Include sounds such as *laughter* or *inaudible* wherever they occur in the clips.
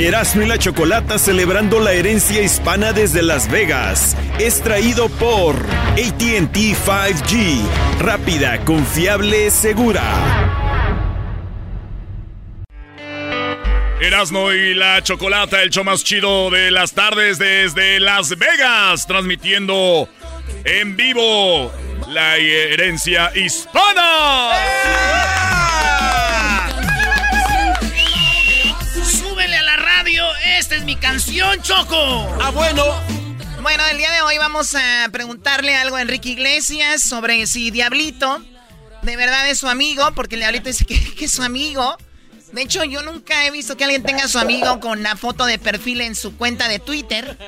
Erasmo y la Chocolata celebrando la herencia hispana desde Las Vegas. Es traído por ATT 5G. Rápida, confiable, segura. Erasmo y la Chocolata, el show más chido de las tardes desde Las Vegas, transmitiendo en vivo la herencia hispana. ¡Súbele canción, Choco! Ah, bueno. Bueno, el día de hoy vamos a preguntarle algo a Enrique Iglesias sobre si Diablito de verdad es su amigo, porque el Diablito dice que, *laughs* que es su amigo. De hecho, yo nunca he visto que alguien tenga a su amigo con una foto de perfil en su cuenta de Twitter.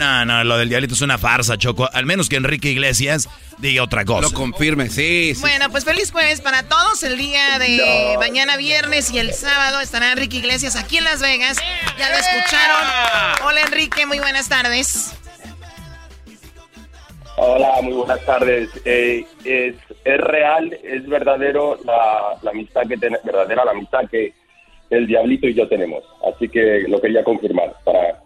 No, no, lo del diablito es una farsa, Choco. Al menos que Enrique Iglesias diga otra cosa. Lo confirme, sí, sí. Bueno, pues feliz jueves para todos. El día de mañana viernes y el sábado estará Enrique Iglesias aquí en Las Vegas. Ya lo escucharon. Hola Enrique, muy buenas tardes. Hola, muy buenas tardes. Eh, es, es real, es verdadero la, la amistad que ten- verdadera la amistad que el diablito y yo tenemos. Así que lo quería confirmar para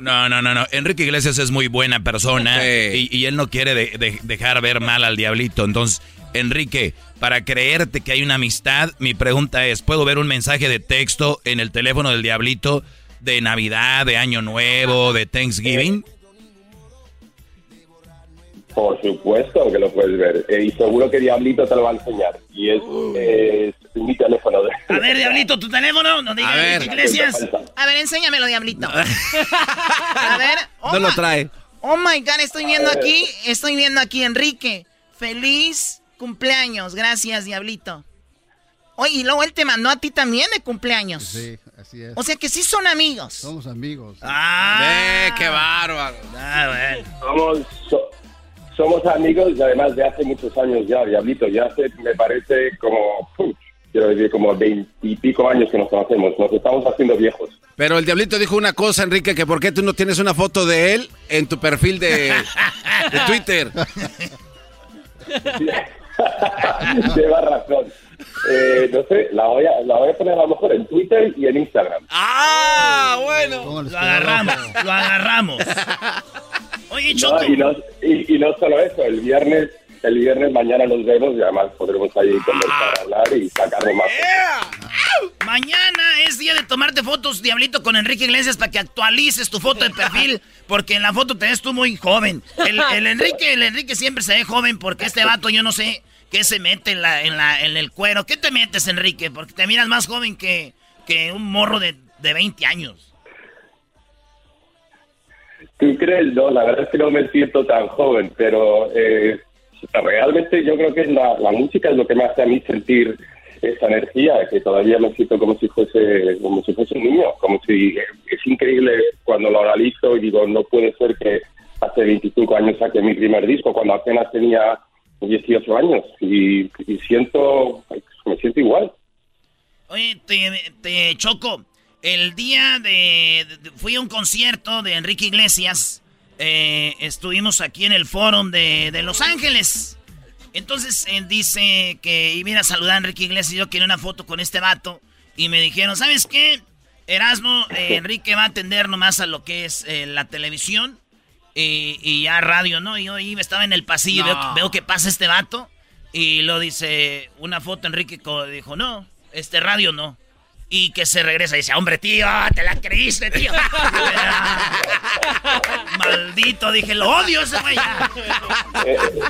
No, no, no, no. Enrique Iglesias es muy buena persona y, y él no quiere de- de- dejar ver mal al diablito. Entonces, Enrique, para creerte que hay una amistad, mi pregunta es, ¿puedo ver un mensaje de texto en el teléfono del diablito de Navidad, de Año Nuevo, de Thanksgiving? Por supuesto que lo puedes ver. Eh, y seguro que Diablito te lo va a enseñar. Y es, es mi teléfono. De... A ver, Diablito, tu teléfono, no digas A ver. Enrique Iglesias. A ver, enséñamelo, Diablito. *laughs* A ver. Oh, *laughs* No lo my- trae. Oh my God, estoy viendo aquí, estoy viendo aquí, Enrique. Feliz cumpleaños, gracias, Diablito. Oye, y luego él te mandó a ti también de cumpleaños. Sí, así es. O sea que sí son amigos. Somos amigos. Ah, Eh, qué bárbaro. Ah, bueno. Somos, so- somos amigos y además de hace muchos años ya, Diablito. Ya hace, me parece, como, quiero decir, como veintipico años que nos conocemos. Nos estamos haciendo viejos. Pero el diablito dijo una cosa, Enrique, que por qué tú no tienes una foto de él en tu perfil de, de Twitter. *laughs* Lleva razón. Eh, no sé, la voy, a, la voy a poner a lo mejor en Twitter y en Instagram. Ah, bueno. Lo agarramos, lo agarramos. Oye, Choco. No, y, no, y, y no solo eso, el viernes, el viernes mañana nos vemos y además podremos ahí conversar, hablar y sacarle más. Mañana es día de tomarte fotos, Diablito, con Enrique Iglesias para que actualices tu foto de perfil, porque en la foto te ves tú muy joven. El, el Enrique, el Enrique siempre se ve joven porque este vato yo no sé qué se mete en la, en la, en el cuero. ¿Qué te metes, Enrique? Porque te miras más joven que, que un morro de, de 20 años. ¿Tú crees? No, la verdad es que no me siento tan joven, pero eh, realmente yo creo que la, música es lo que me hace a mí sentir esa energía, que todavía me siento como si fuese como si fuese un niño, como si es increíble cuando lo analizo y digo, no puede ser que hace 25 años saqué mi primer disco cuando apenas tenía 18 años y, y siento, me siento igual. Oye, te, choco. El día de- Fui a un concierto de Enrique Iglesias. Eh, estuvimos aquí en el Fórum de, de Los Ángeles. Entonces él dice que iba a saludar a Enrique Iglesias y yo quería una foto con este vato. Y me dijeron, ¿sabes qué? Erasmo, eh, *laughs* Enrique va a atender nomás a lo que es eh, la televisión y, y ya radio, ¿no? Y yo ahí estaba en el pasillo, veo, No. veo que pasa este vato y lo dice, una foto Enrique dijo, no, este radio no. Y que se regresa y dice, hombre, tío, te la creíste, tío. *laughs* Maldito, dije, lo odio ese güey. *laughs*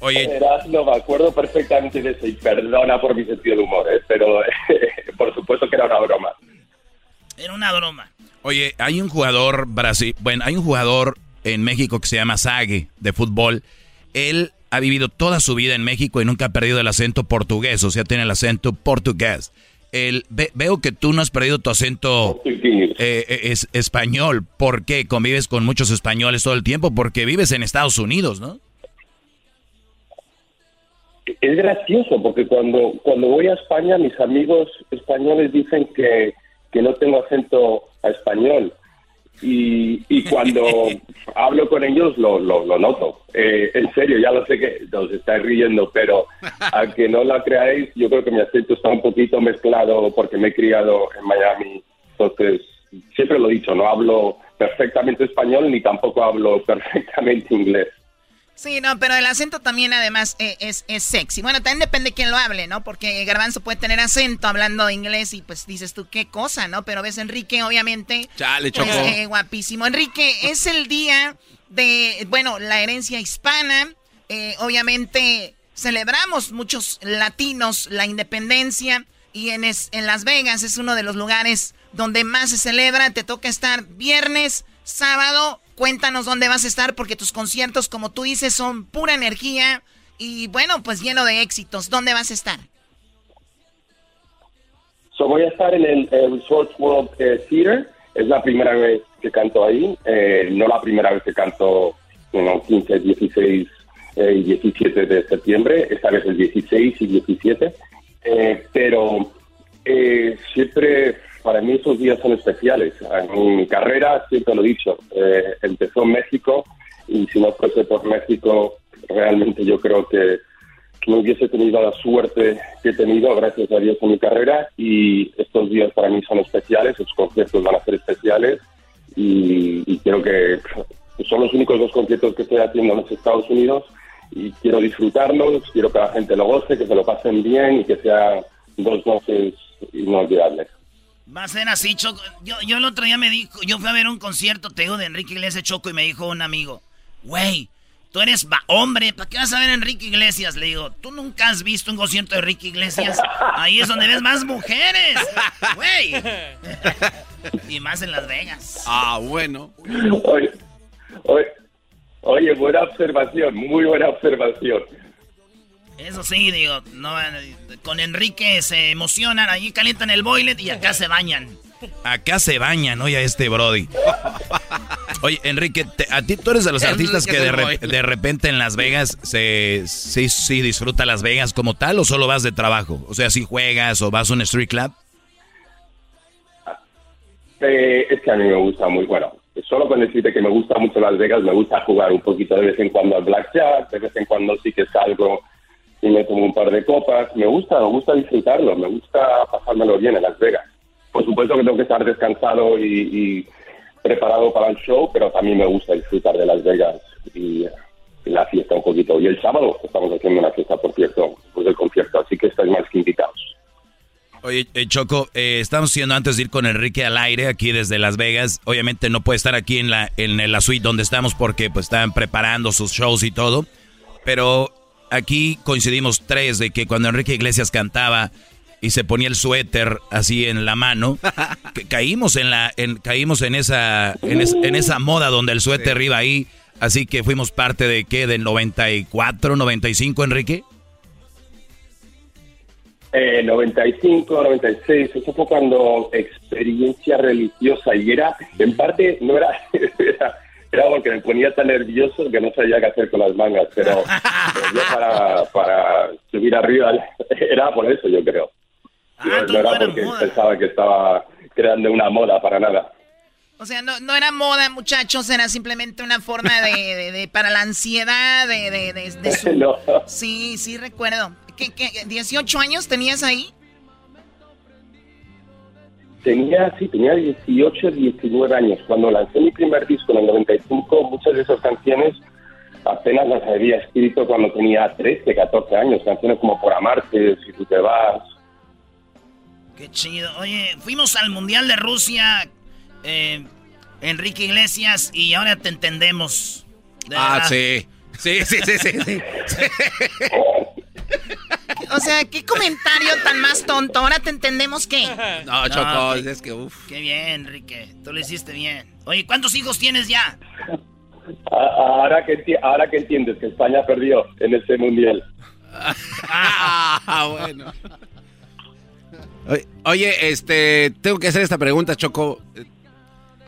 Oye. No, me acuerdo perfectamente de eso y perdona por mi sentido de humor, ¿eh? pero *laughs* por supuesto que era una broma. Era una broma. Oye, hay un jugador Brasil, bueno, hay un jugador en México que se llama Sague de fútbol. Él ha vivido toda su vida en México y nunca ha perdido el acento portugués, o sea, tiene el acento portugués. El, veo que tú no has perdido tu acento eh, eh, es, español. ¿Por qué? Convives con muchos españoles todo el tiempo, porque vives en Estados Unidos, ¿no? Es gracioso, porque cuando, cuando voy a España, mis amigos españoles dicen que, que no tengo acento a español. Y, y cuando *laughs* hablo con ellos lo, lo, noto. Eh, en serio, ya lo sé que os estáis riendo, pero *laughs* aunque no la creáis, yo creo que mi acento está un poquito mezclado porque me he criado en Miami. Entonces, siempre lo he dicho, no hablo perfectamente español ni tampoco hablo *laughs* perfectamente inglés. Sí, no, pero el acento también además e, es, es, sexy. Bueno, también depende de quién lo hable, ¿no? Porque Garbanzo puede tener acento hablando inglés y pues dices tú, qué cosa, ¿no? Pero ves Enrique, obviamente. Chale, pues, eh, guapísimo. Enrique, es el día de, bueno, la herencia hispana. Eh, obviamente celebramos muchos latinos la independencia y en, en Las Vegas es uno de los lugares donde más se celebra. Te toca estar viernes, sábado Cuéntanos dónde vas a estar porque tus conciertos, como tú dices, son pura energía y bueno, pues lleno de éxitos. ¿Dónde vas a estar? So, voy a estar en el, Resort World eh, Theater. Es la primera vez que canto ahí. Eh, no la primera vez que canto en 15, 16 y 17 de septiembre. Esta vez el 16 y 17. Eh, pero siempre para mí esos días son especiales. En mi carrera, siempre lo he dicho, eh, empezó en México y si no fuese por México, realmente yo creo que, no hubiese tenido la suerte que he tenido, gracias a Dios, en mi carrera. Y estos días para mí son especiales, los conciertos van a ser especiales y, y creo que son los únicos dos conciertos que estoy haciendo en los Estados Unidos y quiero disfrutarlos, quiero que la gente lo goce, que se lo pasen bien y que sean dos noches inolvidables. Va a ser así, Choco. Yo, yo el otro día me dijo, yo fui a ver un concierto, te digo, de Enrique Iglesias Choco y me dijo un amigo, güey, tú eres hombre, ¿para qué vas a ver a Enrique Iglesias? Le digo, ¿tú nunca has visto un concierto de Enrique Iglesias? Ahí es donde ves más mujeres, güey. y más en Las Vegas. Ah, bueno. Oye, oye, oye, buena observación, muy buena observación. Eso sí, digo, no, con Enrique se emocionan, ahí calientan el boilet y acá se bañan. Acá se bañan, oye, a este Brody. Oye, Enrique, a ti tú eres de los artistas que de, repente en Las Vegas se sí, sí disfruta Las Vegas como tal o solo vas de trabajo? O sea, si juegas o vas a un street club. Eh, es que a mí me gusta muy, bueno, solo con decirte que me gusta mucho Las Vegas, me gusta jugar un poquito de vez en cuando al blackjack, de vez en cuando sí que salgo y me tomo un par de copas. Me gusta, me gusta disfrutarlo, me gusta pasármelo bien en Las Vegas. Por supuesto que tengo que estar descansado y, preparado para el show, pero también me gusta disfrutar de Las Vegas y, la fiesta un poquito. Y el sábado estamos haciendo una fiesta, por cierto, después del concierto, así que estáis más que invitados. Oye, eh, Choco, eh, estamos haciendo antes de ir con Enrique al aire aquí desde Las Vegas. Obviamente no puede estar aquí en la, en la suite donde estamos porque pues están preparando sus shows y todo. Pero aquí coincidimos tres de que cuando Enrique Iglesias cantaba y se ponía el suéter así en la mano, *laughs* caímos en la, en, caímos en esa, en, esa moda donde el suéter iba ahí, así que fuimos parte de qué, del 94, 95, Enrique. Eh, 95, 96, eso fue cuando experiencia religiosa y era, en parte, no era, *laughs* era era porque me ponía tan nervioso que no sabía qué hacer con las mangas, pero, *laughs* yo para, para subir arriba *laughs* era por eso, yo creo. Ah, no era porque pensaba que estaba creando una moda para nada. O sea, no, no era moda, muchachos, era simplemente una forma de, de, para la ansiedad, de, de, de su... *laughs* Sí, sí, recuerdo. ¿Qué, ¿Qué, 18 años tenías ahí? Tenía, sí, tenía 18, 19 años. Cuando lancé mi primer disco en el 95, muchas de esas canciones apenas las había escrito cuando tenía 13, 14 años. Canciones como Por Amarte, Si tú te vas. Qué chido. Oye, fuimos al Mundial de Rusia, eh, Enrique Iglesias, y ahora te entendemos. Ah, sí. Sí, sí, sí, sí. *laughs* O sea, ¿qué comentario tan más tonto? Ahora te entendemos que. No, Choco, es que uff. Qué bien, Enrique. Tú lo hiciste bien. Oye, ¿cuántos hijos tienes ya? Ahora que, ahora que entiendes que España perdió en este mundial. ah, *laughs* bueno. Oye, este, tengo que hacer esta pregunta, Choco.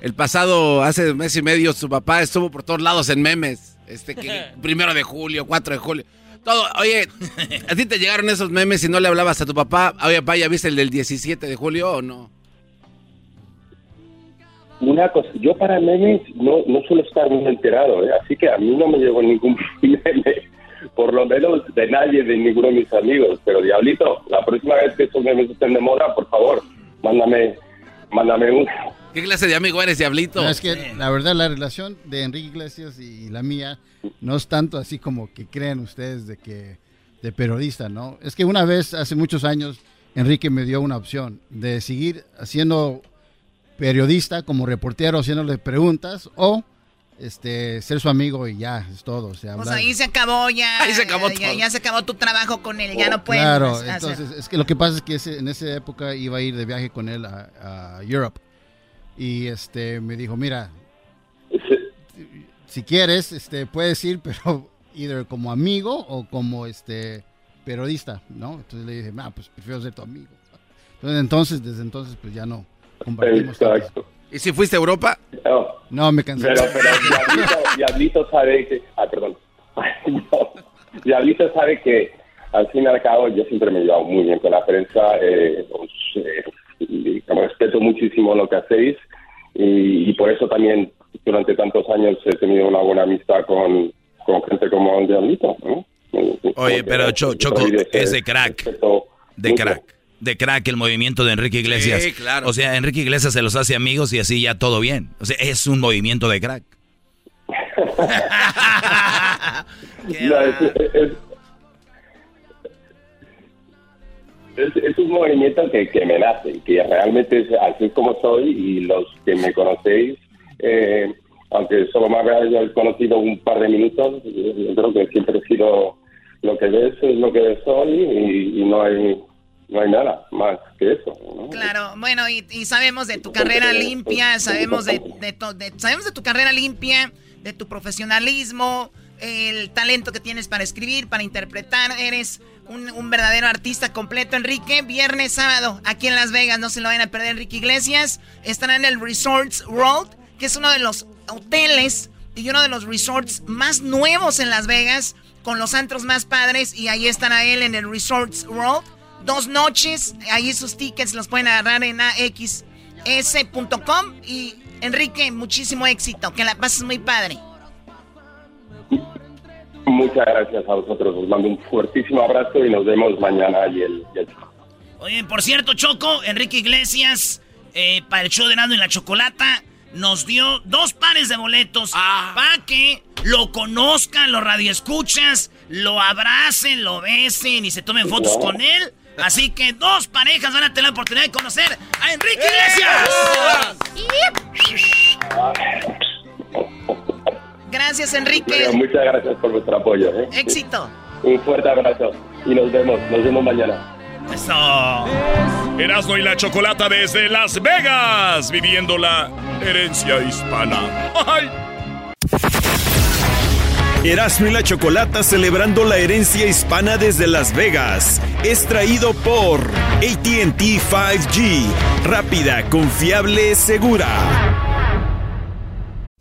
El pasado, hace un mes y medio, su papá estuvo por todos lados en memes. Este, que *laughs* primero de julio, 4 de julio. Todo, oye, *laughs* ¿a ti te llegaron esos memes y no le hablabas a tu papá? Oye, papá, ¿ya viste el del 17 de julio o no? Una cosa, yo para memes no, no suelo estar muy enterado, ¿eh? así que a mí no me llegó ningún *laughs* meme, por lo menos de nadie, de ninguno de mis amigos. Pero Diablito, la próxima vez que estos memes estén de moda, por favor, mándame, mándame uno. ¿Qué clase de amigo eres, Diablito? es que la verdad la relación de Enrique Iglesias y la mía no es tanto así como que creen ustedes de que de periodista, ¿no? Es que una vez, hace muchos años, Enrique me dio una opción de seguir haciendo periodista como reportero, haciéndole preguntas o este ser su amigo y ya es todo. O sea, pues ahí se acabó ya. Ahí se acabó ya, ya, se acabó tu trabajo con él, ya no puedes. Claro, entonces es que lo que pasa es que en esa época iba a ir de viaje con él a, a Europe y este me dijo, mira, si quieres, este puedes ir, *laughs* pero either como amigo o como este periodista, ¿no? Entonces le dije, ah, pues prefiero ser tu amigo. Entonces, entonces desde entonces, pues ya no compartimos. Exacto. ¿Y si fuiste a Europa? No, no me cansé. Pero, pero Diablito, *laughs* Diablito, sabe que... Ah, perdón. Diablito sabe que al fin y al cabo yo siempre me he llevado muy bien con la prensa. Eh, pues, eh, respeto muchísimo lo que hacéis y, por eso también durante tantos años he tenido una buena amistad con, con gente como el Diablito. Oye, pero Choco es de crack. De crack. De crack el movimiento de Enrique Iglesias. Sí, claro. O sea, Enrique Iglesias se los hace amigos y así ya todo bien. O sea, es un movimiento de crack. *laughs* *laughs* es, un movimiento que, que me nace, que realmente es así como soy y los que me conocéis, eh, aunque solo me hayáis conocido un par de minutos, yo creo que siempre he sido lo que ves es lo que soy y, no hay no hay nada más que eso. Claro, bueno, y, sabemos de tu carrera limpia, sabemos de, de, de, sabemos de tu carrera limpia, de tu profesionalismo, el talento que tienes para escribir, para interpretar, eres un, verdadero artista completo, Enrique. Viernes, sábado, aquí en Las Vegas, no se lo vayan a perder, Enrique Iglesias. Estará en el Resorts World, que es uno de los hoteles y uno de los resorts más nuevos en Las Vegas, con los antros más padres. Y ahí estará él en el Resorts World. Dos noches, ahí sus tickets los pueden agarrar en axs.com. Y Enrique, muchísimo éxito, que la pases muy padre. Muchas gracias a vosotros. Os mando un fuertísimo abrazo y nos vemos mañana y el, Oye, por cierto, Choco, Enrique Iglesias, eh, para el show de Nando y la Chocolata, nos dio dos pares de boletos ah. para que lo conozcan, lo radioescuchas, lo abracen, lo besen y se tomen fotos con él. Así que dos parejas van a tener la oportunidad de conocer a Enrique Iglesias. Gracias, Enrique. muchas gracias por vuestro apoyo. ¿eh? Éxito. Un fuerte abrazo y nos vemos, nos vemos mañana. Eso. Erasmo y la Chocolata desde Las Vegas, viviendo la herencia hispana. ¡Ay! Erasmo y la Chocolata celebrando la herencia hispana desde Las Vegas. Es traído por ATT 5G. Rápida, confiable, segura.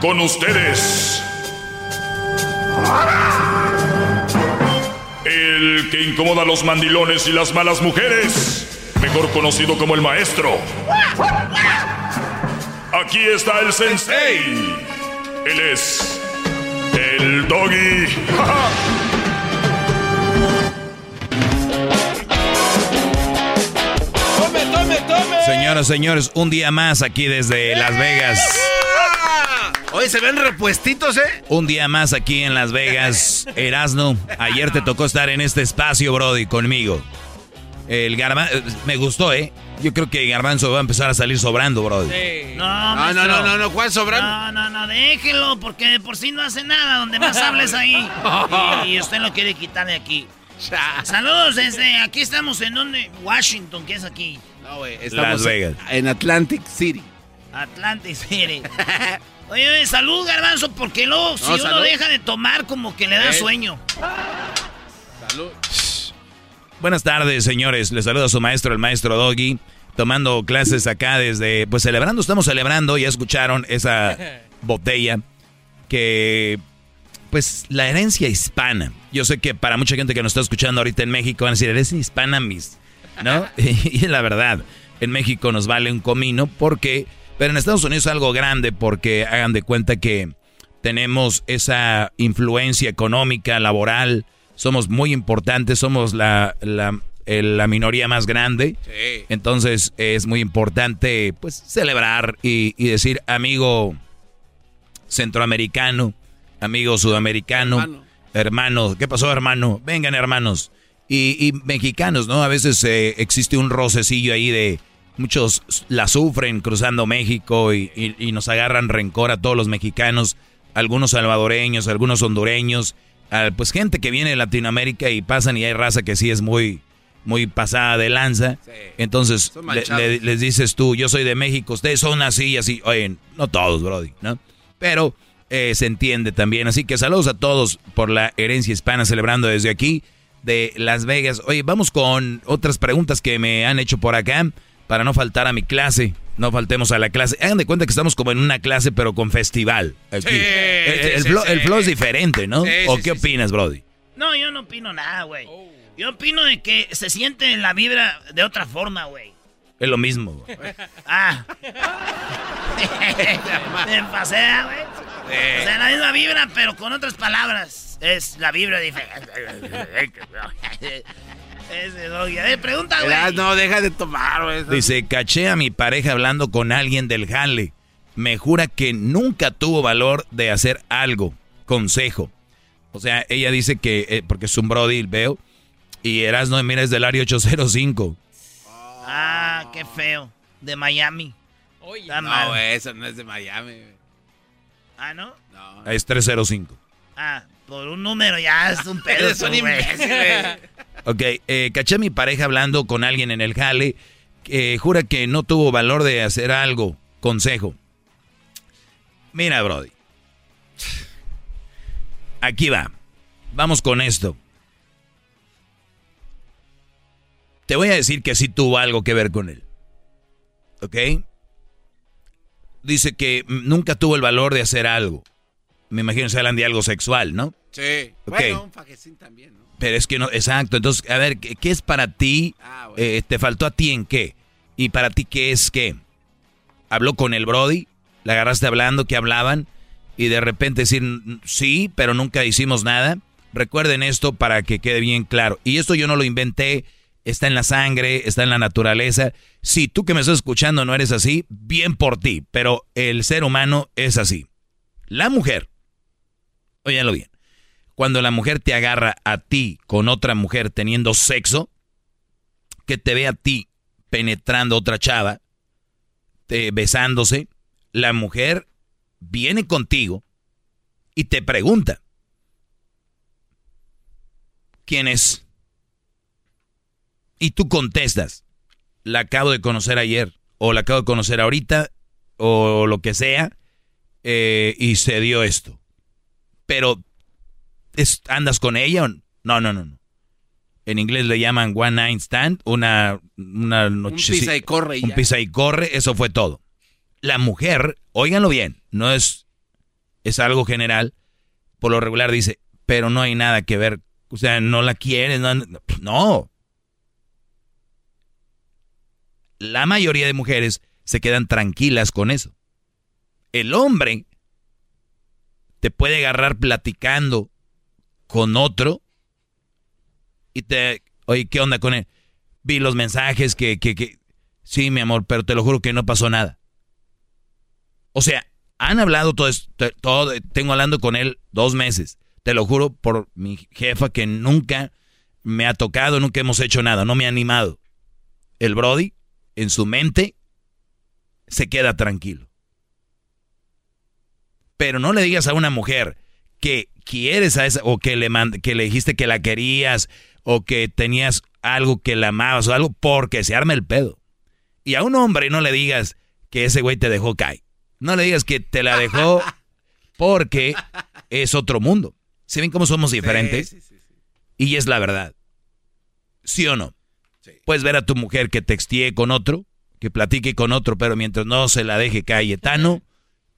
Con ustedes. El que incomoda a los mandilones y las malas mujeres. Mejor conocido como el maestro. Aquí está el sensei. Él es. El doggy. Tome, tome, tome. Señoras, señores, un día más aquí desde Las Vegas. Oye, se ven repuestitos, ¿eh? Un día más aquí en Las Vegas. *laughs* Erasno, ayer te tocó estar en este espacio, Brody, conmigo. El garbanzo, me gustó, ¿eh? Yo creo que Garbanzo va a empezar a salir sobrando, Brody. No, No, no, no, no, no, ¿cuál sobrando? No, no, no, déjelo, porque de por sí no hace nada. Donde más hables ahí. *laughs* Y, y usted lo quiere quitar de aquí. Saludos desde aquí estamos en donde Washington, que es aquí. No, güey, Las estamos Vegas. en Atlantic City. Atlantic City. *laughs* Oye, oye, salud, garbanzo, porque luego si No, uno salud. deja de tomar, como que le da Eh. sueño. Salud. Buenas tardes, señores. Les saluda su maestro, el maestro Doggy, tomando clases acá desde, pues celebrando, estamos celebrando, ya escucharon esa *laughs* botella que, pues la herencia hispana. Yo sé que para mucha gente que nos está escuchando ahorita en México van a decir, eres hispana, mis, ¿no? *laughs* y la verdad, en México nos vale un comino porque, pero en Estados Unidos es algo grande porque hagan de cuenta que tenemos esa influencia económica, laboral, somos muy importantes, somos la, la, el- la minoría más grande. Sí. Entonces es muy importante pues celebrar y, y decir amigo centroamericano, amigo sudamericano, Hermano. hermano, ¿qué pasó hermano? Vengan hermanos. Y, y mexicanos, ¿no? A veces eh, existe un rocecillo ahí de muchos la sufren cruzando México y, y- y nos agarran rencor a todos los mexicanos, algunos salvadoreños, algunos hondureños, ah, pues gente que viene de Latinoamérica y pasan y hay raza que sí es muy, muy pasada de lanza. Sí. Entonces le- le- les dices tú, yo soy de México, ustedes son así y así. Oye, no todos, Brody, ¿no? Pero eh, se entiende también. Así que saludos a todos por la herencia hispana celebrando desde aquí de Las Vegas. Oye, vamos con otras preguntas que me han hecho por acá para no faltar a mi clase. No faltemos a la clase. Hagan de cuenta que estamos como en una clase, pero con festival. aquí. Sí, el, sí, el sí, flow, sí. el flow es diferente, ¿no? Sí, ¿O sí, qué sí, sí. opinas, Brody? No, yo no opino nada, güey. Yo opino de que se siente la vibra de otra forma, güey. Es lo mismo. *laughs* Ah. *laughs* Me pasé, güey. O sea, la misma vibra, pero con otras palabras. Es la vibra diferente. *laughs* Ese doggy. A ver, pregunta, güey. No, deja de tomar, güey. Dice, caché a mi pareja hablando con alguien del jale. Me jura que nunca tuvo valor de hacer algo. Consejo. O sea, ella dice que, eh, porque es un brody, veo, y Erasno, mira, es del área 805. Ah, qué feo. De Miami. Está No, mal. eso no es de Miami, güey. Ah, ¿no? No. Es 305. Ah, por un número ya es un *laughs* pedo. Eres un imbécil, güey. Ok, eh, caché a mi pareja hablando con alguien en el jale. que jura que no tuvo valor de hacer algo. Consejo. Mira, Brody. Aquí va. Vamos con esto. Te voy a decir que sí tuvo algo que ver con él. ¿Ok? Dice que nunca tuvo el valor de hacer algo. Me imagino que se hablan de algo sexual, ¿no? Sí. Ok. Bueno, un fajecín también, ¿no? Pero es que no, exacto. Entonces, a ver, ¿qué, qué es para ti? Ah, bueno. Eh, ¿Te faltó a ti en qué? ¿Y para ti qué es qué? habló con el Brody, la agarraste hablando, que hablaban, y de repente decir sí, pero nunca hicimos nada. Recuerden esto para que quede bien claro. Y esto yo no lo inventé, está en la sangre, está en la naturaleza. Si tú que me estás escuchando no eres así, bien por ti, pero el ser humano es así. La mujer, óyalo bien, cuando la mujer te agarra a ti con otra mujer teniendo sexo, que te ve a ti penetrando otra chava, te, besándose, la mujer viene contigo y te pregunta, ¿quién es? Y tú contestas, la acabo de conocer ayer, o la acabo de conocer ahorita, o lo que sea, eh, y se dio esto. Pero, ¿andas con ella o no? No, no, no. En inglés le llaman one night stand, una, una noche. Un pisa y corre. Un pisa y corre, eso fue todo. La mujer, óiganlo bien, no es, es algo general, por lo regular dice, pero no hay nada que ver, o sea, no la quieres, no. no. La mayoría de mujeres se quedan tranquilas con eso. El hombre te puede agarrar platicando con otro y te, oye, ¿qué onda con él? Vi los mensajes que, que, que, sí, mi amor, pero te lo juro que no pasó nada. O sea, han hablado todo, todo, tengo hablando con él dos meses. Te lo juro por mi jefa que nunca me ha tocado, nunca hemos hecho nada, no me ha animado. El Brody, en su mente, se queda tranquilo. Pero no le digas a una mujer que quieres a esa, o que le, que le dijiste que la querías, o que tenías algo que la amabas o algo, porque se arma el pedo. Y a un hombre no le digas que ese güey te dejó caer. No le digas que te la dejó *laughs* porque es otro mundo. ¿Se ven cómo somos diferentes? y es la verdad. ¿Sí o no? Puedes ver a tu mujer que textee con otro, que platique con otro, pero mientras no se la deje Cayetano,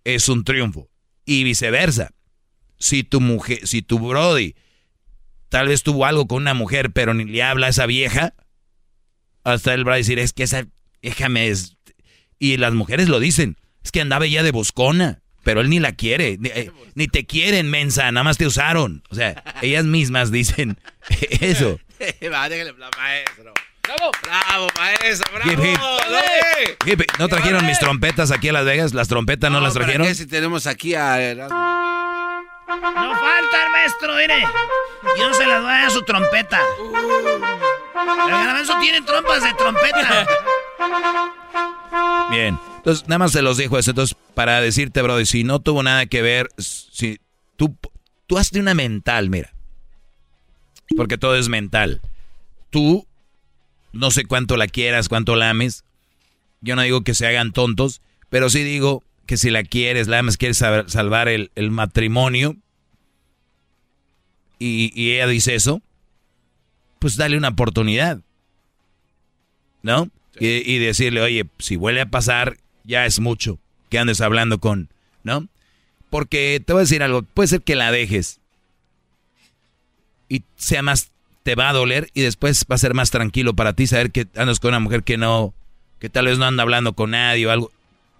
es un triunfo. Y viceversa. Si tu mujer, si tu Brody tal vez tuvo algo con una mujer, pero ni le habla a esa vieja, hasta él va a decir, es que esa vieja me es... Y las mujeres lo dicen, es que andaba ella de boscona, pero él ni la quiere, ni, eh, te quieren, mensa, nada más te usaron. O sea, ellas mismas dicen *laughs* eso. *laughs* maestro. ¡Bravo! ¡Bravo, maestro! ¡Bravo! ¿No trajeron mis trompetas aquí a Las Vegas? ¿Las trompetas no, las trajeron? ¿Qué si tenemos aquí a... No falta el maestro, mire. Yo se las doy a su trompeta. El garbanzo tiene trompas de trompeta. Bien. Entonces, nada más se los dejo eso. Entonces, para decirte, brother, si no tuvo nada que ver, si tú, tú hazte una mental, mira. Porque todo es mental. Tú, no sé cuánto la quieras, cuánto la ames. Yo no digo que se hagan tontos, pero sí digo que si la quieres, la ames, quieres salvar el, matrimonio, y, ella dice eso, pues dale una oportunidad. ¿No? Y, y, decirle, oye, si vuelve a pasar, ya es mucho que andes hablando con, ¿no? Porque te voy a decir algo, puede ser que la dejes y sea más, te va a doler y después va a ser más tranquilo para ti saber que andas con una mujer que no, que tal vez no anda hablando con nadie o algo.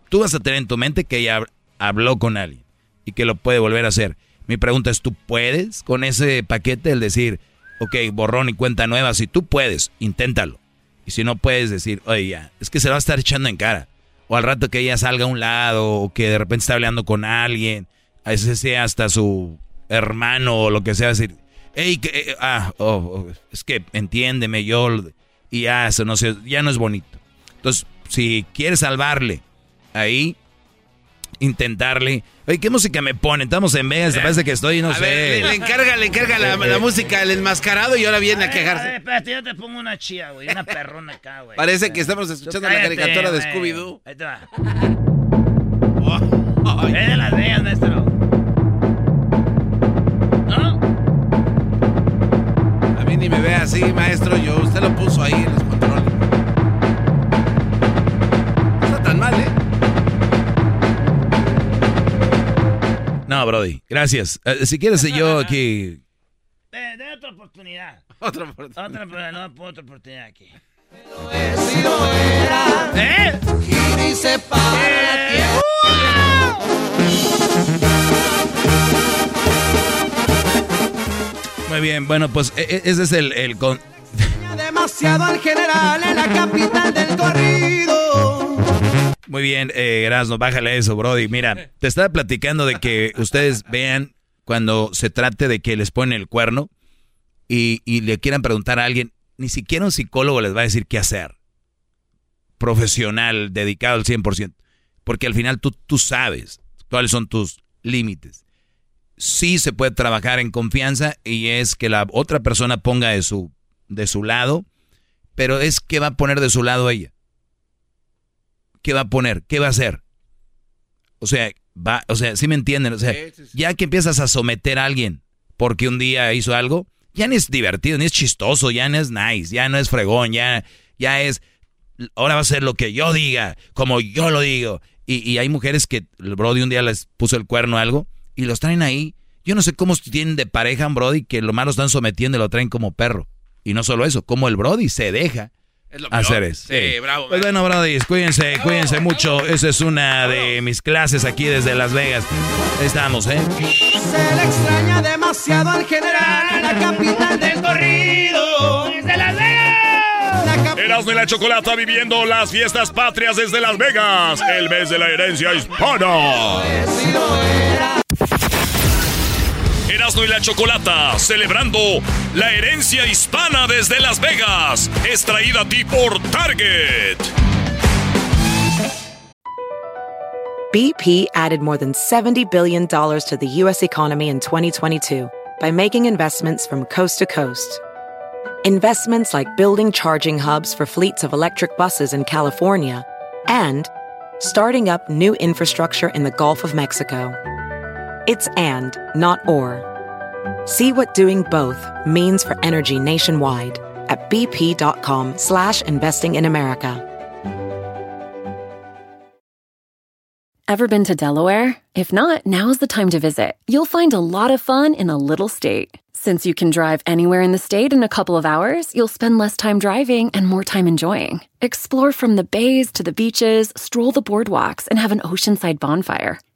Tú vas a tener en tu mente que ella habló con alguien y que lo puede volver a hacer. Mi pregunta es, ¿tú puedes con ese paquete el decir, ok, borrón y cuenta nueva? Si tú puedes, inténtalo. Y si no puedes decir, oye, ya, es que se va a estar echando en cara o al rato que ella salga a un lado, o que de repente está hablando con alguien, a veces sea hasta su hermano o lo que sea, decir, hey, que, eh, ah, oh, oh, es que entiéndeme, yo, y ya, eso no sé, ya no es bonito. Entonces, si quieres salvarle ahí, intentarle. Oye, ¿qué música me ponen? Estamos en Vegas, parece que estoy, no sé. le, encarga, le encarga la, la, *laughs* música el enmascarado y ahora viene a quejarse. espérate, yo te pongo una chía, güey, una perrona acá, güey. Parece que estamos escuchando la caricatura de Scooby-Doo. Ahí te va. Oh, de las Vegas, maestro. ¿No? A mí ni me ve así, maestro, yo, usted lo puso ahí en los Brody, gracias. Eh, si quieres, yo aquí. De, de, otra oportunidad. Otra oportunidad. Otra, no, otra oportunidad aquí. ¿Eh? y se para. Muy bien, bueno, pues e, e, ese es el, el con... Demasiado al general en la capital del corrido. Muy bien, eh, Erasmo, bájale eso, Brody. Mira, te estaba platicando de que ustedes vean cuando se trate de que les ponen el cuerno y, y le quieran preguntar a alguien, ni siquiera un psicólogo les va a decir qué hacer. Profesional, dedicado al 100%. Porque al final tú, tú sabes cuáles son tus límites sí se puede trabajar en confianza y es que la otra persona ponga de su, de su lado, pero es que va a poner de su lado ella. ¿Qué va a poner? ¿Qué va a hacer? O sea, va, o sea, ¿sí me entienden? O sea, ya que empiezas a someter a alguien porque un día hizo algo, ya no es divertido, ni es chistoso, ya no es nice, ya no es fregón, ya, ya es, ahora va a ser lo que yo diga, como yo lo digo. Y, y hay mujeres que el Brody un día les puso el cuerno a algo y los traen ahí. Yo no sé cómo tienen de pareja a Brody que lo malo están sometiendo y lo traen como perro. Y no solo eso, como el Brody se deja hacer eso. Sí, bravo. Pues bueno, Brody, cuídense, cuídense mucho. Esa es una de mis clases aquí desde Las Vegas. Estamos, ¿eh? Se le extraña demasiado al general en la capital del corrido. Desde Las Vegas. Erasmo y la Chocolata viviendo las fiestas patrias desde Las Vegas, el mes de la herencia hispana. Erasmo y la Chocolata, celebrando la herencia hispana desde Las Vegas, es traída a ti por Target. BP added more than $70 billion to the U.S. economy in 2022 by making investments from coast to coast. Investments like building charging hubs for fleets of electric buses in California and starting up new infrastructure in the Gulf of Mexico. It's and, not or. See what doing both means for energy nationwide at bp.com slash investing in America. Ever been to Delaware? If not, now's the time to visit. You'll find a lot of fun in a little state. Since you can drive anywhere in the state in a couple of hours, you'll spend less time driving and more time enjoying. Explore from the bays to the beaches, stroll the boardwalks, and have an oceanside bonfire.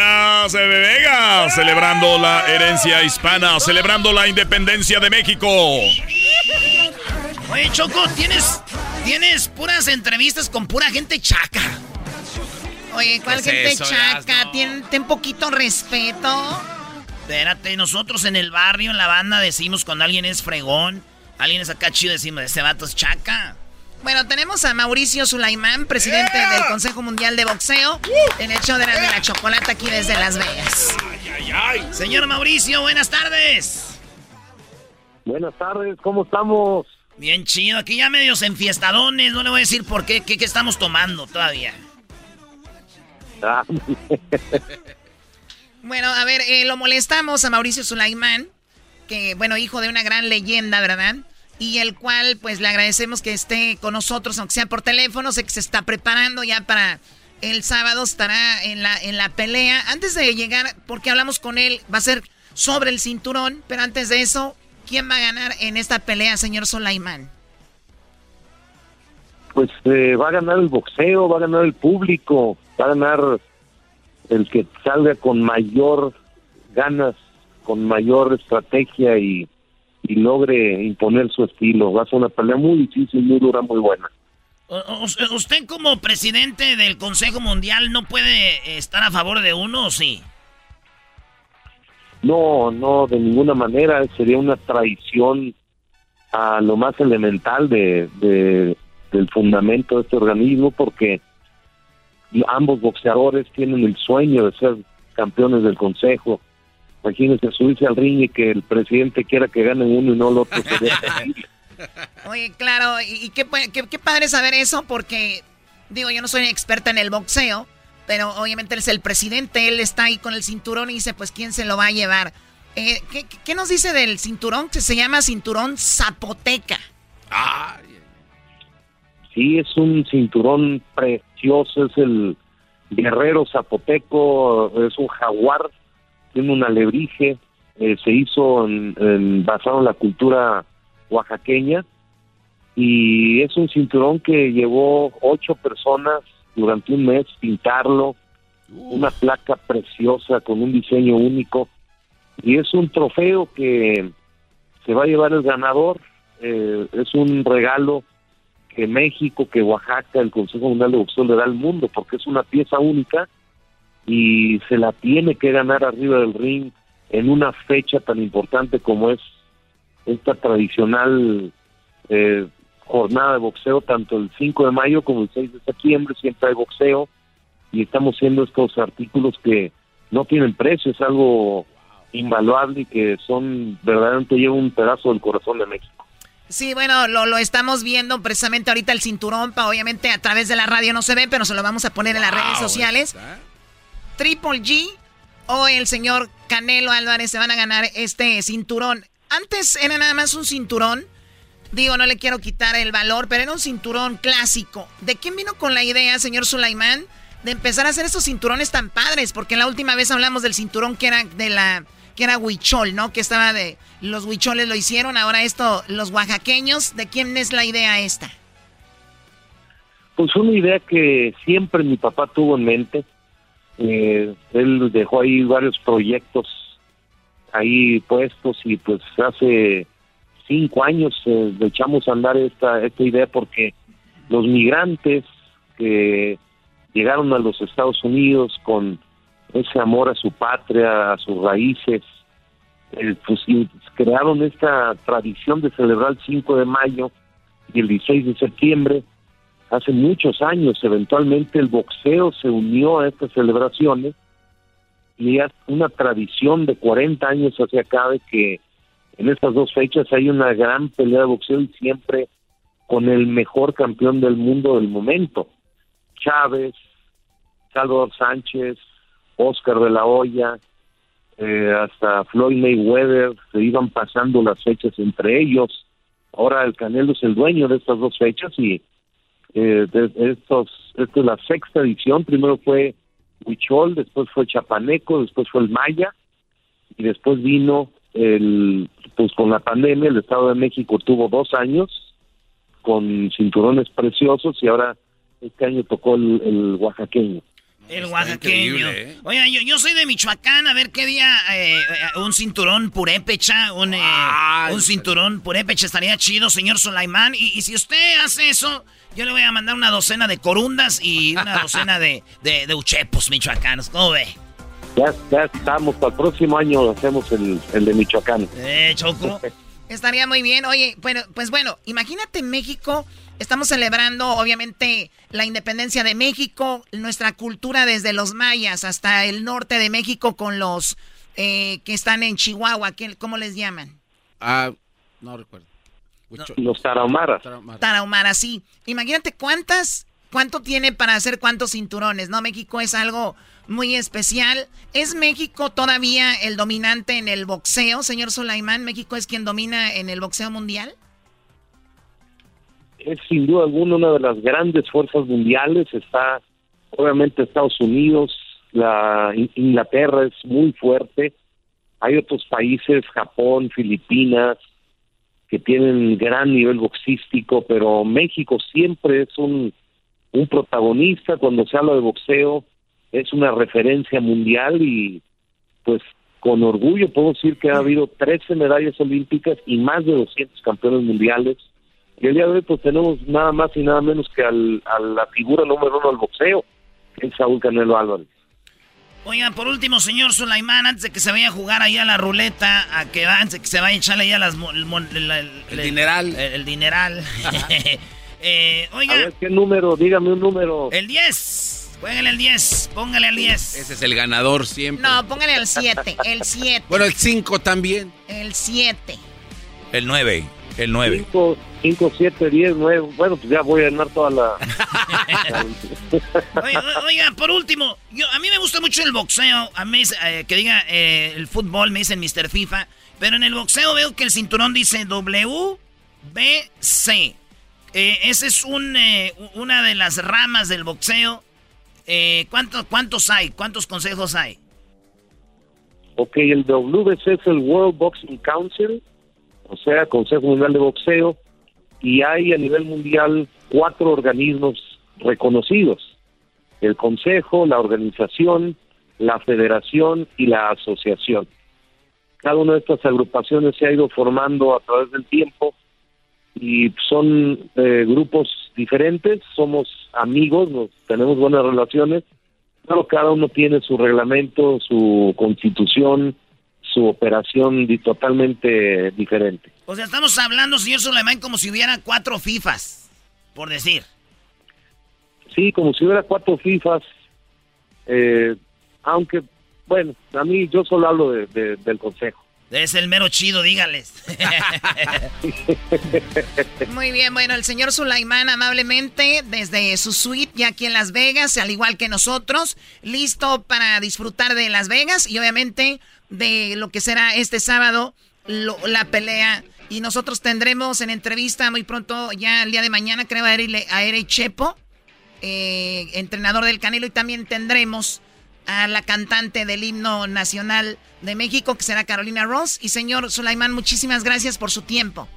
Las Vegas, celebrando la herencia hispana, celebrando la independencia de México. Oye, Choco, tienes, tienes puras entrevistas con pura gente chaca. Oye, ¿cuál ¿Qué es gente eso, chaca? Ten, ten poquito respeto. Espérate, nosotros en el barrio, en la banda, decimos cuando alguien es fregón, alguien es acá chido, decimos, ese vato es chaca. Bueno, tenemos a Mauricio Sulaimán, presidente del Consejo Mundial de Boxeo, en el show de la, de la chocolate aquí desde Las Vegas. Señor Mauricio, buenas tardes. Buenas tardes, ¿cómo estamos? Bien chido, aquí ya medios enfiestadones, no le voy a decir por qué, qué, qué estamos tomando todavía. Ah, *laughs* Bueno, a ver, eh, lo molestamos a Mauricio Sulaimán, que, bueno, hijo de una gran leyenda, ¿verdad? Y el cual, pues, le agradecemos que esté con nosotros, aunque sea por teléfono. Sé que se está preparando ya para el sábado, estará en la, en la pelea. Antes de llegar, porque hablamos con él, va a ser sobre el cinturón, pero antes de eso, ¿quién va a ganar en esta pelea, señor Sulaimán? pues eh, va a ganar el boxeo, va a ganar el público, va a ganar el que salga con mayor ganas, con mayor estrategia y, y logre imponer su estilo. Va a ser una pelea muy difícil, muy dura, muy buena. O- ¿Usted como presidente del Consejo Mundial no puede estar a favor de uno o sí? No, no, de ninguna manera. Sería una traición a lo más elemental de, de- del fundamento de este organismo porque ambos boxeadores tienen el sueño de ser campeones del consejo. Imagínense subirse al ring y que el presidente quiera que gane uno y no el otro. *laughs* Oye, claro, y, y qué, qué- qué padre saber eso, porque, digo, yo no soy experta en el boxeo, pero obviamente él es el presidente, él está ahí con el cinturón y dice, pues, ¿quién se lo va a llevar? Eh, ¿qué, nos dice del cinturón que se llama cinturón zapoteca? Sí, es un cinturón precioso, es el guerrero zapoteco, es un jaguar, tiene un alebrije, eh, se hizo en, basado en la cultura oaxaqueña y es un cinturón que llevó ocho personas durante un mes pintarlo, una placa preciosa con un diseño único y es un trofeo que se va a llevar el ganador, eh, es un regalo que México, que Oaxaca, el Consejo Mundial de Boxeo le da al mundo, porque es una pieza única y se la tiene que ganar arriba del ring en una fecha tan importante como es esta tradicional eh, jornada de boxeo, tanto el 5 de mayo como el 6 de septiembre, siempre hay boxeo y estamos haciendo estos artículos que no tienen precio, es algo invaluable y que son verdaderamente lleva un pedazo del corazón de México. Sí, bueno, lo, lo estamos viendo precisamente ahorita el cinturón, obviamente a través de la radio no se ve, pero se lo vamos a poner en las redes sociales. Triple G o el señor Canelo Álvarez se van a ganar este cinturón. Antes era nada más un cinturón. Digo, no le quiero quitar el valor, pero era un cinturón clásico. ¿De quién vino con la idea, señor Sulaimán, de empezar a hacer estos cinturones tan padres? Porque la última vez hablamos del cinturón que era de la que era huichol, ¿no? Que estaba de los huicholes lo hicieron, ahora esto los oaxaqueños, ¿de quién es la idea esta? Pues una idea que siempre mi papá tuvo en mente. Eh, él dejó ahí varios proyectos ahí puestos y pues hace cinco años eh, echamos a andar esta, esta idea porque los migrantes que llegaron a los Estados Unidos con ese amor a su patria, a sus raíces, pues, crearon esta tradición de celebrar el 5 de mayo y el 16 de septiembre hace muchos años. Eventualmente el boxeo se unió a estas celebraciones y es una tradición de 40 años hacia acá de que en estas dos fechas hay una gran pelea de boxeo y siempre con el mejor campeón del mundo del momento. Chávez, Salvador Sánchez, Oscar de la Hoya, eh, hasta Floyd Mayweather, se iban pasando las fechas entre ellos. Ahora el Canelo es el dueño de estas dos fechas y eh, estos, esta es la sexta edición. Primero fue Huichol, después fue Chapaneco, después fue el Maya y después vino el, pues con la pandemia el Estado de México tuvo dos años con cinturones preciosos y ahora este año tocó el oaxaqueño. El oaxaqueño. ¿eh? Oiga, yo, yo, soy de Michoacán, a ver qué día eh, eh, un cinturón purépecha, un, un cinturón purépecha estaría chido, señor Sulaimán. Y, si usted hace eso, yo le voy a mandar una docena de corundas y una *laughs* docena de, de, uchepos michoacanos. ¿Cómo ve? Ya, ya estamos, para el próximo año hacemos el, el de Michoacán. Eh, Choco. *laughs* Estaría muy bien. Oye, bueno, pues bueno, imagínate México Estamos celebrando, obviamente, la independencia de México, nuestra cultura desde los mayas hasta el norte de México con los eh, que están en Chihuahua. ¿Cómo les llaman? Ah, no recuerdo. Los tarahumaras. Tarahumaras, sí. Imagínate cuántas, cuánto tiene para hacer cuántos cinturones, ¿no? México es algo muy especial. ¿Es México todavía el dominante en el boxeo, señor Sulaimán? ¿México es quien domina en el boxeo mundial? es sin duda alguna una de las grandes fuerzas mundiales. Está obviamente Estados Unidos, la Inglaterra es muy fuerte. Hay otros países, Japón, Filipinas, que tienen gran nivel boxístico, pero México siempre es un, un protagonista cuando se habla de boxeo, es una referencia mundial y pues con orgullo puedo decir que ha habido 13 medallas olímpicas y más de 200 campeones mundiales y el día de hoy pues tenemos nada más y nada menos que al, a la figura número uno del boxeo, que es Saúl Canelo Álvarez. Oigan, por último, señor Sulaimán, antes de que se vaya a jugar ahí a la ruleta, a que antes de que se vaya a echarle ahí a las... El, el, dineral. El, dineral. *laughs* eh, oiga. A ver, ¿qué número? Dígame un número. El 10. Póngale el 10, póngale al 10. Ese es el ganador siempre. No, póngale al 7, el 7. Bueno, el 5 también. El 7. El 9. El 9. 5, 7, 10, 9. Bueno, pues ya voy a ganar toda la. *laughs* oiga, por último, yo, a mí me gusta mucho el boxeo. A mí, eh, que diga eh, el fútbol, me dicen Mr. FIFA. Pero en el boxeo veo que el cinturón dice WBC. Eh, esa es un, eh, una de las ramas del boxeo. Eh, ¿cuántos, ¿Cuántos hay? ¿Cuántos consejos hay? Ok, el WBC es el World Boxing Council, o sea, Consejo Mundial de Boxeo, y hay a nivel mundial cuatro organismos reconocidos. El Consejo, la Organización, la Federación y la Asociación. Cada una de estas agrupaciones se ha ido formando a través del tiempo y son eh, grupos diferentes, somos amigos, nos, tenemos buenas relaciones, pero cada uno tiene su reglamento, su constitución, su operación totalmente diferente. O sea, estamos hablando, señor Suleiman, como si hubiera cuatro FIFAs, por decir. Sí, como si hubiera cuatro FIFAs, eh, aunque, bueno, a mí yo solo hablo de, del Consejo. Es el mero chido, dígales. *laughs* Muy bien, bueno, el señor Sulaimán amablemente desde su suite ya aquí en Las Vegas, al igual que nosotros, listo para disfrutar de Las Vegas y obviamente de lo que será este sábado la pelea. Y nosotros tendremos en entrevista muy pronto, ya el día de mañana, creo, a Eri, Chepo, eh, entrenador del Canelo, y también tendremos a la cantante del himno nacional de México, que será Carolina Ross. Y señor Sulaimán, muchísimas gracias por su tiempo.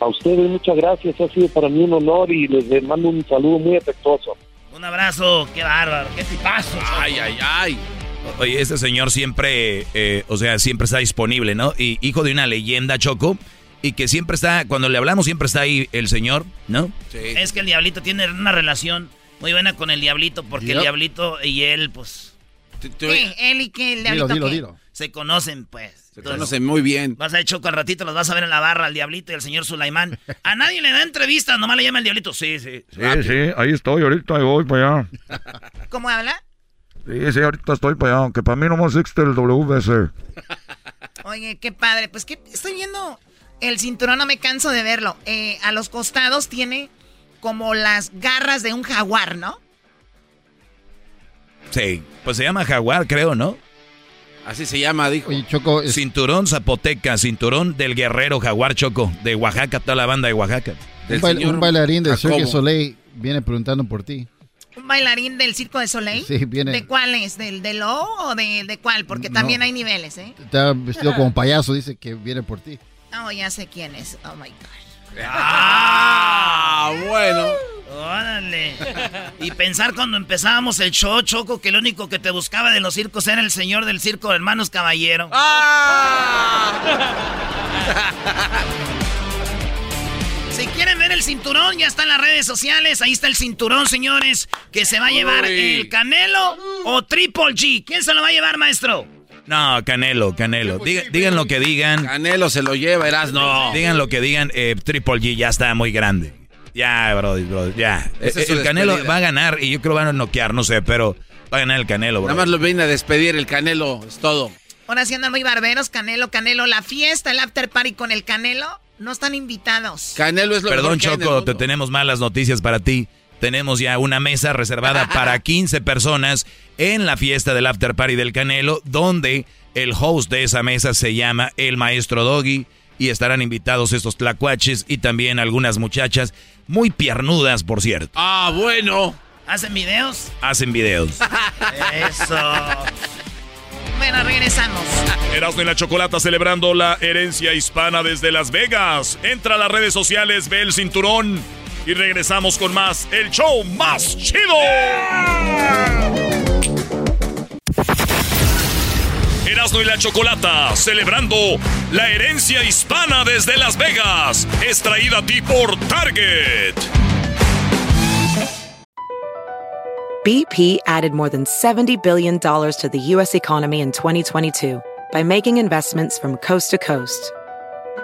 A ustedes muchas gracias, ha sido para mí un honor y les mando un saludo muy afectuoso. Un abrazo, qué bárbaro, qué tipazo. Ay, ay, ay. Oye, este señor siempre, eh, o sea, siempre está disponible, ¿no? Y hijo de una leyenda, Choco, y que siempre está, cuando le hablamos, siempre está ahí el señor, ¿no? Sí. Es que el diablito tiene una relación muy buena con el diablito, porque el diablito y él, pues... ¿Qué? Él y que el diablito dilo, dilo, Se conocen, pues. Se conocen muy bien. Vas a hecho al ratito, los vas a ver en la barra, el diablito y el señor Sulaimán. A nadie le da entrevistas, nomás le llama el diablito. Sí, sí. Sí, sí, ahí estoy, ahorita voy para allá. *laughs* ¿Cómo habla? Sí, sí, ahorita estoy para allá, aunque para mí nomás existe el WBC. *laughs* Oye, qué padre. Pues que estoy viendo el cinturón, no me canso de verlo. Eh, a los costados tiene como las garras de un jaguar, ¿no? Sí, pues se llama jaguar, creo, ¿no? Así se llama, dijo. Choco. Cinturón zapoteca, cinturón del guerrero jaguar Choco, de Oaxaca, toda la banda de Oaxaca. Un, bailarín de Cirque Soleil viene preguntando por ti. ¿Un bailarín del Circo de Soleil? Sí, viene. ¿De cuál es? ¿Del de Lo o de, de cuál? Porque también hay niveles, ¿eh? Está vestido como payaso, dice que viene por ti. Oh, ya sé quién es. Oh my God. Ah, bueno. Órale. Y pensar cuando empezábamos el show, Choco, que el único que te buscaba de los circos era el señor del circo de Hermanos Caballero. ¡Ah! Si quieren ver el cinturón, ya está en las redes sociales. Ahí está el cinturón, señores, que se va a llevar el Canelo o Triple G. ¿Quién se lo va a llevar, maestro? No, Canelo, Canelo. digan lo que digan. Canelo se lo lleva, eras no. Digan lo que digan, eh, Triple G ya está muy grande. Ya, bro, ya. Eh, el Canelo va a ganar y yo creo que van a noquear, no sé, pero va a ganar el Canelo, bro. Nada más lo viene a despedir el Canelo, es todo. Ahora sí andan muy barberos, Canelo, Canelo. La fiesta, el after party con el Canelo, no están invitados. Canelo es lo Perdón, Choco, te tenemos malas noticias para ti tenemos ya una mesa reservada *laughs* para 15 personas en la fiesta del After Party del Canelo, donde el host de esa mesa se llama el Maestro Doggy y estarán invitados estos tlacuaches y también algunas muchachas muy piernudas, por cierto. Ah, bueno. ¿Hacen videos? Hacen videos. *laughs* Eso. Bueno, regresamos. Erasmo y la Chocolata celebrando la herencia hispana desde Las Vegas. Entra a las redes sociales, ve el cinturón y regresamos con más, el show más chido. Erasmo y la Chocolata, celebrando la herencia hispana desde Las Vegas, extraída a ti por Target. BP added more than $70 billion to the U.S. economy in 2022 by making investments from coast to coast.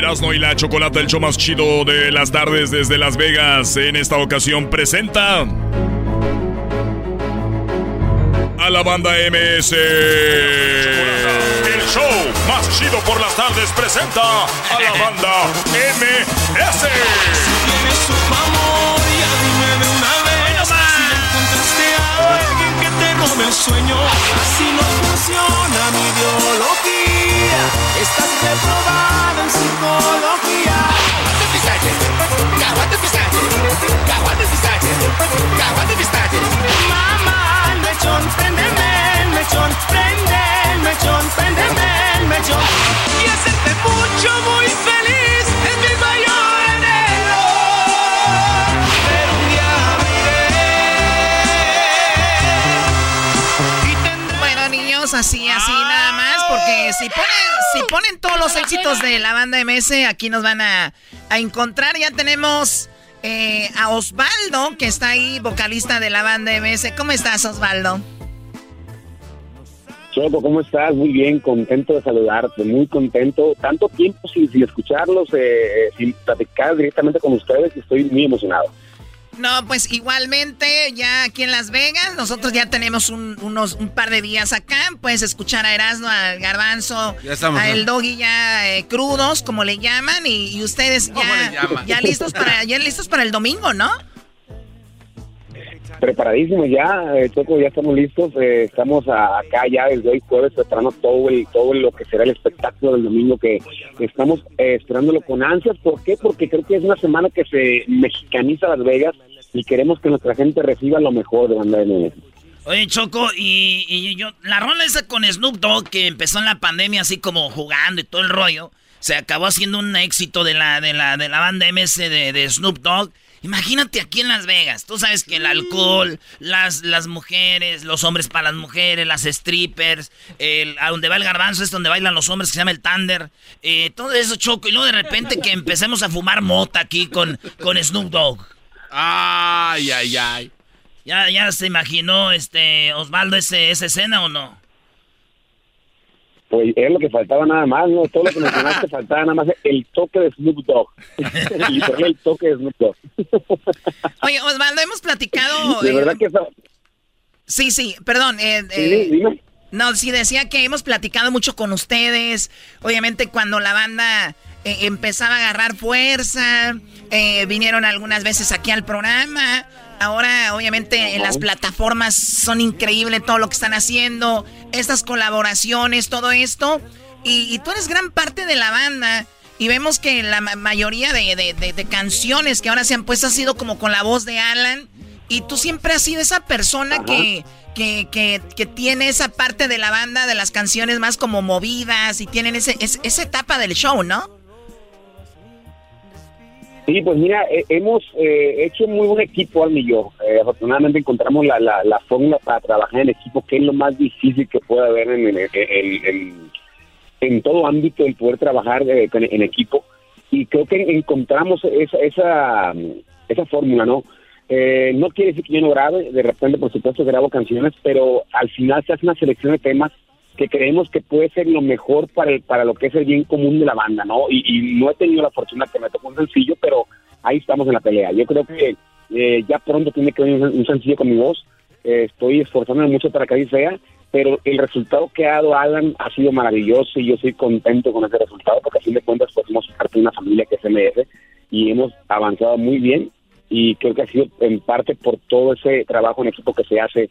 Erasmo y la Chocolata, el show más chido de las tardes desde Las Vegas, en esta ocasión presenta a la banda MS. El show más chido por las tardes presenta a la banda MS. Si tienes un amor, ya dime de una vez. Si encontraste a alguien que te robe el sueño, así no funciona mi ideología. Estás reprobada en psicología. Aguante pistache, aguante pistache, aguante pistache, aguante pistache. Mamá, el mechón, préndeme el mechón, prende el mechón, préndeme el mechón. Y hacerte mucho, muy feliz es mi mayor anhelo. Pero un día Bueno, niños, así, así nada más, porque si ponen, si ponen todos los éxitos de la banda MS, aquí nos van a, a encontrar. Ya tenemos eh, a Osvaldo, que está ahí, vocalista de la banda MS. ¿Cómo estás, Osvaldo? Choco, ¿cómo estás? Muy bien, contento de saludarte, muy contento. Tanto tiempo sin, sin escucharlos, eh, sin platicar directamente con ustedes, estoy muy emocionado. No, pues igualmente, ya aquí en Las Vegas, nosotros ya tenemos un, unos, un par de días acá. Puedes escuchar a Erasmo, al Garbanzo, Ya estamos, a ¿no? El Doggy ya eh, crudos, como le llaman, y, y ustedes ¿Cómo le ya, ya listos para ya listos para el domingo, ¿no? Preparadísimos ya, eh, Choco, ya estamos listos. eh, estamos a- acá ya desde hoy jueves preparando todo el, todo lo que será el espectáculo del domingo que estamos eh, esperándolo con ansias. ¿Por qué? Porque creo que es una semana que se mexicaniza Las Vegas y queremos que nuestra gente reciba lo mejor de banda MS. Oye, Choco, y, yo, la rola esa con Snoop Dogg que empezó en la pandemia así como jugando y todo el rollo, se acabó haciendo un éxito de la, de la, de la banda MS de, de Snoop Dogg. Imagínate aquí en Las Vegas, tú sabes que el alcohol, las, las mujeres, los hombres para las mujeres, las strippers, el, a donde va el garbanzo es donde bailan los hombres que se llama el Thunder, eh, todo eso Choco, y luego de repente que empecemos a fumar mota aquí con, con Snoop Dogg. Ay, ay, ay. ¿Ya, ya se imaginó este Osvaldo ese, esa escena o no? Pues es lo que faltaba nada más, ¿no? Todo lo que mencionaste *laughs* faltaba nada más el toque de Snoop Dogg. *laughs* Literal, el toque de Snoop Dogg. *laughs* Oye, Osvaldo, hemos platicado. De eh, verdad que eso... Sí, sí, perdón. eh, Sí, eh, dime. No, sí, decía que hemos platicado mucho con ustedes. Obviamente, cuando la banda eh, empezaba a agarrar fuerza, eh, vinieron algunas veces aquí al programa. Ahora, obviamente, en las plataformas son increíbles todo lo que están haciendo, estas colaboraciones, todo esto. Y, y tú eres gran parte de la banda. Y vemos que la ma- mayoría de, de- de- de canciones que ahora se han puesto ha sido como con la voz de Alan. Y tú siempre has sido esa persona que, que, que, que tiene esa parte de la banda, de las canciones más como movidas y tienen ese, es- esa etapa del show, ¿no? Sí, pues mira, eh, hemos eh, hecho muy buen equipo, Almi y yo. Eh, afortunadamente encontramos la, la, la fórmula para trabajar en equipo, que es lo más difícil que puede haber en, en, en- todo ámbito, el poder trabajar eh, en equipo. Y creo que encontramos esa, esa, esa fórmula, ¿no? Eh, no quiere decir que yo no grabe, de repente, por supuesto, grabo canciones, pero al final se hace una selección de temas que creemos que puede ser lo mejor para el, para lo que es el bien común de la banda, ¿no? Y, y no he tenido la fortuna que me tocó un sencillo, pero ahí estamos en la pelea. Yo creo que eh, ya pronto tiene que venir un, sencillo con mi voz. Eh, estoy esforzándome mucho para que así sea, pero el resultado que ha dado Alan ha sido maravilloso y yo estoy contento con ese resultado porque a fin de cuentas pues parte de una familia que es MS y hemos avanzado muy bien y creo que ha sido en parte por todo ese trabajo en equipo que se hace,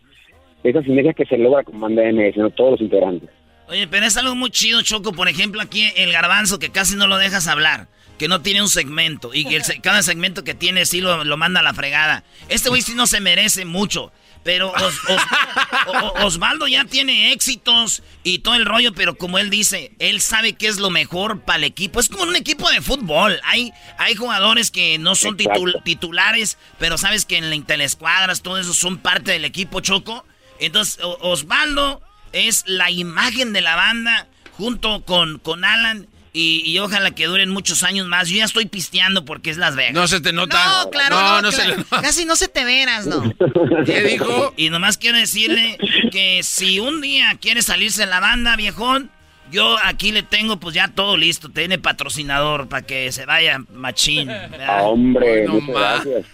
esa sinergia que se logra con banda MS, ¿no? todos los integrantes. Oye, pero es algo muy chido, Choco. Por ejemplo, aquí el garbanzo, que casi no lo dejas hablar. Que no tiene un segmento. Y que el cada segmento que tiene sí lo, lo manda a la fregada. Este güey sí no se merece mucho. Pero Os- Os- *laughs* Osvaldo ya tiene éxitos y todo el rollo, pero como él dice, él sabe qué es lo mejor para el equipo. Es como un equipo de fútbol. Hay, hay jugadores que no son titul- titulares, pero sabes que en la interescuadras, todo eso son parte del equipo, Choco. Entonces, O- Osvaldo es la imagen de la banda junto con, con Alan. Y, y, ojalá que duren muchos años más. Yo ya estoy pisteando porque es Las Vegas. No se te nota. No, claro. No, no, se le nota. Casi no se te veras, ¿no? *laughs* ¿Qué dijo? Y nomás quiero decirle que si un día quiere salirse de la banda, viejón, yo aquí le tengo pues ya todo listo. Tiene patrocinador para que se vaya machín. Ah, hombre, *laughs* *laughs* muchas, gracias.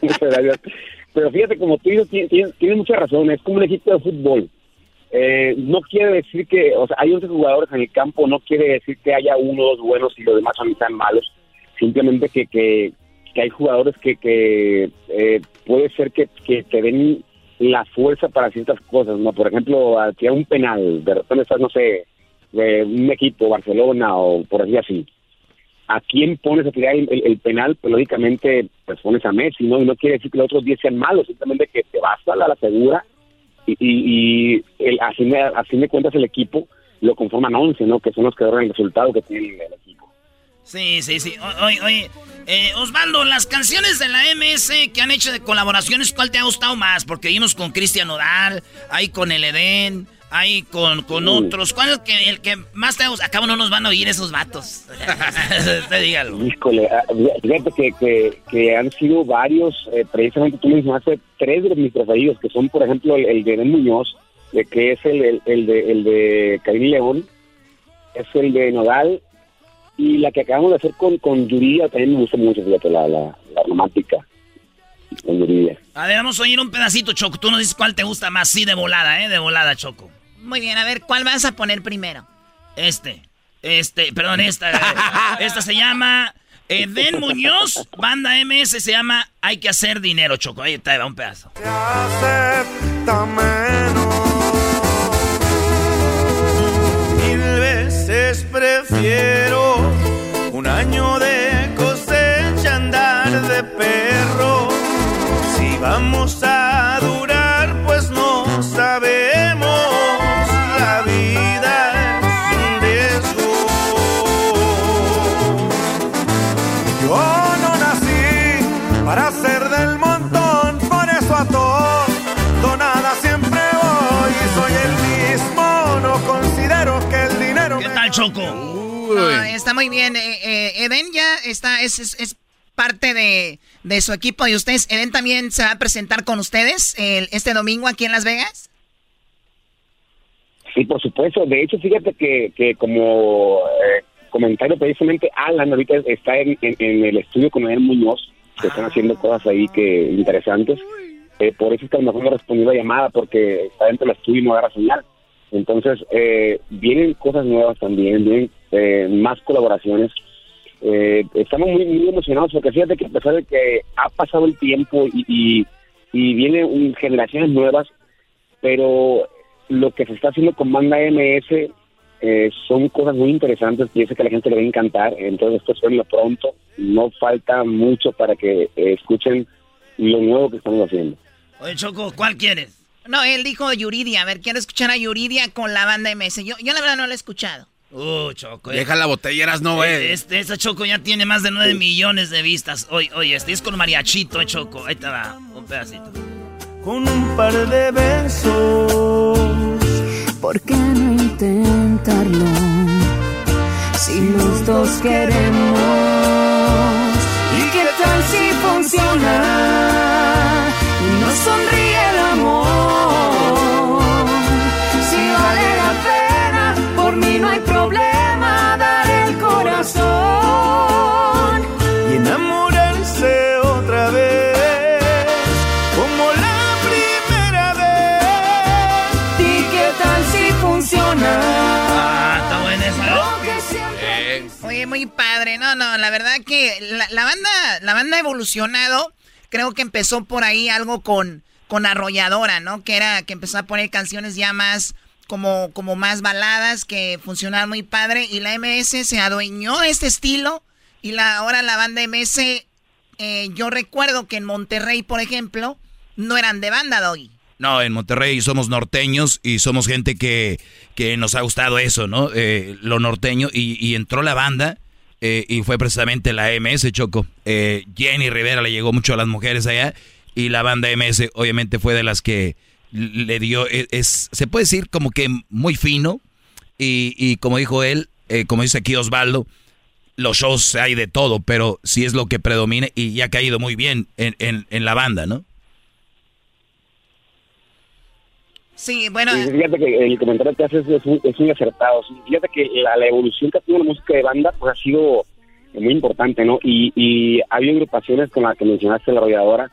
muchas gracias. Pero fíjate, como tú dices, tienes, tienes mucha razón. Es como un equipo de fútbol eh, no quiere decir que, o sea, hay 11 jugadores en el campo, no quiere decir que haya unos buenos y los demás son malos, simplemente que, que, hay jugadores que, que eh, puede ser que, que te den la fuerza para ciertas cosas, ¿no? Por ejemplo, que un penal, de repente estás, no sé, de un equipo, Barcelona o por así así. ¿A quién pones a tirar el, penal? Pues lógicamente, pues pones a Messi, ¿no? Y no quiere decir que los otros 10 sean malos, simplemente que te vas a la segura y, y el, así, me, así me cuentas el equipo lo conforman 11, ¿no? Que son los que dan el resultado que tiene el equipo. Sí, sí, sí. Oye, oye eh, Osvaldo, las canciones de la MS que han hecho de colaboraciones, ¿cuál te ha gustado más? Porque vimos con Cristian Nodal, ahí con el Edén, ahí con, con otros. ¿Cuál es el que, el que más te gusta? Acá no nos van a oír esos vatos. *laughs* Usted dígalo. Híjole, ah, fíjate que, que, que, han sido varios, eh, precisamente tú mencionaste tres de mis preferidos, que son, por ejemplo, el, de Ben Muñoz, de que es el, el, de, el de León, es el de Nodal, y la que acabamos de hacer con, con Yuridia también me gusta mucho, fíjate, la, la, la romántica. Con Yuridia. A ver, vamos a oír un pedacito, Choco. Tú nos dices cuál te gusta más. Sí, de volada, ¿eh? De volada, Choco. Muy bien, a ver, ¿cuál vas a poner primero? Este. Este, perdón, esta. *laughs* esta se llama Eden Muñoz, banda MS, se llama Hay que hacer dinero, Choco. Ahí está, va un pedazo. Mil veces prefiero un año de cosecha andar de perro. Si vamos a está muy bien, eh, eh, Eden ya está, es, es, parte de, de, su equipo y ustedes, Eden también se va a presentar con ustedes el, este domingo aquí en Las Vegas. Sí, por supuesto. De hecho, fíjate que, que como eh, comentario precisamente, Alan ahorita está en, en, el estudio con Eden Muñoz que están haciendo cosas ahí que interesantes. Eh, por eso es que a lo mejor no respondió la llamada porque está dentro del estudio y no agarra señal. Entonces, eh, vienen cosas nuevas también, vienen eh, más colaboraciones. estamos muy, muy emocionados porque fíjate que a pesar de que ha pasado el tiempo y, y, vienen generaciones nuevas, pero lo que se está haciendo con Manda MS eh, son cosas muy interesantes y sé que a la gente le va a encantar. Entonces, esto lo pronto. No falta mucho para que eh, escuchen lo nuevo que estamos haciendo. Oye, Choco, ¿cuál quieres? No, él dijo Yuridia. A ver, quiero escuchar a Yuridia con la banda MS. Yo, yo la verdad no la he escuchado. Uh, Choco. Deja la botella, eras no, güey. Eh, este, esa Choco ya tiene más de 9 millones de vistas. Oye, oye, este es con mariachito, Choco. Ahí te va, un pedacito. Con un par de besos ¿Por qué no intentarlo? Si los dos queremos. ¿Y qué tal si funciona? Y nos sonríe muy padre. No, no, la verdad que la, banda, la banda ha evolucionado. Creo que empezó por ahí algo con, con arrolladora, ¿no? Que era que empezó a poner canciones ya más como, como más baladas que funcionaban muy padre. Y la MS se adueñó de este estilo. Y la, ahora la banda MS, eh, yo recuerdo que en Monterrey, por ejemplo, no eran de banda, Doggy. No, en Monterrey somos norteños y somos gente que, que nos ha gustado eso, ¿no? Eh, lo norteño. Y, entró la banda eh, y fue precisamente la MS Choco. Eh, Jenny Rivera le llegó mucho a las mujeres allá y la banda MS obviamente fue de las que le dio, e, es, se puede decir como que muy fino y, y como dijo él, eh, como dice aquí Osvaldo, los shows hay de todo, pero sí es lo que predomina y ya ha caído muy bien en, en, la banda, ¿no? Sí, bueno. fíjate que el comentario que haces es muy, es muy acertado. Fíjate que la, evolución que ha tenido la música de banda pues ha sido muy importante, ¿no? Y, y hay agrupaciones con las que mencionaste la arrolladora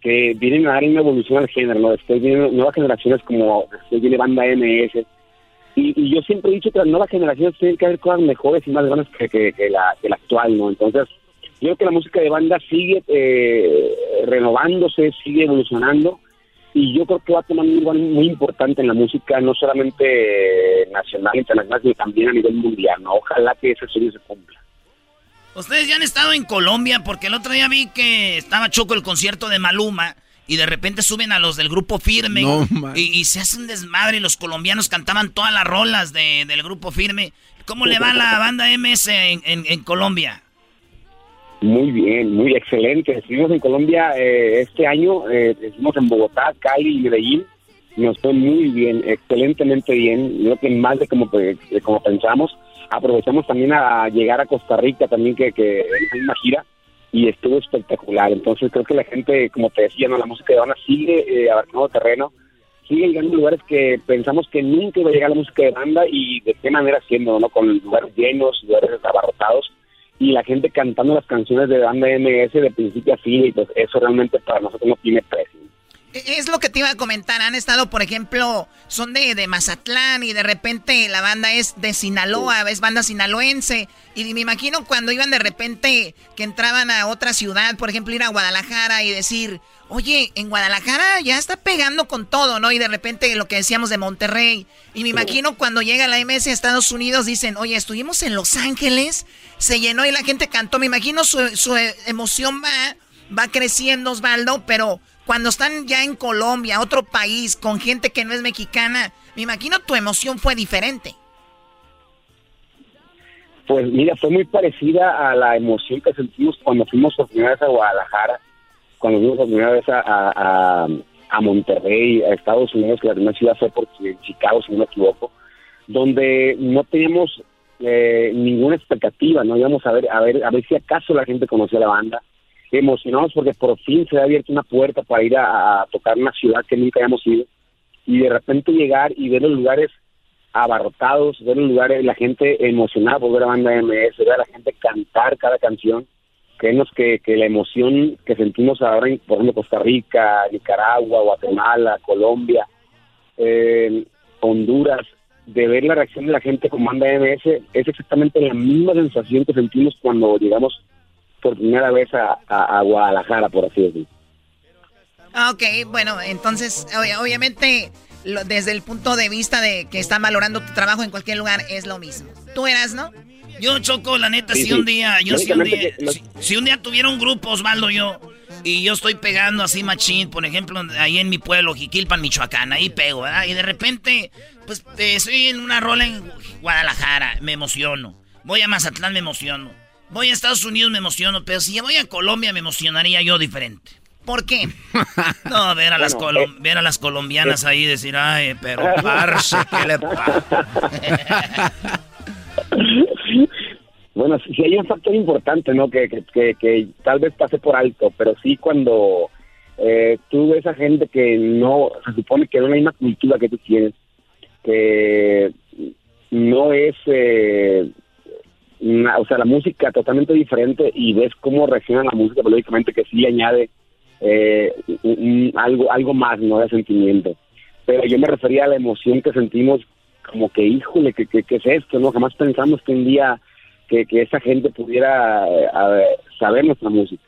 que vienen a dar una evolución al género, ¿no? Después vienen nuevas generaciones como después viene banda MS, y, yo siempre he dicho que las nuevas generaciones tienen que haber cosas mejores y más grandes que, la, actual, ¿no? Entonces, yo creo que la música de banda sigue eh, renovándose, sigue evolucionando y yo creo que va a tomar un lugar muy importante en la música, no solamente nacional, internacional, sino también a nivel mundial, ¿no? Ojalá que ese sueño se cumpla. Ustedes ya han estado en Colombia porque el otro día vi que estaba Choco el concierto de Maluma y de repente suben a los del grupo Firme y, se hace un desmadre y los colombianos cantaban todas las rolas del grupo Firme. ¿Cómo le va la banda MS en, Colombia? Muy bien, muy excelente. Estuvimos en Colombia eh, este año, eh, estuvimos en Bogotá, Cali y Medellín. Nos fue muy bien, excelentemente bien. Creo que más de como, como pensamos. Aprovechamos también a llegar a Costa Rica también, que, que en una gira y estuvo espectacular. Entonces creo que la gente, como te decía, no la música de banda sigue eh, abarcando terreno, sigue llegando a lugares que pensamos que nunca iba a llegar la música de banda y de qué manera haciendo, ¿no? Con lugares llenos, lugares abarrotados y la gente cantando las canciones de banda MS de principio a fin y pues eso realmente para nosotros no tiene precio. E, es lo que te iba a comentar. Han estado, por ejemplo, son de, de Mazatlán y de repente la banda es de Sinaloa, es banda sinaloense. Y me imagino cuando iban de repente que entraban a otra ciudad, por ejemplo, ir a Guadalajara y decir, oye, en Guadalajara ya está pegando con todo, ¿no? Y de repente lo que decíamos de Monterrey. Y me imagino cuando llega la MS a Estados Unidos, dicen, oye, estuvimos en Los Ángeles, se llenó y la gente cantó. Me imagino su, su emoción va, va creciendo, Osvaldo, pero cuando están ya en Colombia, otro país, con gente que no es mexicana, me imagino tu emoción fue diferente. Pues mira, fue muy parecida a la emoción que sentimos cuando fuimos por primera vez a Guadalajara, cuando fuimos por primera vez a, Monterrey, a Estados Unidos, que la primera ciudad fue por Chicago, si no me equivoco, donde no teníamos eh, ninguna expectativa, no íbamos a ver, a ver, a ver si acaso la gente conocía la banda, emocionados porque por fin se ha abierto una puerta para ir a, tocar una ciudad que nunca habíamos ido. Y de repente llegar y ver los lugares abarrotados, ver los lugares, la gente emocionada por ver a banda MS, ver a la gente cantar cada canción, creemos que, que la emoción que sentimos ahora en, por ejemplo, Costa Rica, Nicaragua, Guatemala, Colombia, eh, Honduras, de ver la reacción de la gente con banda MS, es exactamente la misma sensación que sentimos cuando llegamos por primera vez a, Guadalajara, por así decirlo. Ah, ok, bueno, entonces, obviamente, desde el punto de vista de que están valorando tu trabajo en cualquier lugar, es lo mismo. ¿Tú eras, no? Yo choco, la neta, si un día, yo si un día, si, un día tuviera un grupo, Osvaldo, yo, y yo estoy pegando así machín, por ejemplo, ahí en mi pueblo, Jiquilpan, Michoacán, ahí pego, ¿verdad? Y de repente, pues, estoy en una rola en Guadalajara, me emociono. Voy a Mazatlán, me emociono. Voy a Estados Unidos, me emociono, pero si voy a Colombia, me emocionaría yo diferente. ¿Por qué? *laughs* No, ver a, las, eh, ver a las colombianas ahí y decir, ay, pero parce, ¿qué le pasa? *laughs* bueno, sí, hay un factor importante, ¿no? Que, que, que, tal vez pase por alto, pero sí cuando eh, tú ves a gente que no, se supone que no hay una cultura que tú tienes, que no es... Eh, o sea, la música totalmente diferente y ves cómo reacciona la música, pero lógicamente que sí añade eh, algo, algo más, ¿no? De sentimiento. Pero yo me refería a la emoción que sentimos, como que, híjole, que, que, es esto, ¿no? Jamás pensamos que un día que, que esa gente pudiera eh, saber nuestra música.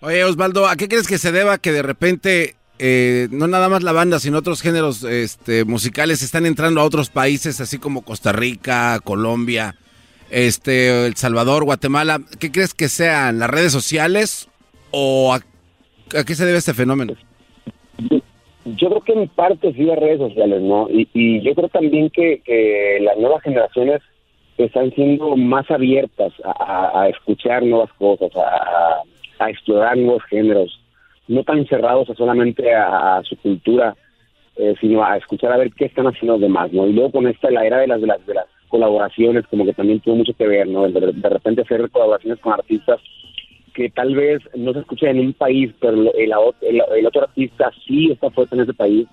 Oye, Osvaldo, ¿a qué crees que se deba que de repente eh, no nada más la banda, sino otros géneros este, musicales están entrando a otros países, así como Costa Rica, Colombia? este, El Salvador, Guatemala, ¿qué crees que sean las redes sociales o a, qué se debe este fenómeno? Yo, creo que en parte sí las redes sociales, ¿no? Y, yo creo también que, las nuevas generaciones están siendo más abiertas a, escuchar nuevas cosas, a, explorar nuevos géneros, no tan cerrados a solamente a, su cultura, eh, sino a escuchar a ver qué están haciendo los demás, ¿no? Y luego con esta, la era de las, de las, de colaboraciones como que también tuvo mucho que ver, ¿no? De, de repente hacer colaboraciones con artistas que tal vez no se escuchen en un país, pero el, el, el otro artista sí está fuerte en ese país,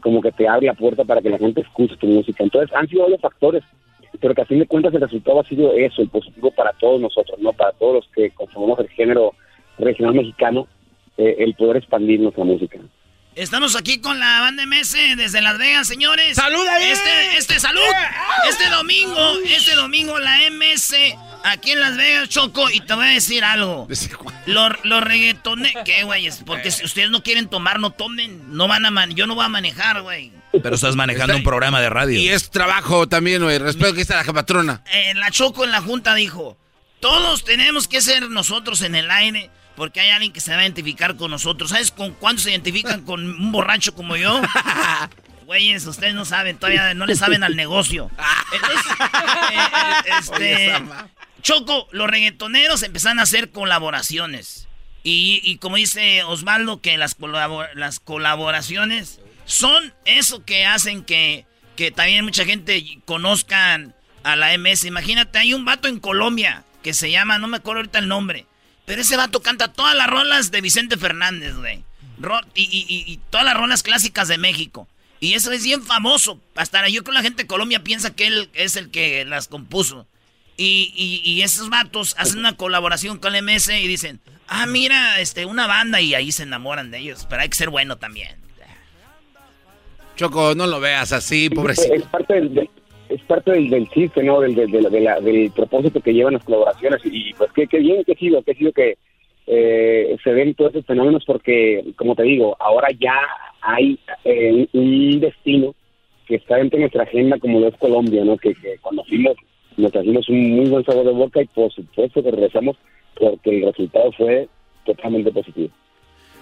como que te abre la puerta para que la gente escuche tu música. Entonces han sido varios factores, pero que a fin de cuentas el resultado ha sido eso, el positivo para todos nosotros, ¿no? Para todos los que conformamos el género regional mexicano, eh, el poder expandir nuestra música. Estamos aquí con la banda MS desde Las Vegas, señores. ¡Salud ahí! Este, este, salud. Este domingo, este domingo la MS aquí en Las Vegas, Choco, y te voy a decir algo. Los, los reggaetones, ¿qué, güey? Porque si ustedes no quieren tomar, no tomen. No van a man yo no voy a manejar, güey. Pero estás manejando un programa de radio. Y es trabajo también, güey. Respeto que está la patrona. Eh, la Choco en la junta dijo, todos tenemos que ser nosotros en el aire porque hay alguien que se va a identificar con nosotros. ¿Sabes con cuánto se identifican con un borracho como yo? *laughs* Güeyes, ustedes no saben, todavía no le saben al negocio. Entonces, eh, eh, *laughs* este, Choco, los reggaetoneros empezaron a hacer colaboraciones. Y, como dice Osvaldo, que las, las colaboraciones son eso que hacen que, que también mucha gente conozcan a la MS. Imagínate, hay un vato en Colombia que se llama, no me acuerdo ahorita el nombre, pero ese vato canta todas las rolas de Vicente Fernández, güey. Y, todas las rolas clásicas de México. Y eso es bien famoso. Hasta yo creo que la gente de Colombia piensa que él es el que las compuso. Y, esos vatos hacen una colaboración con el MS y dicen, ah, mira, este, una banda y ahí se enamoran de ellos. Pero hay que ser bueno también. Choco, no lo veas así, pobrecito. Es parte del, es parte del, del chiste, ¿no? Del, del, del, propósito que llevan las colaboraciones. Y, pues qué, qué bien que ha sido, que ha sido que eh, se ven todos esos fenómenos porque, como te digo, ahora ya hay eh, un destino que está dentro de nuestra agenda como lo es Colombia, ¿no? Que, que cuando fuimos nos trajimos un muy buen sabor de boca y por supuesto que regresamos porque el resultado fue totalmente positivo.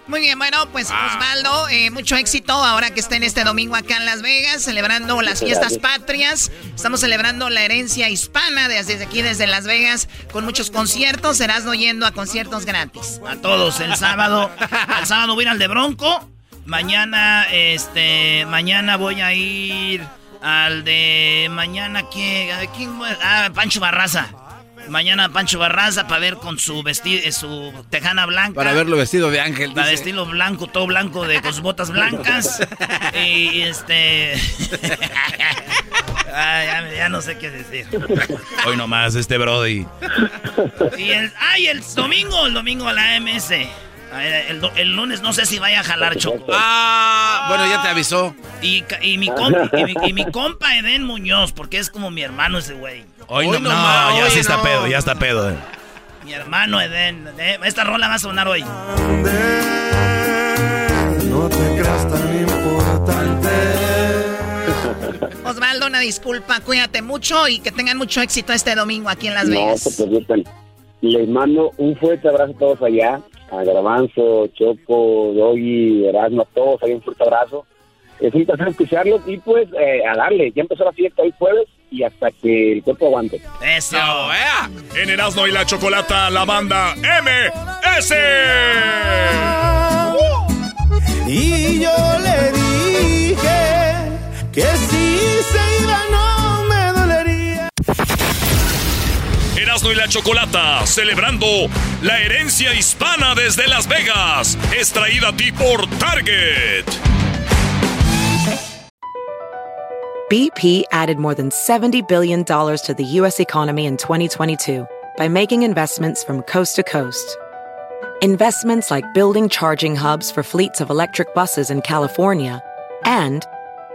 Muy bien, bueno, pues ah. Osvaldo, eh, mucho éxito ahora que estén este domingo acá en Las Vegas, celebrando las fiestas patrias. Estamos celebrando la herencia hispana desde aquí, desde Las Vegas, con muchos conciertos. Serás no yendo a conciertos gratis. A todos, el sábado. *laughs* el sábado voy al de Bronco. Mañana, este, mañana voy a ir al de mañana, ¿quién? ¿quién? Ah, Pancho Barraza. Mañana Pancho Barraza para ver con su vestido, eh, su tejana blanca. Para verlo vestido de ángel. Para vestirlo blanco, todo blanco, de con sus botas blancas. *laughs* y este. *laughs* ya, no sé qué decir. Hoy nomás, este Brody. Y el, ay, el domingo, el domingo a la MS. El, lunes no sé si vaya a jalar Choco. Ah, bueno, ya te avisó. Y, y, mi, compa, y, mi, compa Eden Muñoz, porque es como mi hermano ese güey. Hoy, no, no, ya sí está pedo, ya está pedo. Eh. Mi hermano Eden. Eh, esta rola va a sonar hoy. No te creas tan importante. Osvaldo, una disculpa, cuídate mucho y que tengan mucho éxito este domingo aquí en Las Vegas. No se preocupen. Les mando un fuerte abrazo a todos allá, a Garbanzo, Choco, Doggy, Erasmo, a todos, ahí un fuerte abrazo. Es un placer escucharlos y pues eh, a darle. Ya empezó la fiesta hoy jueves y hasta que el cuerpo aguante. ¡Eso! En Erasmo y la Chocolata, la banda MS. Y yo le dije que si se iba no me dolería. Erasmo y la Chocolata, celebrando la herencia hispana desde Las Vegas, extraída a ti por Target. BP added more than $70 billion to the U.S. economy in 2022 by making investments from coast to coast. Investments like building charging hubs for fleets of electric buses in California and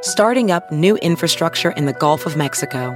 starting up new infrastructure in the Gulf of Mexico.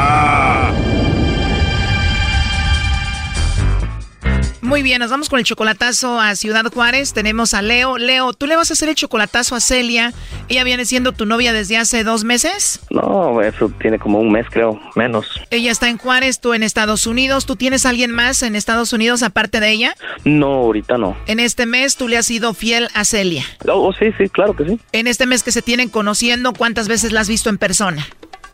Muy bien, nos vamos con el chocolatazo a Ciudad Juárez. Tenemos a Leo. Leo, ¿tú le vas a hacer el chocolatazo a Celia? ¿Ella viene siendo tu novia desde hace dos meses? No, eso tiene como un mes, creo, menos. Ella está en Juárez, tú en Estados Unidos. ¿Tú tienes alguien más en Estados Unidos aparte de ella? No, ahorita no. En este mes tú le has sido fiel a Celia. Oh, oh, sí, sí, claro que sí. En este mes que se tienen conociendo, ¿cuántas veces la has visto en persona?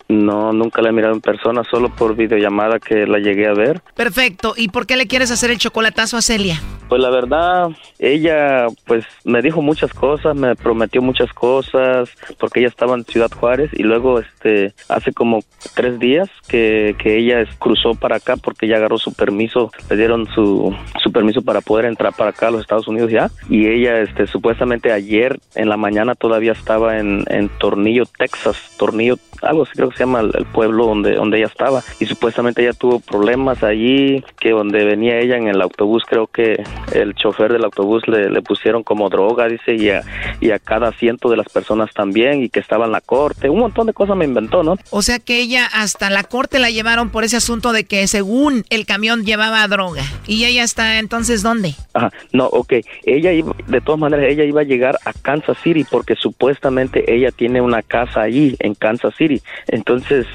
No, nunca la he mirado en persona, solo por videollamada que la llegué a ver. Perfecto. ¿Y por qué le quieres hacer el chocolatazo a Celia? Pues la verdad, ella pues me dijo muchas cosas, me prometió muchas cosas, porque ella estaba en Ciudad Juárez y luego este hace como tres días que, que ella cruzó para acá porque ella agarró su permiso, le dieron su, su permiso para poder entrar para acá a los Estados Unidos ya y ella este supuestamente ayer en la mañana todavía estaba en, en Tornillo, Texas, Tornillo, algo así creo que se llama el, el pueblo donde, donde ella estaba y supuestamente ella tuvo problemas allí, que donde venía ella en el autobús creo que el chofer del autobús le, le pusieron como droga, dice, y a, y a cada asiento de las personas también, y que estaba en la corte, un montón de cosas me inventó, ¿no? O sea que ella hasta la corte la llevaron por ese asunto de que según el camión llevaba droga. ¿Y ella está entonces dónde? Ajá, no, ok, ella iba, de todas maneras, ella iba a llegar a Kansas City porque supuestamente ella tiene una casa allí en Kansas City. Entonces,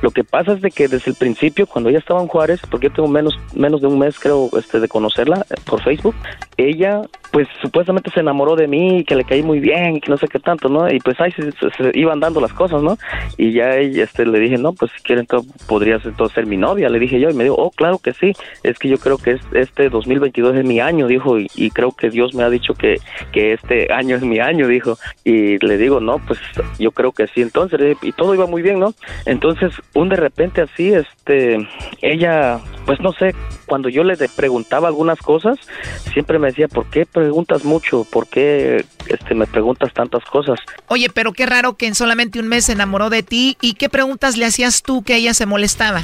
lo que pasa es de que desde el principio, cuando ella estaba en Juárez, porque yo tengo menos, menos de un mes, creo, este, de conocerla eh, por Facebook, ella pues supuestamente se enamoró de mí, que le caí muy bien y que no sé qué tanto, ¿no? Y pues ahí se, se- iban dando las cosas, ¿no? Y ya este, le dije, no, pues si quieren, entonces, podrías entonces ser mi novia, le dije yo, y me dijo, oh, claro que sí, es que yo creo que es, este 2022 es mi año, dijo, y, y creo que Dios me ha dicho que, que este año es mi año, dijo, y le digo, no, pues yo creo que sí, entonces, y todo iba muy bien, ¿no? Entonces, un de repente así, este, ella, pues no sé, cuando yo le preguntaba algunas cosas, siempre me decía, ¿por qué preguntas mucho? ¿Por qué este, me preguntas tantas cosas? Oye, pero qué raro que en solamente un mes se enamoró de ti. ¿Y qué preguntas le hacías tú que ella se molestaba?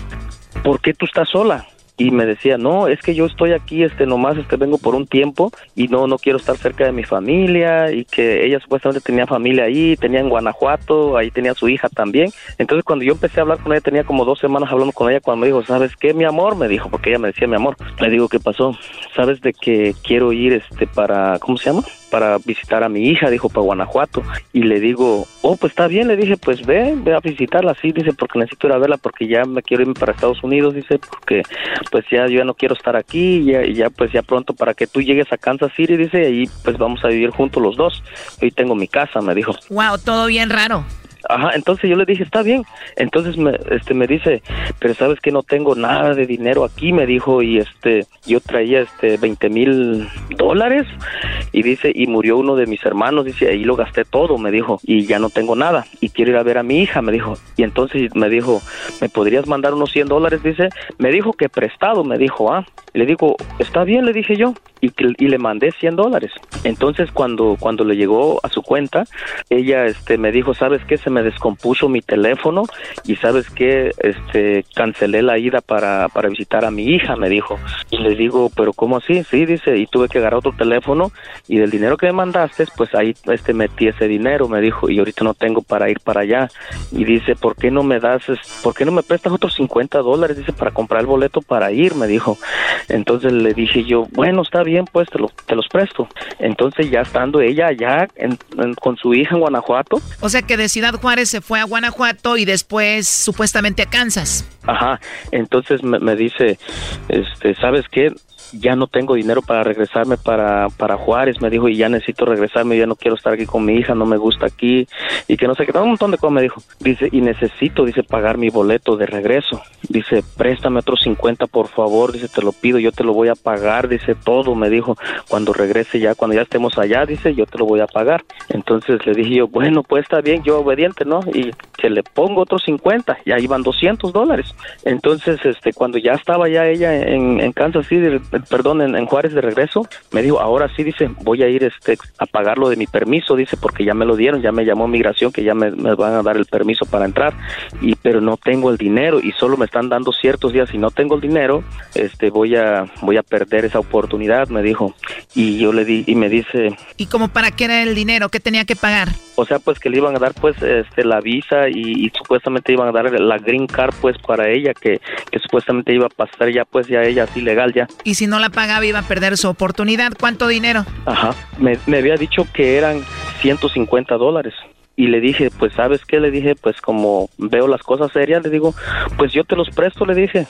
¿Por qué tú estás sola? Y me decía, no, es que yo estoy aquí, este, nomás, este, vengo por un tiempo y no, no quiero estar cerca de mi familia y que ella supuestamente tenía familia ahí, tenía en Guanajuato, ahí tenía su hija también. Entonces cuando yo empecé a hablar con ella, tenía como dos semanas hablando con ella cuando me dijo, ¿sabes qué, mi amor? Me dijo, porque ella me decía, mi amor. Le digo, ¿qué pasó? ¿Sabes de que quiero ir, este, para, ¿cómo se llama? Para visitar a mi hija, dijo, para Guanajuato. Y le digo, oh, pues está bien, le dije, pues ve, ve a visitarla, sí, dice, porque necesito ir a verla, porque ya me quiero irme para Estados Unidos, dice, porque pues ya yo ya no quiero estar aquí, ya, ya pues ya pronto para que tú llegues a Kansas City, dice, ahí pues vamos a vivir juntos los dos. Hoy tengo mi casa, me dijo. Wow, todo bien raro. Ajá, entonces yo le dije, está bien. Entonces me, este, me dice, pero sabes que no tengo nada de dinero aquí, me dijo, y este, yo traía este 20 mil dólares, y dice, y murió uno de mis hermanos, dice, ahí lo gasté todo, me dijo, y ya no tengo nada, y quiero ir a ver a mi hija, me dijo. Y entonces me dijo, ¿me podrías mandar unos 100 dólares? Dice, me dijo que prestado, me dijo, ah. Le digo, está bien, le dije yo, y, y le mandé 100 dólares. Entonces cuando, cuando le llegó a su cuenta, ella este, me dijo, ¿sabes qué? Se me descompuso mi teléfono y ¿sabes qué? Este, cancelé la ida para, para visitar a mi hija, me dijo. Y le digo, ¿pero cómo así? Sí, dice, y tuve que agarrar otro teléfono y del dinero que me mandaste, pues ahí este, metí ese dinero, me dijo, y ahorita no tengo para ir para allá. Y dice, ¿por qué no me das, por qué no me prestas otros 50 dólares? Dice, para comprar el boleto para ir, me dijo. Entonces le dije yo, bueno, está bien, pues te, lo- te los presto. Entonces ya estando ella allá en- con su hija en Guanajuato, O sea que de Ciudad Juárez se fue a Guanajuato y después supuestamente a Kansas. Ajá, entonces me, me dice, este, ¿sabes qué? Ya no tengo dinero para regresarme para, para Juárez, me dijo, y ya necesito regresarme, ya no quiero estar aquí con mi hija, no me gusta aquí, y que no sé qué, un montón de cosas me dijo. Dice, y necesito, dice, pagar mi boleto de regreso. Dice, préstame otros 50, por favor, dice, te lo pido, yo te lo voy a pagar, dice, todo, me dijo, cuando regrese ya, cuando ya estemos allá, dice, yo te lo voy a pagar. Entonces le dije yo, bueno, pues está bien, yo obediente, ¿no? Y que le pongo otros 50, ya iban 200 dólares. Entonces, este, cuando ya estaba ya ella en, en Kansas City, perdón, en, en Juárez de regreso, me dijo, ahora sí, dice, voy a ir este, a pagar lo de mi permiso, dice, porque ya me lo dieron, ya me llamó migración, que ya me, me van a dar el permiso para entrar, y pero no tengo el dinero y solo me están dando ciertos días y no tengo el dinero, este, voy a, voy a perder esa oportunidad, me dijo. Y yo le di, y me dice, ¿Y como para qué era el dinero? ¿Qué tenía que pagar? o sea, pues que le iban a dar pues este la visa y, y supuestamente iban a dar la green card pues para ella que, que supuestamente iba a pasar ya pues ya ella así legal ya. Y si no la pagaba iba a perder su oportunidad. ¿Cuánto dinero? Ajá, me, me había dicho que eran 150 dólares. Y le dije, pues, ¿sabes qué? Le dije, pues, como veo las cosas serias, le digo, pues yo te los presto, le dije.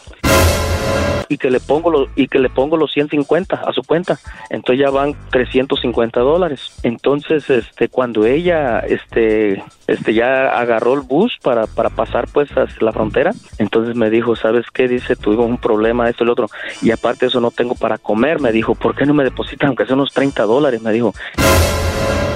Y que le pongo los, y que le pongo los 150 a su cuenta. Entonces ya van 350 dólares. Entonces, este, cuando ella, este, este, ya agarró el bus para, para pasar, pues, hacia la frontera, entonces me dijo, ¿sabes qué? Dice, tuvimos un problema, esto y lo otro. Y aparte eso no tengo para comer. Me dijo, ¿por qué no me depositan aunque sea unos 30 dólares? Me dijo.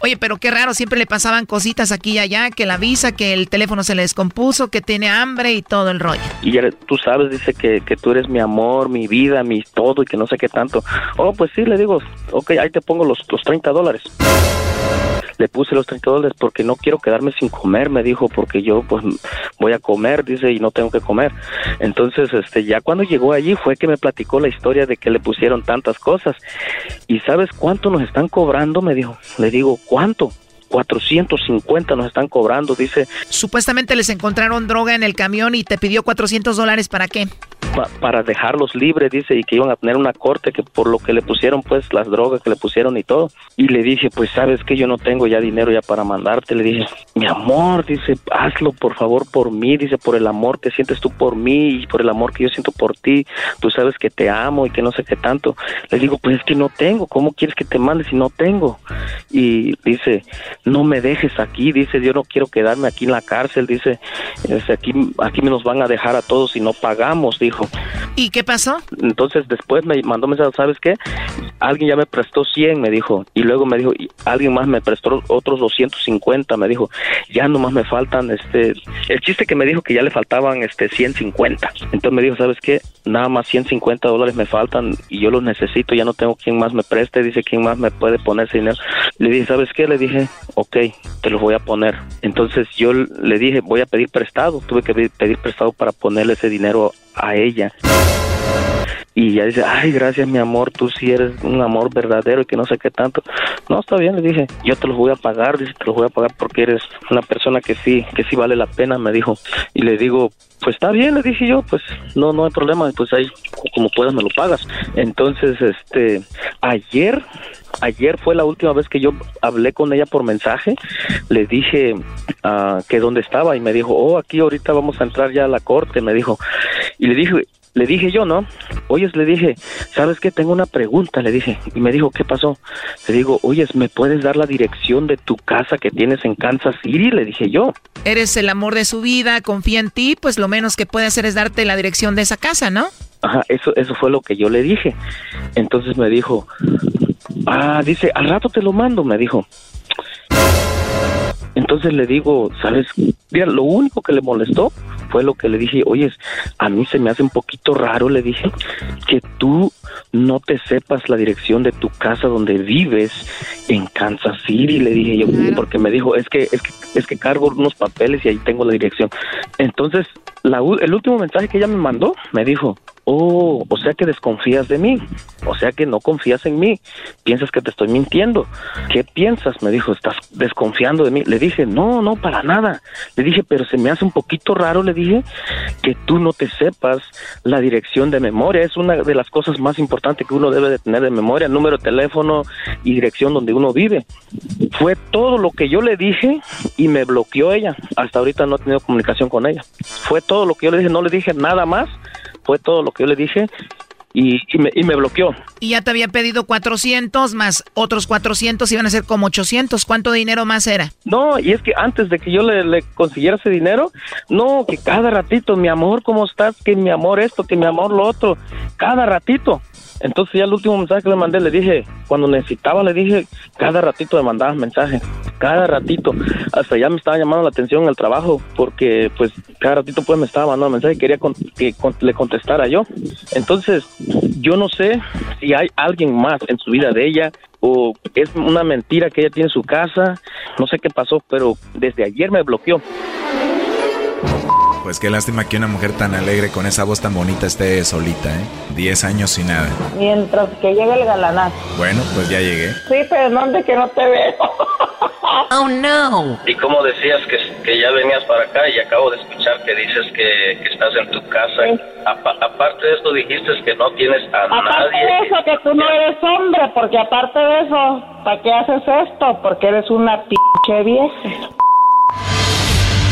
Oye, pero qué raro, siempre le pasaban cositas aquí y allá, que la visa, que el teléfono se le descompuso, que tiene hambre y todo el rollo. Y ya tú sabes, dice que, que tú eres mi amor, mi vida, mi todo y que no sé qué tanto. Oh, pues sí, le digo, ok, ahí te pongo los, los 30 dólares. Le puse los 30 dólares porque no quiero quedarme sin comer, me dijo, porque yo pues voy a comer, dice, y no tengo que comer. Entonces, este, ya cuando llegó allí fue que me platicó la historia de que le pusieron tantas cosas. ¿Y sabes cuánto nos están cobrando? Me dijo. Le digo, ¿cuánto? 450 nos están cobrando, dice. Supuestamente les encontraron droga en el camión y te pidió 400 dólares para qué? Pa- para dejarlos libres, dice, y que iban a tener una corte que por lo que le pusieron, pues, las drogas que le pusieron y todo. Y le dije, pues, sabes que yo no tengo ya dinero ya para mandarte. Le dije, mi amor, dice, hazlo por favor por mí, dice, por el amor que sientes tú por mí y por el amor que yo siento por ti. Tú sabes que te amo y que no sé qué tanto. Le digo, pues es que no tengo, ¿cómo quieres que te mande si no tengo? Y dice, no me dejes aquí, dice, yo no quiero quedarme aquí en la cárcel, dice, aquí, aquí nos van a dejar a todos si no pagamos, dijo. ¿Y qué pasó? Entonces después me mandó mensaje, ¿sabes qué? Alguien ya me prestó 100, me dijo, y luego me dijo, y alguien más me prestó otros 250, me dijo, ya nomás me faltan, este, el chiste que me dijo que ya le faltaban, este, 150. Entonces me dijo, ¿sabes qué? Nada más 150 dólares me faltan y yo los necesito, ya no tengo quien más me preste, dice, ¿quién más me puede poner ese dinero? Le dije, ¿sabes qué? Le dije, ok, te los voy a poner. Entonces yo le dije, voy a pedir prestado, tuve que pedir- prestado para ponerle ese dinero a ella. Y ella dice, ay, gracias mi amor, tú sí eres un amor verdadero y que no sé qué tanto. No, está bien, le dije, yo te los voy a pagar, dice, te los voy a pagar porque eres una persona que sí, que sí vale la pena, me dijo. Y le digo, pues está bien, le dije yo, pues no, no hay problema, pues ahí como puedas me lo pagas. Entonces, este, ayer, ayer fue la última vez que yo hablé con ella por mensaje, le dije ah, que dónde estaba y me dijo, oh, aquí ahorita vamos a entrar ya a la corte, me dijo. Y le dije, le dije yo, ¿no? Oyes, le dije, ¿sabes qué? Tengo una pregunta, le dije. Y me dijo, ¿qué pasó? Le digo, oyes, ¿me puedes dar la dirección de tu casa que tienes en Kansas City? Le dije yo. Eres el amor de su vida, confía en ti, pues lo menos que puede hacer es darte la dirección de esa casa, ¿no? Ajá, eso, eso fue lo que yo le dije. Entonces me dijo, ah, dice, al rato te lo mando, me dijo. Entonces le digo, ¿sabes? Mira, lo único que le molestó fue lo que le dije, oye, a mí se me hace un poquito raro, le dije, que tú no te sepas la dirección de tu casa donde vives en Kansas City, le dije yo, porque me dijo, es que, es que, es que cargo unos papeles y ahí tengo la dirección. Entonces, la, el último mensaje que ella me mandó, me dijo, oh, o sea que desconfías de mí, o sea que no confías en mí, piensas que te estoy mintiendo. ¿Qué piensas? Me dijo, estás desconfiando de mí. Le dije, no, no, para nada. Le dije, pero se me hace un poquito raro, le dije, que tú no te sepas la dirección de memoria. Es una de las cosas más importantes que uno debe de tener de memoria, número de teléfono y dirección donde uno vive. Fue todo lo que yo le dije y me bloqueó ella. Hasta ahorita no he tenido comunicación con ella. Fue todo lo que yo le dije, no le dije nada más. Fue todo lo que yo le dije y, y me, y me bloqueó. Y ya te había pedido 400 más otros 400 iban a ser como 800. ¿Cuánto dinero más era? No, y es que antes de que yo le, le consiguiera ese dinero, no, que cada ratito, mi amor, ¿cómo estás? Que mi amor esto, que mi amor lo otro, cada ratito. Entonces ya el último mensaje que le mandé, le dije, cuando necesitaba, le dije, cada ratito me mandabas mensaje, cada ratito. Hasta ya me estaba llamando la atención en el trabajo, porque pues cada ratito pues me estaba mandando mensaje y quería que le contestara yo. Entonces, yo no sé si hay alguien más en su vida de ella o es una mentira que ella tiene en su casa, no sé qué pasó, pero desde ayer me bloqueó. Pues qué lástima que una mujer tan alegre con esa voz tan bonita esté solita, ¿eh? Diez años sin nada. Mientras que llegue el galanazo. Bueno, pues ya llegué. Sí, pero ¿dónde que no te veo? *laughs* Oh no. ¿Y cómo decías que, que ya venías para acá y acabo de escuchar que dices que, que estás en tu casa? Apa- aparte de esto dijiste que no tienes a Aparte de nadie. eso, que tú no eres hombre, porque aparte de eso, ¿para qué haces esto? Porque eres una pinche vieja.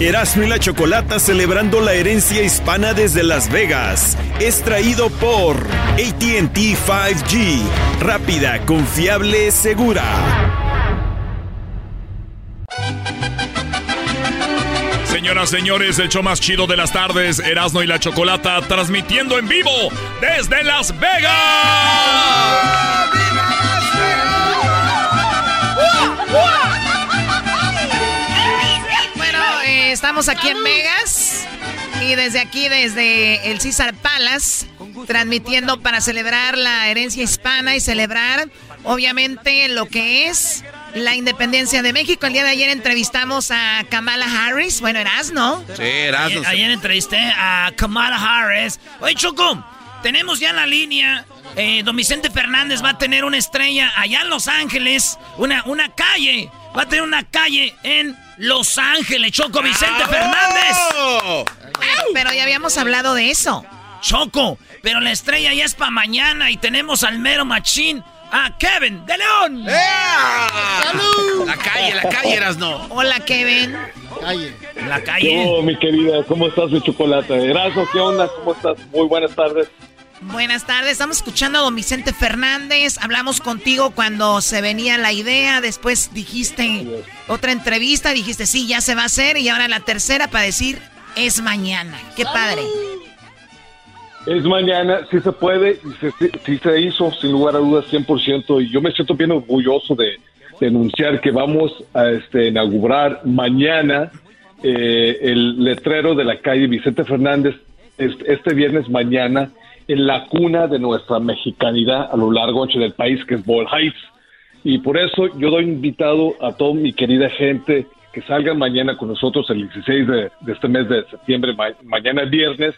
Erasmo y la Chocolata celebrando la herencia hispana desde Las Vegas. Es traído por ATT 5G. Rápida, confiable, segura. Señoras, señores, el show más chido de las tardes, Erasno y la Chocolata, transmitiendo en vivo desde Las Vegas. Estamos aquí en Vegas y desde aquí, desde el César Palace, transmitiendo para celebrar la herencia hispana y celebrar, obviamente, lo que es la independencia de México. El día de ayer entrevistamos a Kamala Harris. Bueno, eras, ¿no? Sí, Erasmo. Ayer, ayer entrevisté a Kamala Harris. Oye, Choco, tenemos ya en la línea. Eh, don Vicente Fernández va a tener una estrella allá en Los Ángeles. Una, una calle. Va a tener una calle en Los Ángeles, Choco Vicente Fernández. Pero ya habíamos hablado de eso. Choco, pero la estrella ya es para mañana y tenemos al mero machín, a Kevin de León. La calle, la calle, Erasno. Hola, Kevin. Calle. La ¿Qué calle. hubo, mi querida? ¿Cómo estás, mi chocolate? Erasmo, ¿qué onda? ¿Cómo estás? Muy buenas tardes. Buenas tardes, estamos escuchando a don Vicente Fernández. Hablamos contigo cuando se venía la idea, después dijiste otra entrevista, dijiste sí, ya se va a hacer y ahora la tercera para decir es mañana. Qué padre. Es mañana, sí se puede, y se- sí, sí se hizo, sin lugar a dudas, 100%. Y yo me siento bien orgulloso de, de anunciar que vamos a este, inaugurar mañana eh, el letrero de la calle Vicente Fernández, este, este viernes mañana, en la cuna de nuestra mexicanidad a lo largo del país, que es Ball Heights. Y por eso yo doy invitado a toda mi querida gente que salgan mañana con nosotros el 16 de, este mes de septiembre, ma- mañana viernes,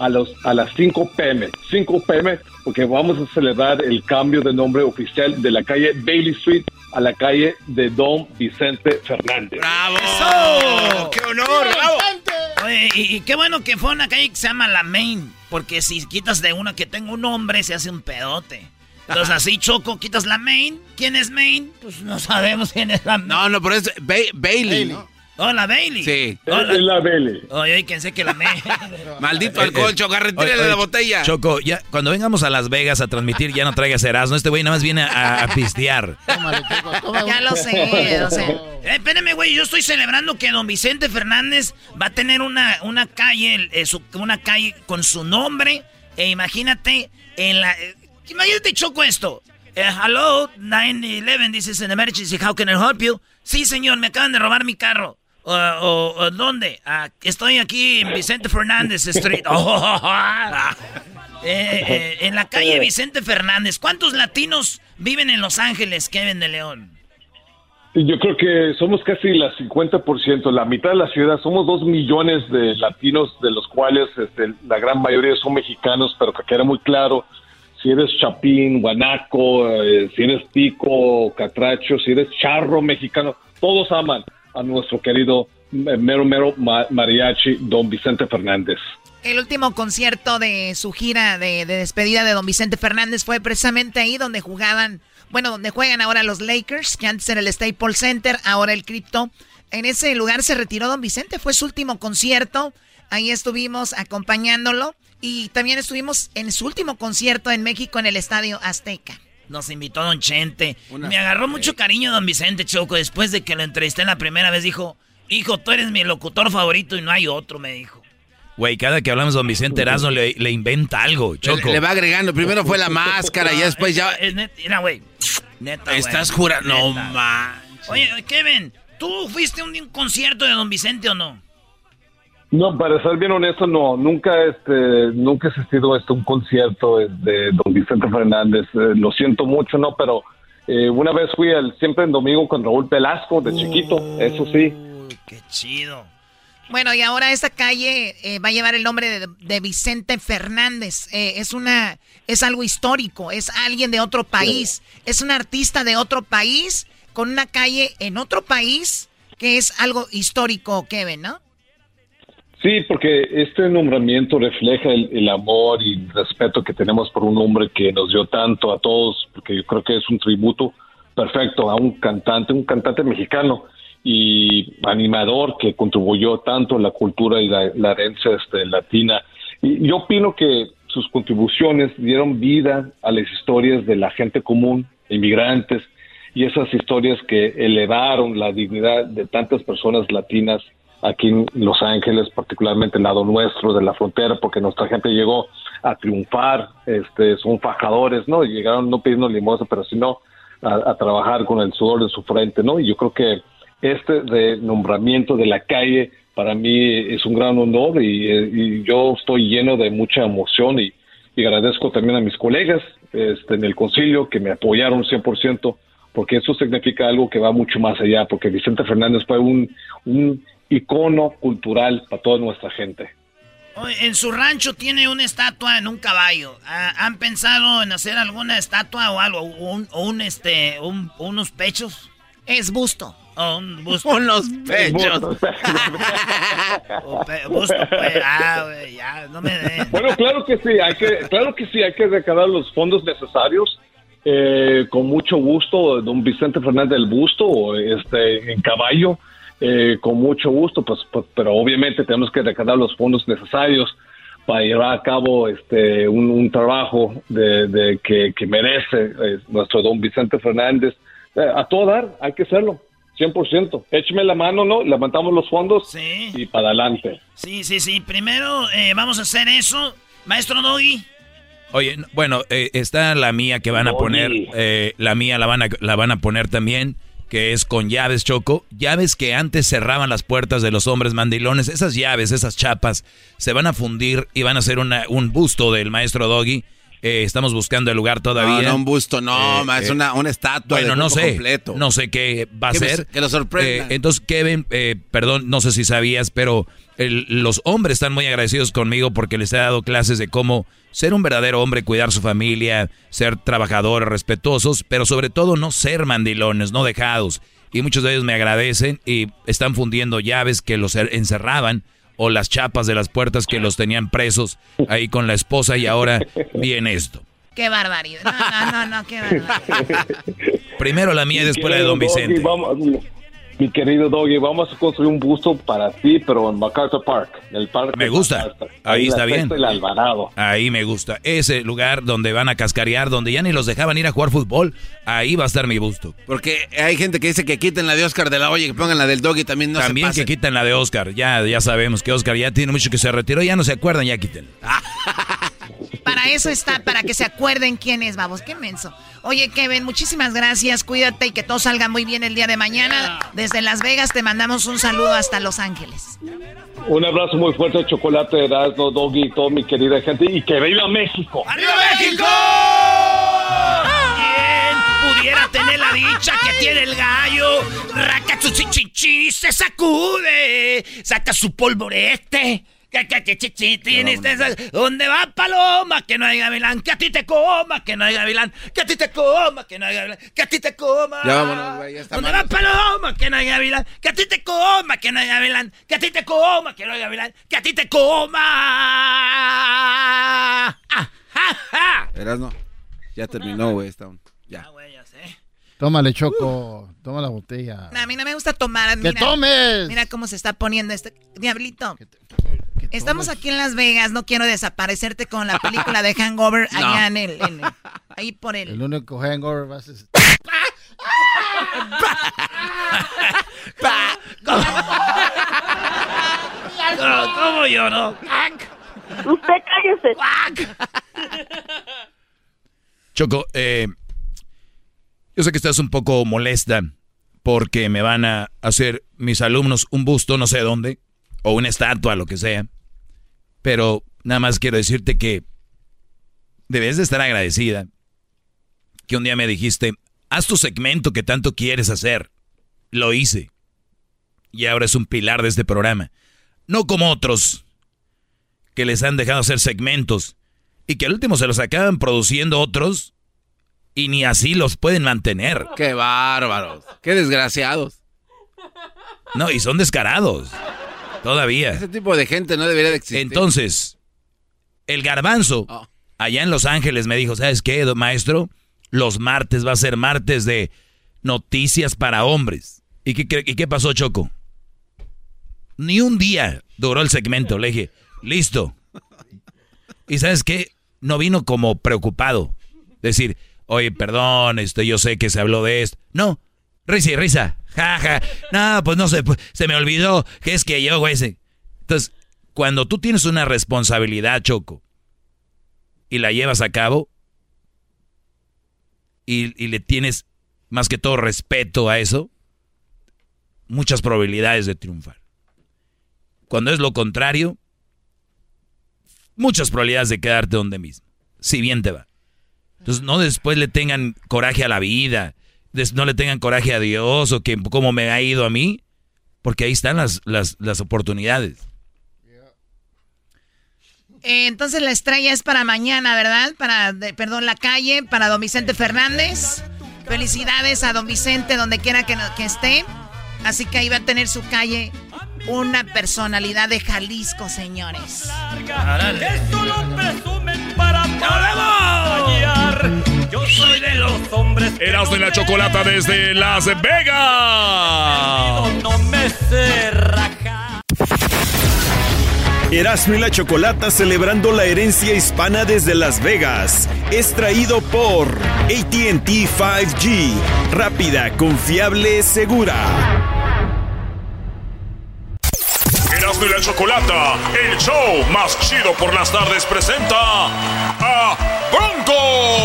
a, los, a las 5 pm. 5 pm, porque vamos a celebrar el cambio de nombre oficial de la calle Bailey Street a la calle de Don Vicente Fernández. ¡Bravo! ¡Qué honor! ¡Bravo! Oye, y, y qué bueno que fue una calle que se llama La Main, porque si quitas de una que tenga un nombre, se hace un pedote. Entonces así, Choco, quitas la Main. ¿Quién es Main? Pues no sabemos quién es la Main. No, no, pero es Ba- Bailey, ¿no? Oh, la Bailey. Sí. Oh, Es la Bailey. Oye, oye, pensé que la Main. *laughs* Maldito alcohol, Choco, retírale Oye, oye, la botella. Choco, ya, cuando vengamos a Las Vegas a transmitir, ya no traigas Erasmo. Este güey nada más viene a, a pistear. Ya lo sé, o sea. *laughs* Eh, espérame, güey, yo estoy celebrando que don Vicente Fernández va a tener una, una calle, eh, su- una calle con su nombre. E imagínate, en la... eh, imagínate, Choco, esto. Eh, hello, 911, this is an emergency, how can I help you? Sí, señor, me acaban de robar mi carro. O, ¿Dónde? Ah, estoy aquí en Vicente Fernández Street. *laughs* Oh, eh, eh, en la calle Vicente Fernández. ¿Cuántos latinos viven en Los Ángeles, Kevin de León? Yo creo que somos casi la 50%, la mitad de la ciudad. Somos dos millones de latinos, de los cuales este, la gran mayoría son mexicanos, pero que queda muy claro, si eres chapín, guanaco, eh, si eres pico, catracho, si eres charro mexicano, todos aman a nuestro querido eh, mero mero ma- mariachi, don Vicente Fernández. El último concierto de su gira de, de despedida de don Vicente Fernández fue precisamente ahí donde jugaban, bueno, donde juegan ahora los Lakers, que antes era el Staples Center, ahora el Crypto. En ese lugar se retiró don Vicente, fue su último concierto. Ahí estuvimos acompañándolo y también estuvimos en su último concierto en México en el Estadio Azteca. Nos invitó Don Chente. Me agarró mucho cariño Don Vicente Choco. Después de que lo entrevisté la primera vez, dijo: Hijo, tú eres mi locutor favorito y no hay otro, me dijo. Güey, cada que hablamos de don Vicente Erasmo le, le inventa algo, Choco. Le, le va agregando. Primero fue la *laughs* máscara y después ya. Es net- mira, güey. Neta, güey. Estás jurando. No, Neta. man. Oye, Kevin, ¿tú fuiste a un, un concierto de Don Vicente o no? No, para ser bien honesto, no, nunca, este, nunca he asistido a este, un concierto de Don Vicente Fernández. Eh, lo siento mucho, no, pero eh, una vez fui al siempre en domingo con Raúl Pelasco de chiquito, eso sí. Qué chido. Bueno, y ahora esta calle eh, va a llevar el nombre de, Vicente Fernández. Es una, es algo histórico, es alguien de otro país, es un artista de otro país con una calle en otro país que es algo histórico, Kevin, ¿no? Sí, porque este nombramiento refleja el, amor y el respeto que tenemos por un hombre que nos dio tanto a todos, porque yo creo que es un tributo perfecto a un cantante, un cantante mexicano y animador que contribuyó tanto a la cultura y la, la herencia este, latina. Y yo opino que sus contribuciones dieron vida a las historias de la gente común, inmigrantes, y esas historias que elevaron la dignidad de tantas personas latinas aquí en Los Ángeles, particularmente el lado nuestro de la frontera, porque nuestra gente llegó a triunfar, este, son fajadores, ¿no? Llegaron no pidiendo limosna, pero sino a, trabajar con el sudor de su frente, ¿no? Y yo creo que este nombramiento de la calle para mí es un gran honor y, y yo estoy lleno de mucha emoción y, y agradezco también a mis colegas este, en el concilio que me apoyaron 100% porque eso significa algo que va mucho más allá, porque Vicente Fernández fue un, un icono cultural para toda nuestra gente. En su rancho tiene una estatua en un caballo. ¿Han pensado en hacer alguna estatua o algo? ¿O un, este, un- unos pechos? Es busto. O un busto. *laughs* Unos *laughs* pechos. *laughs* Pe- busto, pues. Ah, güey, ya, no me den. Bueno, claro que sí, hay que, claro que sí, hay que recaudar los fondos necesarios. eh, con mucho gusto, don Vicente Fernández del Busto, o, este, en caballo, eh, con mucho gusto, pues, pues, pero obviamente tenemos que recaudar los fondos necesarios para llevar a cabo este un, un trabajo de, de que, que merece eh, nuestro don Vicente Fernández. Eh, a todo dar, hay que hacerlo, 100%. Écheme la mano, ¿no? Levantamos los fondos y para adelante. Sí, sí, sí. Primero eh, vamos a hacer eso. Maestro Doggy. Oye, bueno, eh, está la mía que van a poner, eh, la mía la van a, la van a poner también, que es con llaves, Choco. Llaves que antes cerraban las puertas de los hombres mandilones. Esas llaves, esas chapas, se van a fundir y van a hacer una, un busto del maestro Doggy. Eh, estamos buscando el lugar todavía. No, no, un busto, no, Eh, es eh, una, una estatua Bueno, de no sé. completo. No sé qué va a ser. que lo sorprenda. Entonces, Kevin, eh, perdón, no sé si sabías, pero el- los hombres están muy agradecidos conmigo porque les he dado clases de cómo ser un verdadero hombre, cuidar su familia, ser trabajadores, respetuosos, pero sobre todo no ser mandilones, no dejados. Y muchos de ellos me agradecen y están fundiendo llaves que los er- encerraban o las chapas de las puertas que los tenían presos ahí con la esposa y ahora viene esto. Qué barbaridad. No, no, no, no, qué barbaridad. Primero la mía y después la de Don Vicente. vamos- mi querido Doggy, vamos a construir un busto para ti, pero en MacArthur Park, en el parque. Me gusta. Ahí está bien. El Alvarado. Ahí me gusta. Ese lugar donde van a cascarear, donde ya ni los dejaban ir a jugar fútbol, ahí va a estar mi busto. Porque hay gente que dice que quiten la de Oscar de la Hoya y que pongan la del Doggy también no También se que quitan la de Oscar. Ya, ya sabemos que Oscar ya tiene mucho que se retiró, ya no se acuerdan, ya quiten. *laughs* Para eso está, para que se acuerden quién es, vamos. Qué menso. Oye, Kevin, muchísimas gracias. Cuídate y que todo salga muy bien el día de mañana. Desde Las Vegas te mandamos un saludo hasta Los Ángeles. Un abrazo muy fuerte, Chocolate, Erasmo, Doggy y toda mi querida gente. Y que viva México. ¡Arriba México! ¿Quién pudiera tener la dicha que tiene el gallo? Racachuchichichi se sacude, saca su polvorete. Cacachichichi, tiene este- ¿Dónde va Paloma? Que no hay gavilán, que a ti te coma, que no hay gavilán, que a ti te coma, que no hay gavilán, que a ti te coma. Ya vámonos, güey, ya está ¿Dónde va Paloma? Que no hay gavilán, que a ti te coma, que no hay gavilán, que a ti te coma, que no hay gavilán, que a ti te coma. Ah, ja, ja. Erasno, ya terminó, güey. Está un- ya. Tómale, Choco. Toma la botella. A mí no me gusta tomar. ¡Que mira, tomes! Mira cómo se está poniendo este diablito. Estamos aquí en Las Vegas. No quiero desaparecerte con la película de Hangover *laughs* No. allá en el, en el- *laughs* ahí por el. El único hangover va a ser... ¿Cómo, *laughs* cómo yo no? Usted cállese. Choco, eh, yo sé que estás un poco molesta porque me van a hacer mis alumnos un busto, no sé dónde. o una estatua, lo que sea. Pero nada más quiero decirte que debes de estar agradecida que un día me dijiste, haz tu segmento que tanto quieres hacer. Lo hice. Y ahora es un pilar de este programa. No como otros que les han dejado hacer segmentos y que al último se los acaban produciendo otros y ni así los pueden mantener. Qué bárbaros. Qué desgraciados. No, y son descarados. Todavía. Ese tipo de gente no debería de existir. Entonces, el garbanzo, Oh. allá en Los Ángeles, me dijo, ¿sabes qué, maestro? Los martes va a ser martes de noticias para hombres. ¿Y qué, y qué pasó, Choco? Ni un día duró el segmento. Le dije, listo. ¿Y sabes qué? No vino como preocupado. Decir, oye, perdón, este, yo sé que se habló de esto. No, risa y risa. Ja, ja. No, pues no pues, se me olvidó que es que yo, güey. Entonces, cuando tú tienes una responsabilidad, Choco, y la llevas a cabo, y, y le tienes más que todo respeto a eso, muchas probabilidades de triunfar. Cuando es lo contrario, muchas probabilidades de quedarte donde mismo, si bien te va. Entonces no después le tengan coraje a la vida, no le tengan coraje a Dios o que cómo me ha ido a mí, porque ahí están las, las, las oportunidades. Eh, entonces la estrella es para mañana, ¿verdad? Para, de- perdón, la calle, para don Vicente Fernández. Felicidades a don Vicente donde quiera que, no- que esté. Así que ahí va a tener su calle una personalidad de Jalisco, señores. Eso lo presumen para soy de los hombres Eras de la chocolata desde Las Vegas. no me sé rajar. Erasmo y la Chocolata celebrando la herencia hispana desde Las Vegas. Es traído por ATT 5G. Rápida, confiable, segura. Erasmo y la chocolata, el show más chido por las tardes presenta a Bronco.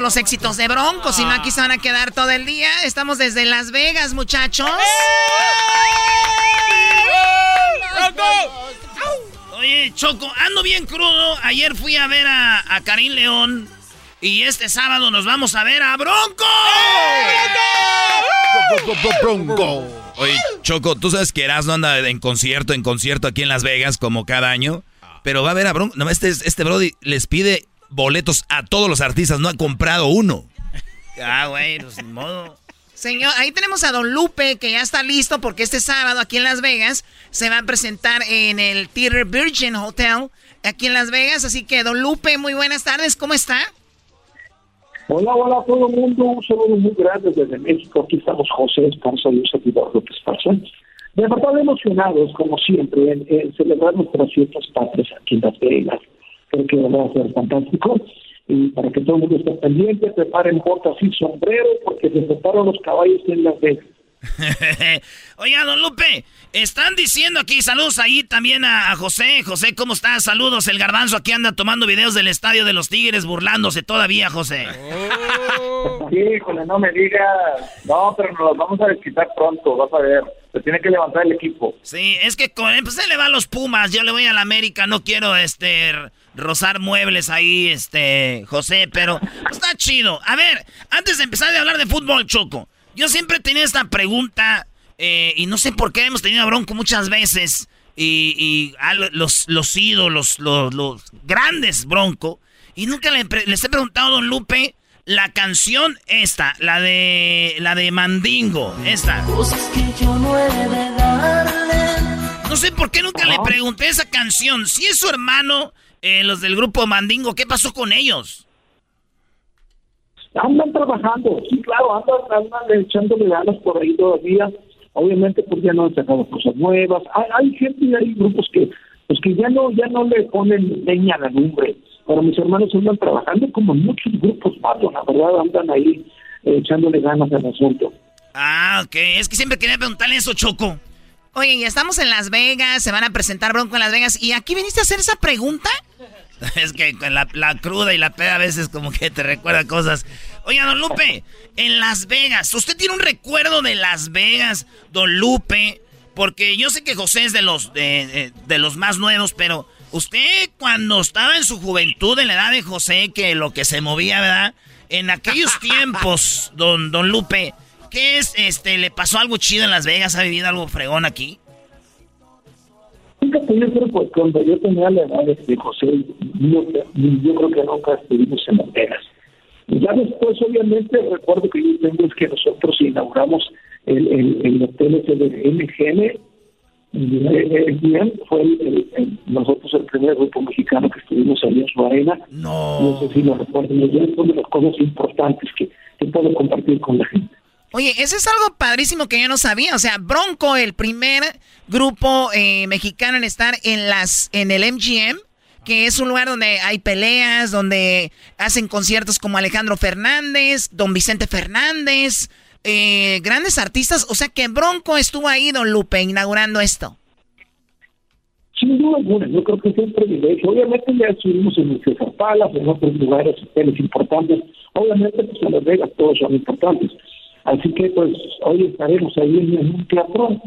Todos los éxitos de Bronco, sino aquí se van a quedar todo el día. Estamos desde Las Vegas, muchachos. Oye, Choco, ando bien crudo. Ayer fui a ver a, a Karim León. Y este sábado nos vamos a ver a Bronco. Bronco. Oye, Choco, tú sabes que Erasmo anda en concierto, en concierto aquí en Las Vegas, como cada año. Pero va a ver a Bronco. No, este, este Brody les pide boletos a todos los artistas, no ha comprado uno. Ah, güey, pues ni modo. Señor, ahí tenemos a Don Lupe, que ya está listo porque este sábado aquí en Las Vegas se va a presentar en el Theater Virgin Hotel aquí en Las Vegas. Así que, Don Lupe, muy buenas tardes, ¿cómo está? Hola, hola a todo el mundo, un saludo muy grande desde México. Aquí estamos José Esparza y un servidor López Esparza. De verdad emocionados, como siempre, en, en celebrar nuestras fiestas patrias aquí en Las Vegas. Creo que va a ser fantástico. Y para que todo el mundo esté pendiente, preparen botas y sombrero, porque se prepararon los caballos en Las Vegas. *laughs* Oiga, don Lupe, están diciendo aquí, saludos ahí también a, a José. José, ¿cómo estás? Saludos, el garbanzo aquí anda tomando videos del estadio de los Tigres, burlándose todavía, José. Híjole, no me digas. No, pero nos los vamos a desquitar pronto, vas a ver. Se tiene que levantar el equipo. Sí, es que con pues él le va a los Pumas, yo le voy a la América, no quiero, este, rozar muebles ahí, este, José, pero está chido. A ver, antes de empezar a hablar de fútbol, Choco, yo siempre he tenido esta pregunta, eh, y no sé por qué hemos tenido a Bronco muchas veces, y, y los, los ídolos, los, los grandes Bronco, y nunca le les he preguntado a Don Lupe la canción esta, la de, la de Mandingo, esta. No sé por qué nunca le pregunté esa canción. Si es su hermano, eh, los del grupo Mandingo, ¿qué pasó con ellos? Andan trabajando, sí, claro, andan, andan echándole ganas por ahí todavía. Obviamente, pues ya no han sacado cosas nuevas. Hay, hay gente y hay grupos que, pues que ya no, ya no le ponen leña a la lumbre. Pero mis hermanos andan trabajando como muchos grupos, Pablo, la verdad, andan ahí eh, echándole ganas al asunto. Ah, ok. Es que siempre quería preguntarle eso, Choco. Oye, ya estamos en Las Vegas, se van a presentar Bronco en Las Vegas. ¿Y aquí viniste a hacer esa pregunta? *laughs* es que con la, la, cruda y la peda a veces como que te recuerda cosas. Oye, don Lupe, en Las Vegas, ¿usted tiene un recuerdo de Las Vegas, don Lupe? Porque yo sé que José es de los, de, de los más nuevos, pero usted cuando estaba en su juventud, en la edad de José, que lo que se movía, ¿verdad? En aquellos *laughs* tiempos, don, don Lupe, ¿qué es? Este, ¿Le pasó algo chido en Las Vegas? ¿Ha vivido algo fregón aquí? Fíjate, yo creo que cuando yo tenía la edad de José, yo, yo creo que nunca estuvimos en Las Vegas. Ya después, obviamente, recuerdo que yo tengo es que nosotros inauguramos el, el, el hotel ese de MGM, bien, fue el, nosotros el primer grupo mexicano que estuvimos ahí en su arena. No. No sé si lo recuerdan, es una de las cosas importantes que, que puedo compartir con la gente. Oye, eso es algo padrísimo que yo no sabía. O sea, Bronco, el primer grupo eh, mexicano en estar en las en el MGM, que es un lugar donde hay peleas, donde hacen conciertos como Alejandro Fernández, Don Vicente Fernández, eh, grandes artistas. O sea, que Bronco estuvo ahí, Don Lupe, inaugurando esto. Sin duda alguna, yo creo que es un privilegio. Obviamente ya estuvimos en César Palace, en otros lugares, hoteles importantes. Obviamente, pues en Las Vegas todos son importantes Así que, pues, hoy estaremos ahí en un teatro.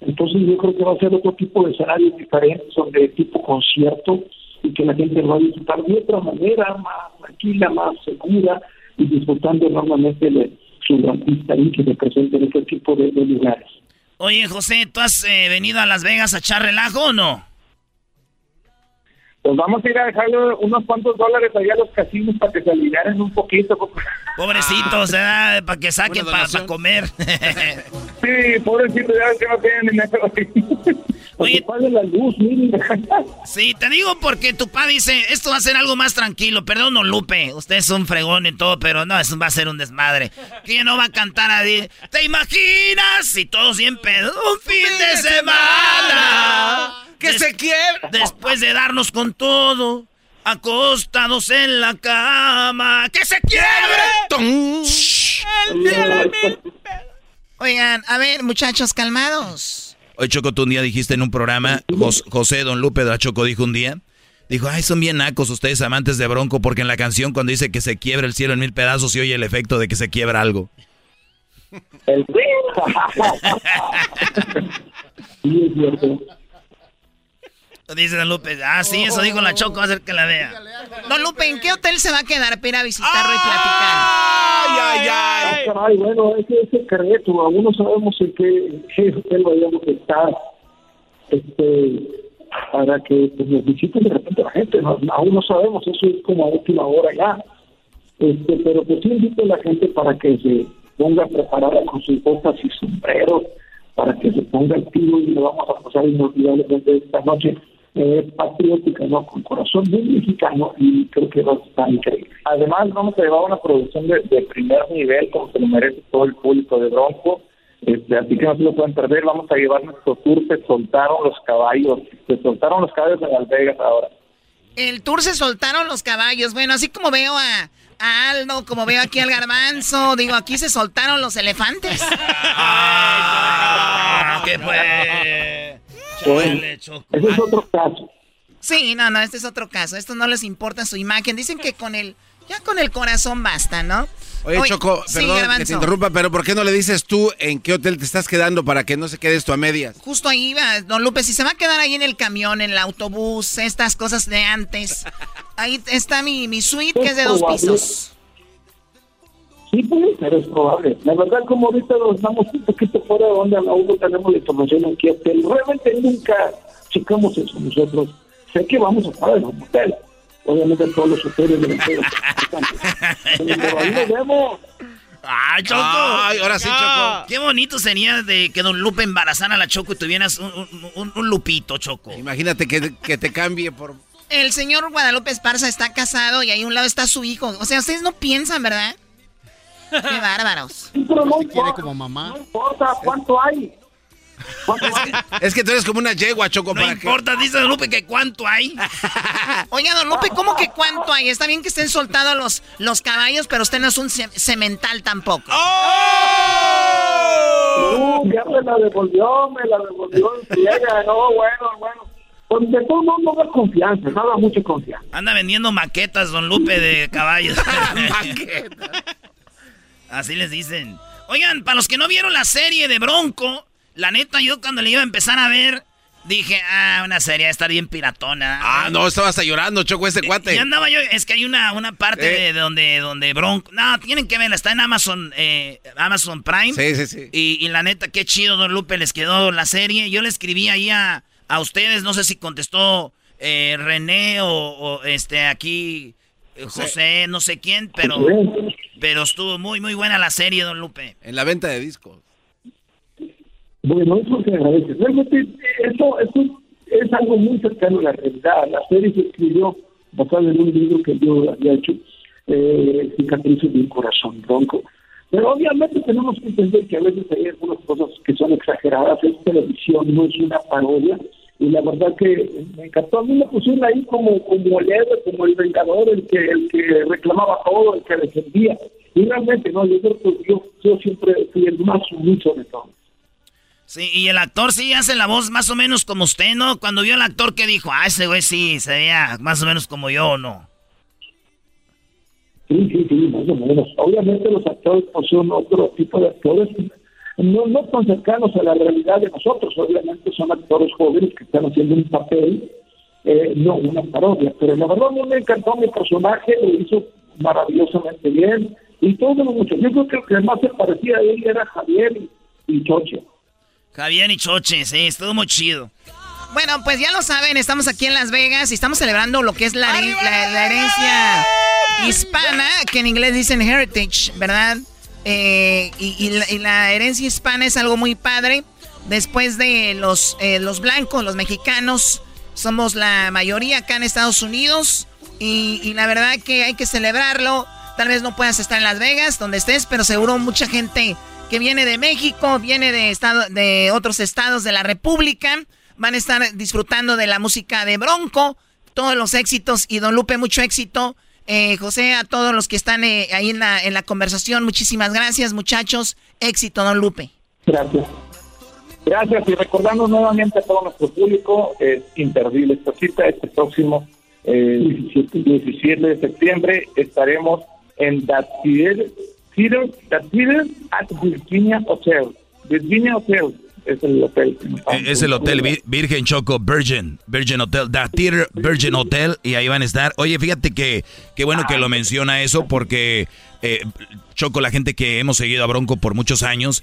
Entonces, yo creo que va a ser otro tipo de escenarios diferentes, son de tipo concierto, y que la gente va a disfrutar de otra manera, más tranquila, más segura, y disfrutando enormemente de su artista y que se presente en este tipo de, lugares. Oye, José, ¿tú has eh, venido a Las Vegas a echar relajo o no? Pues vamos a ir a dejarle unos cuantos dólares allá a los casinos para que se aliviaren un poquito. Pobrecitos, ¿eh? Para que saquen para comer. *laughs* sí, pobrecitos, ya que no tienen dinero. *laughs* Oye, la luz, *laughs* sí, te digo porque tu papá dice, esto va a ser algo más tranquilo. Perdón, no Lupe, usted es un fregón y todo, pero no, eso va a ser un desmadre. ¿Quién no va a cantar a ¿Te imaginas? Y todos siempre, un fin de semana que se quiebra. Después de darnos con todo, acostados en la cama, que se quiebre. Oigan, a ver, muchachos, calmados. Hoy Choco, tú un día dijiste en un programa, José Don Lupe de Choco dijo un día, dijo, ay, son bien nacos ustedes amantes de Bronco, porque en la canción cuando dice que se quiebra el cielo en mil pedazos y oye el efecto de que se quiebra algo. El *laughs* Dice Don Lupe. Ah, sí, eso dijo la Choco, va a hacer que la vea. Don Lupe, ¿en qué hotel se va a quedar para ir a visitarlo y platicar? ¡Ay, ay, ay! Ah, caray, bueno, ese es secreto. Aún no sabemos en qué, hotel vayamos a estar. Este, para que pues, nos visiten de repente la gente. aún no sabemos, eso es como a última hora ya. Este, pero pues sí invito a la gente para que se ponga preparada con sus botas y sombreros, para que se ponga el tiro y lo vamos a pasar inolvidablemente esta noche eh, patriótica, ¿no? Con corazón muy mexicano y creo que va a estar increíble. Además, vamos a llevar una producción de, primer nivel, como se lo merece todo el público de Bronco. Este, así que no se lo pueden perder. Vamos a llevar nuestro tour. Se soltaron los caballos. Se soltaron los caballos en Las Vegas ahora. El tour se soltaron los caballos. Bueno, así como veo a, Aldo, como veo aquí al garbanzo, digo, aquí se soltaron los elefantes. *laughs* ah, ¿Qué fue? Ese es otro caso. Sí, no, no, este es otro caso. Esto no les importa su imagen. Dicen que con el, ya con el corazón basta, ¿no? Oye, Choco, perdón que te interrumpa, pero ¿por qué no le dices tú en qué hotel te estás quedando para que no se quede esto a medias? Justo ahí va, don Lupe, si se va a quedar ahí en el camión, en el autobús, estas cosas de antes. Ahí está mi, mi suite, que es de dos pisos. Sí, puede ser, es probable. La verdad, como ahorita nos damos un poquito fuera de donde aún no tenemos la información aquí, hotel. Realmente nunca checamos eso nosotros. Sé que vamos a estar en un hotel. Obviamente todos los hoteles de la Pero ahí nos vemos. ¡Ay, Choco! ¡Ay, ahora sí, Choco! Qué bonito sería de que Don Lupe embarazara a la Choco y tuvieras un, un, lupito, Choco. Imagínate que, que, te cambie por... El señor Guadalupe Esparza está casado y ahí a un lado está su hijo. O sea, ustedes no piensan, ¿verdad? Qué bárbaros. Pero no quiere como mamá. No importa cuánto hay. Es que, tú eres como una yegua, Choco. No importa, dice Don Lupe que cuánto hay. *laughs* Oiga, Don Lupe, ¿cómo que cuánto hay? Está bien que estén soltados los, los caballos, pero usted no es un cemental tampoco. ¡Oh! No, ya me la devolvió, me la devolvió en friega. No, bueno, bueno. De todo mundo da confianza, nada mucha confianza. Anda vendiendo maquetas, don Lupe, de caballos. *laughs* maquetas. Así les dicen. Oigan, para los que no vieron la serie de Bronco, la neta, yo cuando le iba a empezar a ver, dije, ah, una serie está bien piratona. Ah, no, estaba hasta llorando, choco ese cuate. Y andaba yo, es que hay una, una parte de, donde, donde Bronco. No, tienen que verla, está en Amazon, eh, Amazon Prime. Sí, sí, sí. Y, la neta, qué chido, Don Lupe, les quedó la serie. Yo le escribí ahí a, a ustedes, no sé si contestó eh, René o, este aquí. José, no sé quién, pero, pero estuvo muy, muy buena la serie, don Lupe. En la venta de discos. Bueno, eso se agradece. Realmente eso, eso es algo muy cercano a la realidad. La serie se escribió basada en un libro que yo había hecho, eh, Cicatrices de un corazón bronco. Pero obviamente tenemos que entender que a veces hay algunas cosas que son exageradas. Es televisión, no es una parodia. Y la verdad que me encantó. A mí me pusieron ahí como, como el héroe, como el vengador, el que, el que reclamaba todo, el que defendía. Y realmente, no, yo creo que yo, yo siempre fui el más sumiso de todos. Sí, y el actor sí hace la voz más o menos como usted, ¿no? Cuando vio al actor que dijo, ah, ese güey sí, se veía más o menos como yo, ¿o no? Sí, sí, sí, más o menos. Obviamente los actores pues, son otro tipo de actores, no, no tan cercanos a la realidad de nosotros. Obviamente son actores jóvenes que están haciendo un papel, eh, no una parodia. Pero la verdad no me encantó mi personaje, lo hizo maravillosamente bien. Y todo lo mucho. Yo creo que el que más se parecía a él era Javier y, y Choche. Javier y Choche, sí, estuvo muy chido. Bueno, pues ya lo saben, estamos aquí en Las Vegas y estamos celebrando lo que es la, herencia hispana, que en inglés dicen heritage, ¿verdad? Eh, y, la, herencia hispana es algo muy padre. Después de los, eh, los blancos, los mexicanos, somos la mayoría acá en Estados Unidos. Y, y, la verdad que hay que celebrarlo. Tal vez no puedas estar en Las Vegas, donde estés, pero seguro mucha gente que viene de México, viene de, estado, de otros estados de la República. Van a estar disfrutando de la música de Bronco, todos los éxitos y Don Lupe, mucho éxito. Eh, José, a todos los que están eh, ahí en la, en la conversación, muchísimas gracias, muchachos. Éxito, Don Lupe. Gracias. Gracias y recordando nuevamente a todo nuestro público, es imperdible esta cita, este próximo 17, eh, 17 de septiembre estaremos en the Theater at Virginia Hotel. Virginia Hotel es el hotel. Eh, es el hotel Virgin Choco Virgin, Virgin Hotel, The Theater Virgin Hotel y ahí van a estar. Oye, fíjate que qué bueno que lo menciona eso porque eh, Choco, la gente que hemos seguido a Bronco por muchos años,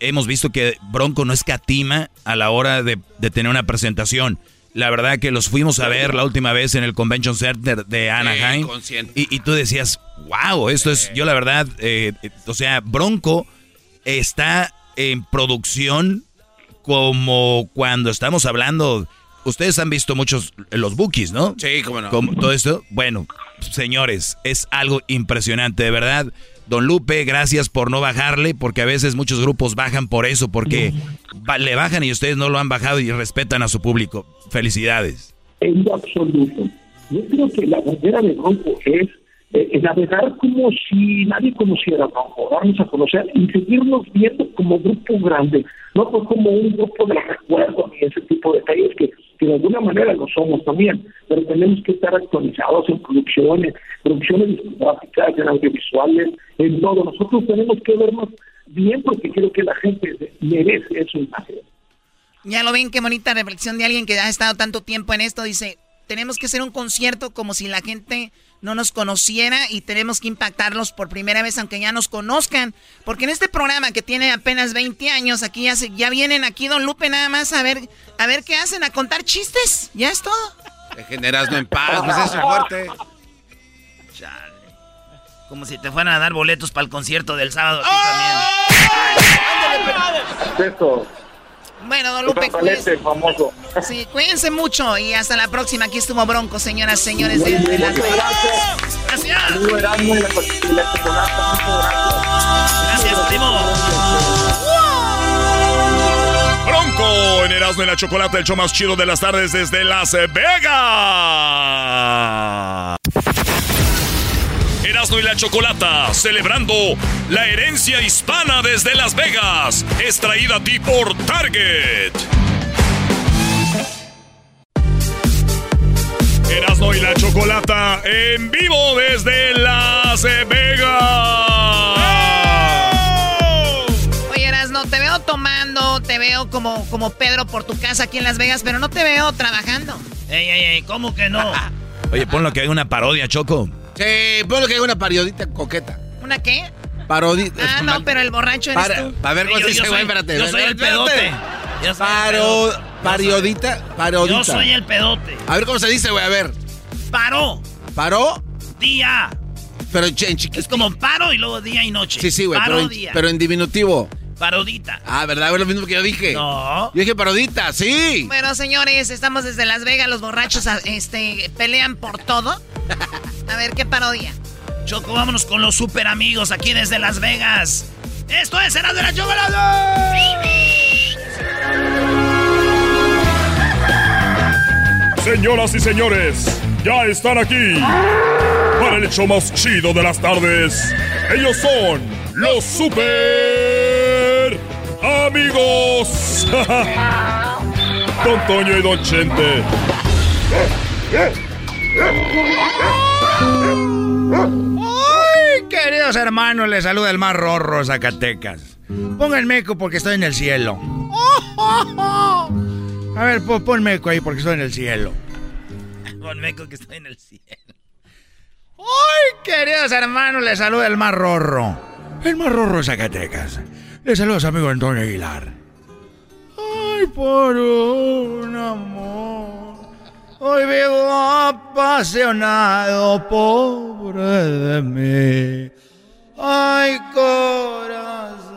hemos visto que Bronco no escatima a la hora de, de tener una presentación. La verdad que los fuimos a ver la última vez en el Convention Center de Anaheim. y, tú decías, wow, esto es, yo la verdad, eh, o sea, Bronco está en producción como cuando estamos hablando, ustedes han visto muchos los bookies, ¿no? Sí, cómo no. Como todo esto, bueno, señores, es algo impresionante, de verdad. Don Lupe, gracias por no bajarle, porque a veces muchos grupos bajan por eso, porque le bajan y ustedes no lo han bajado y respetan a su público. Felicidades. En lo absoluto. Yo creo que la bandera de Bronco es eh, navegar como si nadie conociera Bronco, darnos a conocer y seguirnos viendo como grupo grande, no pues como un grupo de recuerdo ni ese tipo de detalles que, que de alguna manera lo somos también, pero tenemos que estar actualizados en producciones, producciones discográficas, en audiovisuales, en todo. Nosotros tenemos que vernos bien porque creo que la gente merece eso imagen. Ya lo ven, qué bonita reflexión de alguien que ha estado tanto tiempo en esto. Dice, tenemos que hacer un concierto como si la gente no nos conociera y tenemos que impactarlos por primera vez aunque ya nos conozcan. Porque en este programa que tiene apenas 20 años, aquí ya, ya vienen aquí Don Lupe nada más a ver, a ver qué hacen, a contar chistes. Ya es todo. Te generas en paz, pues eso es *laughs* fuerte. Chale. Como si te fueran a dar boletos para el concierto del sábado aquí también. Eso. Bueno, don Lupe, cuídense. famoso. Sí, cuídense mucho y hasta la próxima. Aquí estuvo Bronco, señoras, señores. Las gracias. Gracias. Gracias, primo. Bronco en Erasmo y la Chocolate, el show más chido de las tardes desde Las Vegas. Erasmo y la Chocolata, celebrando la herencia hispana desde Las Vegas, extraída a ti por Target. Erasmo y la Chocolata en vivo desde Las Vegas. Oye, Erasmo, te veo tomando, te veo como, como Pedro por tu casa aquí en Las Vegas, pero no te veo trabajando. Ey, ey, ey, ¿cómo que no? *laughs* Oye, ponlo que hay una parodia, Choco. Sí, ponlo que hay una parodita coqueta. ¿Una qué? Parodita. Ah, no, pero el borracho eres Para, tú. ver, ¿cómo se dice, güey? Espérate. yo soy el pedote. Yo soy el Paro, pedote. pariodita, parodita. Yo soy el pedote. A ver, ¿cómo se dice, güey? A ver. Paró. ¿Paró? Día. Pero en chiquito. Es como paro y luego día y noche. Sí, sí, güey, pero, en- Parodia. pero en diminutivo. Parodita. Ah, ¿verdad? Es lo mismo que yo dije. No. Yo dije parodita, sí. Bueno, señores, estamos desde Las Vegas. Los borrachos este, pelean por todo. A ver, ¿qué parodia? Choco, vámonos con los super amigos aquí desde Las Vegas. Esto es Erasmo de la Chocolata. Señoras y señores, ya están aquí para el hecho más chido de las tardes. Ellos son los super amigos. *laughs* Don Toño y Don Chente. ¡Ay, queridos hermanos! Les saluda el más rorro Zacatecas. Pongan meco porque estoy en el cielo. A ver, pon, pon meco ahí porque estoy en el cielo. Con meco que estoy en el cielo. ¡Ay, queridos hermanos! Les saluda el más rorro. El más rorro de Zacatecas. Les saluda a su amigo Antonio Aguilar. ¡Ay, por un amor! Hoy vivo apasionado, pobre de mí. ¡Ay, corazón!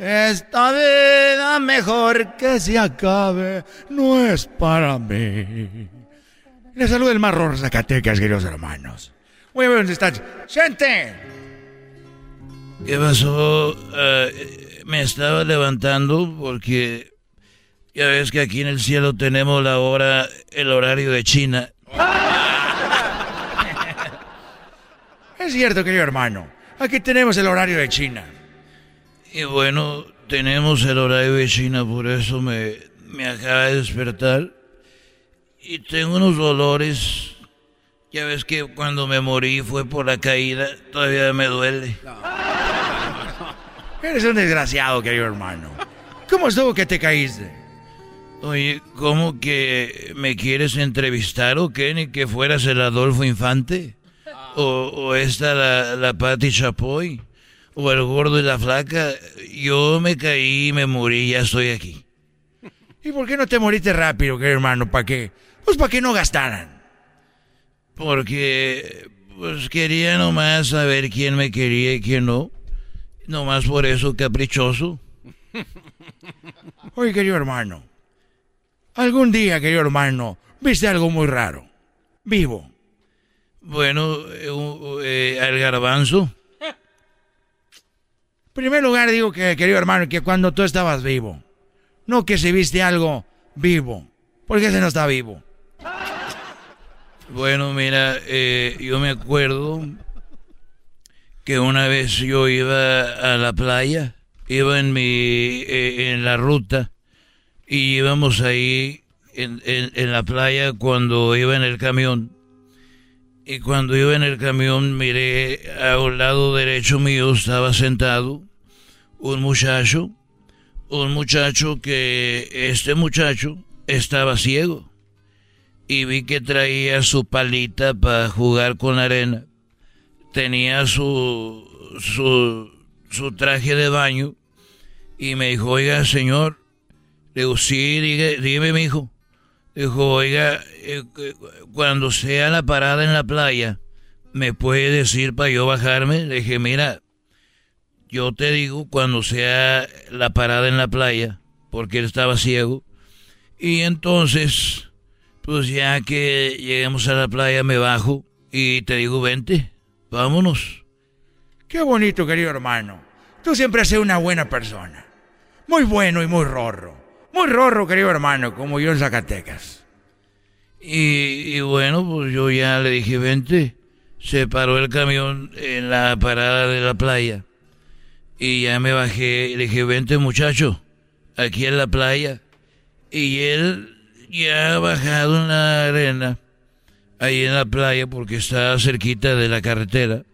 Esta vida mejor que se acabe no es para mí. Les saluda el de Zacatecas, queridos hermanos. Muy bien, ¿dónde están? ¡Gente! ¿Qué pasó? Eh, me estaba levantando porque ya ves que aquí en el cielo tenemos la hora, el horario de China. *laughs* Es cierto, querido hermano. Aquí tenemos el horario de China. Y bueno, tenemos el horario de China, por eso me, me acaba de despertar. Y tengo unos dolores. Ya ves que cuando me morí fue por la caída, todavía me duele. Eres un desgraciado, querido hermano. ¿Cómo estuvo que te caíste? Oye, ¿cómo que me quieres entrevistar o qué? ¿Ni que fueras el Adolfo Infante? ¿O, o esta la, la Patti Chapoy? ¿O el gordo y la flaca? Yo me caí, me morí, ya estoy aquí. ¿Y por qué no te moriste rápido, querido hermano? ¿Para qué? Pues para que no gastaran. Porque, pues quería nomás saber quién me quería y quién no. Nomás por eso, caprichoso. *laughs* Oye, querido hermano. Algún día, querido hermano, viste algo muy raro. Vivo. Bueno, eh, eh, al garbanzo. En primer lugar, digo que, querido hermano, que cuando tú estabas vivo. No que si viste algo vivo. Porque ese no está vivo. Bueno, mira, eh, yo me acuerdo que una vez yo iba a la playa, iba en mi, eh, en la ruta, y íbamos ahí en, en- en la playa cuando iba en el camión. Y cuando iba en el camión miré a un lado derecho mío estaba sentado un muchacho, un muchacho que este muchacho estaba ciego y vi que traía su palita para jugar con la arena. Tenía su, su, traje de baño y me dijo, oiga, señor, le digo, sí, diga- dígame, mi hijo. Dijo, oiga, eh, cu- cuando sea la parada en la playa, ¿me puede decir para yo bajarme? Le dije, mira, yo te digo cuando sea la parada en la playa, porque él estaba ciego. Y entonces, pues ya que lleguemos a la playa, me bajo y te digo, vente, vámonos. Qué bonito, querido hermano. Tú siempre has sido una buena persona. Muy bueno y muy rorro. Muy rorro, querido hermano, como yo en Zacatecas. Y, y bueno, pues yo ya le dije, vente. se paró el camión en la parada de la playa. Y ya me bajé y le dije, vente muchacho, aquí en la playa. Y él ya ha bajado en la arena, ahí en la playa, porque está cerquita de la carretera.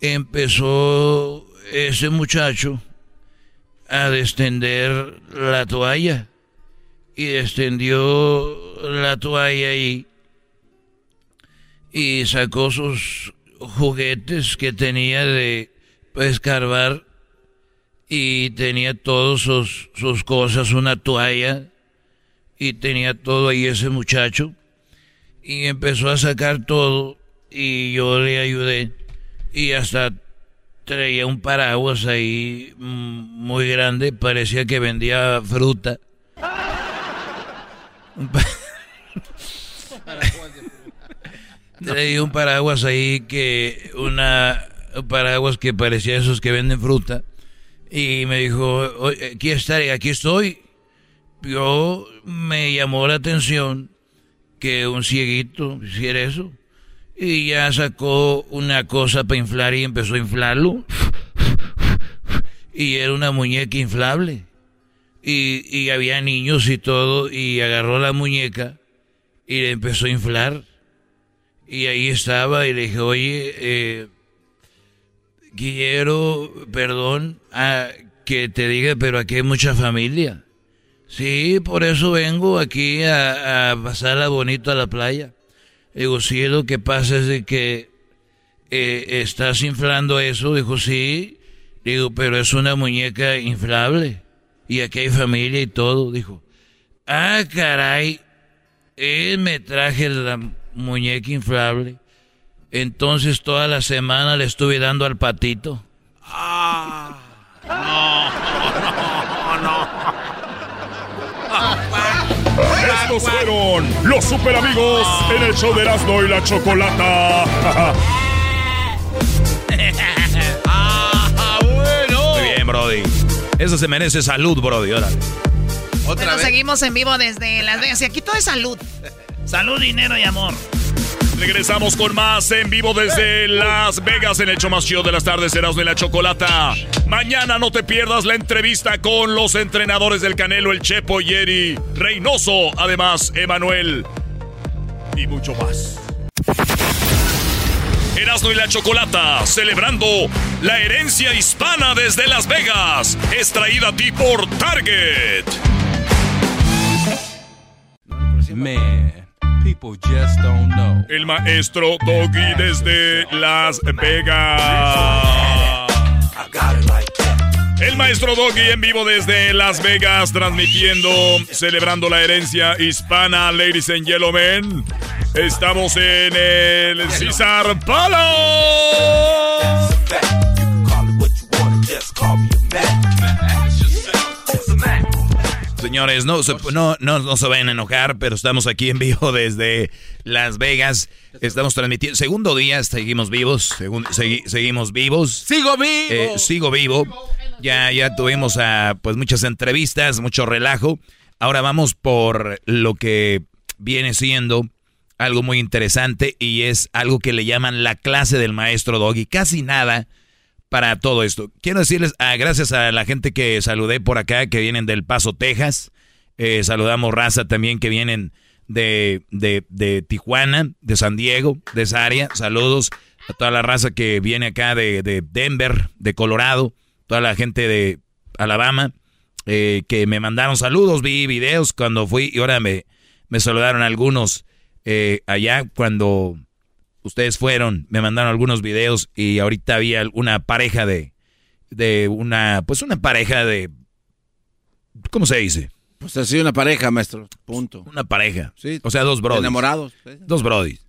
Empezó ese muchacho a descender la toalla. Y extendió la toalla ahí y sacó sus juguetes que tenía de escarbar y tenía todas sus, sus cosas, una toalla y tenía todo ahí ese muchacho y empezó a sacar todo y yo le ayudé y hasta traía un paraguas ahí mm, muy grande, parecía que vendía fruta. *laughs* Traía un paraguas ahí que una un paraguas que parecía esos que venden fruta y me dijo, "Oye, aquí estaré, aquí estoy. Yo me llamó la atención que un cieguito hiciera eso. Y ya sacó una cosa para inflar y empezó a inflarlo. Y era una muñeca inflable. Y, y había niños y todo y agarró la muñeca y le empezó a inflar. Y ahí estaba y le dije, oye, eh, perdón, a que te diga, pero aquí hay mucha familia. Sí, por eso vengo aquí a, a pasarla bonito a la playa. Digo, sí, lo que pasa es de que eh, estás inflando eso. Dijo, sí. Digo, pero es una muñeca inflable. Y aquí hay familia y todo. Dijo, ah, caray. Él me traje la muñeca inflable. Entonces toda la semana le estuve dando al patito. Estos fueron los super amigos en el show de Erasmo y la Chocolata. *laughs* Muy bien, Brody. Eso se merece salud, Brody. Órale. Bueno, seguimos en vivo desde Las Vegas y aquí todo es salud. Salud, dinero y amor. Regresamos con más en vivo desde Las Vegas en el show más chido de las tardes, Erasmo y la Chocolata. Mañana no te pierdas la entrevista con los entrenadores del Canelo, el Chepo Yeri, Reynoso, además Emanuel y mucho más. Erasmo y la Chocolata, celebrando la herencia hispana desde Las Vegas, es traída a ti por Target. Man, people just don't know. El maestro Doggy desde Las Vegas. El maestro Doggy en vivo desde Las Vegas, transmitiendo, celebrando la herencia hispana, ladies and gentlemen. Estamos en el César Palace. Señores, no se, no, no, no se vayan a enojar, pero estamos aquí en vivo desde Las Vegas. Estamos transmitiendo. Segundo día, seguimos vivos. segun- segui- seguimos vivos. ¡Sigo vivo! Eh, sigo vivo. Ya, ya tuvimos ah, pues muchas entrevistas, mucho relajo. Ahora vamos por lo que viene siendo algo muy interesante y es algo que le llaman la clase del maestro Doggy. Casi nada para todo esto. Quiero decirles, ah, gracias a la gente que saludé por acá, que vienen del Paso, Texas. Eh, saludamos raza también que vienen de, de, de Tijuana, de San Diego, de esa área. Saludos a toda la raza que viene acá de, de Denver, de Colorado, toda la gente de Alabama, eh, que me mandaron saludos, vi videos cuando fui y ahora me, me saludaron algunos eh, allá cuando ustedes fueron, me mandaron algunos videos y ahorita había una pareja de, de una, pues una pareja de, ¿cómo se dice? Pues así una pareja, maestro. Punto. Una pareja. Sí. O sea, dos brodis. Enamorados. Dos brodis.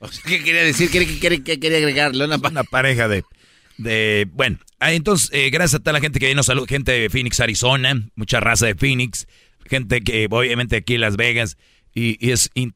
O sea, ¿Qué quería decir? ¿Qué, qué- qué- qué quería agregarle? Una, pa- Una pareja de, de, bueno, entonces, eh, gracias a toda la gente que vino, salud, gente de Phoenix, Arizona, mucha raza de Phoenix, gente que obviamente aquí en Las Vegas, y, y es in-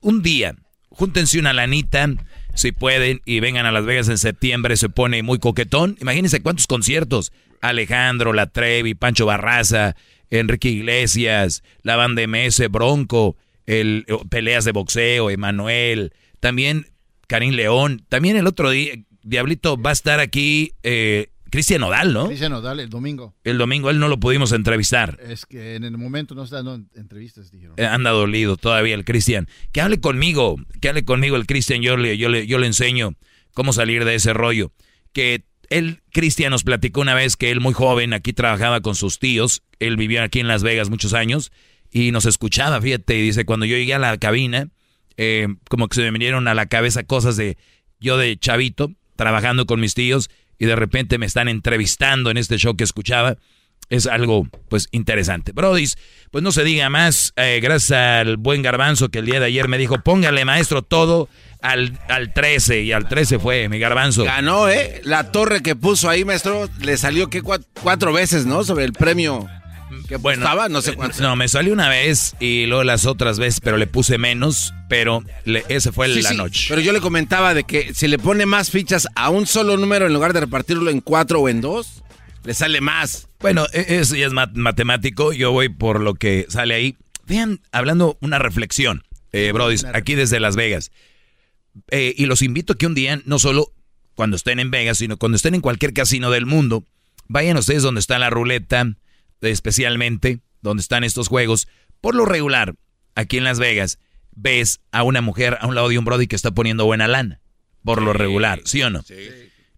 un día, júntense una lanita, si pueden, y vengan a Las Vegas en septiembre, se pone muy coquetón. Imagínense cuántos conciertos. Alejandro, La Trevi, Pancho Barraza, Enrique Iglesias, la banda MS, Bronco, el, peleas de boxeo, Emanuel. También Karim León. También el otro día, Diablito, va a estar aquí eh, Cristian Nodal, ¿no? Cristian Nodal el domingo. El domingo él no lo pudimos entrevistar. Es que en el momento no está dando entrevistas, dijeron. Eh, anda dolido todavía el Cristian. Que hable conmigo, que hable conmigo el Cristian, yo le, yo, le, yo le enseño cómo salir de ese rollo. Que él, Cristian, nos platicó una vez que él muy joven aquí trabajaba con sus tíos, él vivía aquí en Las Vegas muchos años y nos escuchaba, fíjate, y dice, cuando yo llegué a la cabina, eh, como que se me vinieron a la cabeza cosas de yo de chavito, trabajando con mis tíos, y de repente me están entrevistando en este show que escuchaba. Es algo, pues, interesante. Brody, pues no se diga más, eh, gracias al buen garbanzo que el día de ayer me dijo, póngale maestro todo al, al 13, y al 13 fue mi garbanzo. Ganó, ¿eh? La torre que puso ahí, maestro, le salió que cuatro, veces, ¿no? Sobre el premio que bueno, estaba, no sé eh, cuánto. No, me salió una vez y luego las otras veces, pero le puse menos, pero le, ese fue la noche. Pero yo le comentaba de que si le pone más fichas a un solo número en lugar de repartirlo en cuatro o en dos, le sale más. Bueno, e, eso ya es matemático, yo voy por lo que sale ahí. Vean, hablando una reflexión, eh, Brody, aquí desde Las Vegas. Eh, y los invito a que un día, no solo cuando estén en Vegas, sino cuando estén en cualquier casino del mundo, vayan ustedes donde está la ruleta, especialmente donde están estos juegos. Por lo regular, aquí en Las Vegas, ves a una mujer a un lado de un Brody que está poniendo buena lana. Por lo regular, ¿sí o no? Sí.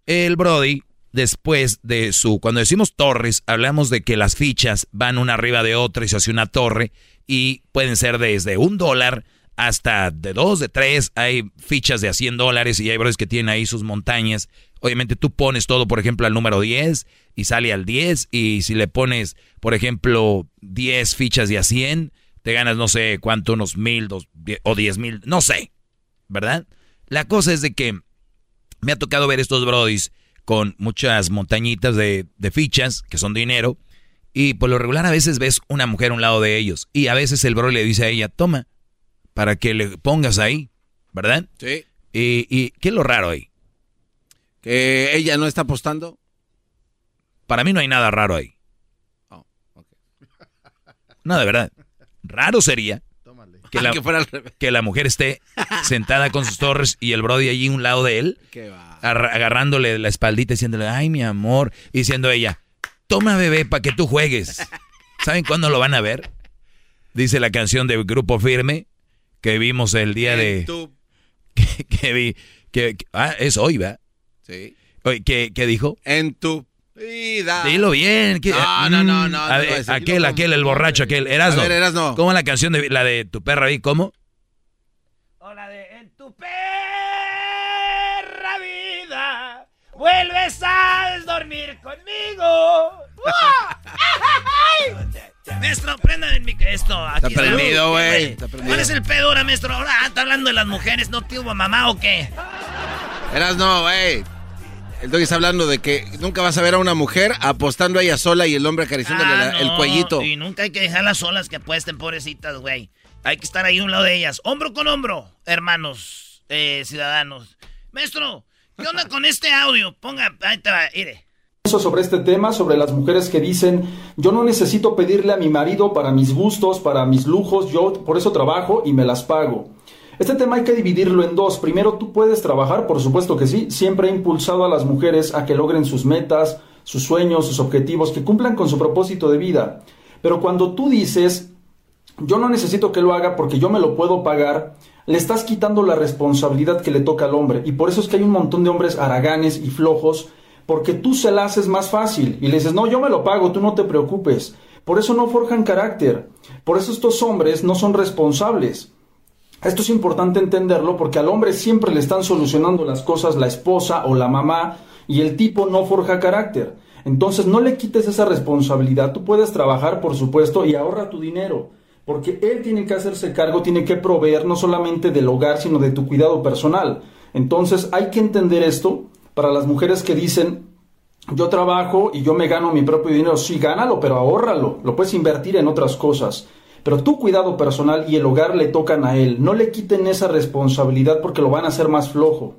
El Brody, después de su. Cuando decimos torres, hablamos de que las fichas van una arriba de otra y se hace una torre. Y pueden ser desde un dólar hasta de dos, de tres. Hay fichas de a 100 dólares y hay Brodis que tienen ahí sus montañas. Obviamente tú pones todo, por ejemplo, al número 10 y sale al 10. Y si le pones, por ejemplo, 10 fichas de a 100, te ganas no sé cuánto, unos mil dos, o 10 mil, no sé, ¿verdad? La cosa es de que me ha tocado ver estos brodis con muchas montañitas de, de fichas, que son dinero. Y por lo regular a veces ves una mujer a un lado de ellos. Y a veces el bro le dice a ella, toma, para que le pongas ahí, ¿verdad? Sí. ¿Y, y qué es lo raro ahí? ¿Que ella no está apostando? Para mí no hay nada raro ahí. Oh, no, de verdad. Raro sería que, la, *laughs* que, la, mujer esté sentada con sus torres y el Brody allí a un lado de él, agarrándole la espaldita y diciéndole, ay, mi amor, y diciendo ella, toma bebé para que tú juegues. ¿Saben cuándo lo van a ver? Dice la canción del Grupo Firme, que vimos el día de... *laughs* Que, vi... Que, ah, es hoy, ¿va? Sí. Oye, ¿qué, ¿qué, dijo? En tu vida. Dilo bien. no, no, no, no, aquel, aquel, el borracho, aquel. Erasno. A ver, Erasno. ¿Cómo la canción de la de tu perra ahí? ¿Cómo? O la de En tu perra vida vuelves a dormir conmigo. *laughs* Maestro, prendan el mic esto. Aquí está prendido, güey. ¿Cuál es el pedo ahora, maestro? Ahora está hablando de las mujeres, ¿no tuvo mamá o qué? Eras no, güey. El doggy está hablando de que nunca vas a ver a una mujer apostando a ella sola y el hombre acariciándole ah, el cuellito. Y nunca hay que dejarlas solas que apuesten, pobrecitas, güey. Hay que estar ahí a un lado de ellas, hombro con hombro, hermanos, eh, ciudadanos. Maestro, ¿qué onda con este audio? Ponga, ahí te va, mire sobre este tema, sobre las mujeres que dicen, yo no necesito pedirle a mi marido para mis gustos, para mis lujos, yo por eso trabajo y me las pago. Este tema hay que dividirlo en dos. Primero, tú puedes trabajar, por supuesto que sí. Siempre he impulsado a las mujeres a que logren sus metas, sus sueños, sus objetivos, que cumplan con su propósito de vida. Pero cuando tú dices, yo no necesito que lo haga porque yo me lo puedo pagar, le estás quitando la responsabilidad que le toca al hombre. Y por eso es que hay un montón de hombres haraganes y flojos, porque tú se la haces más fácil y le dices, no, yo me lo pago, tú no te preocupes. Por eso no forjan carácter. Por eso estos hombres no son responsables. Esto es importante entenderlo porque al hombre siempre le están solucionando las cosas la esposa o la mamá y el tipo no forja carácter. Entonces no le quites esa responsabilidad. Tú puedes trabajar, por supuesto, y ahorra tu dinero. Porque él tiene que hacerse cargo, tiene que proveer no solamente del hogar, sino de tu cuidado personal. Entonces hay que entender esto para las mujeres que dicen, yo trabajo y yo me gano mi propio dinero. Sí, gánalo, pero ahórralo. Lo puedes invertir en otras cosas. Pero tu cuidado personal y el hogar le tocan a él. No le quiten esa responsabilidad porque lo van a hacer más flojo.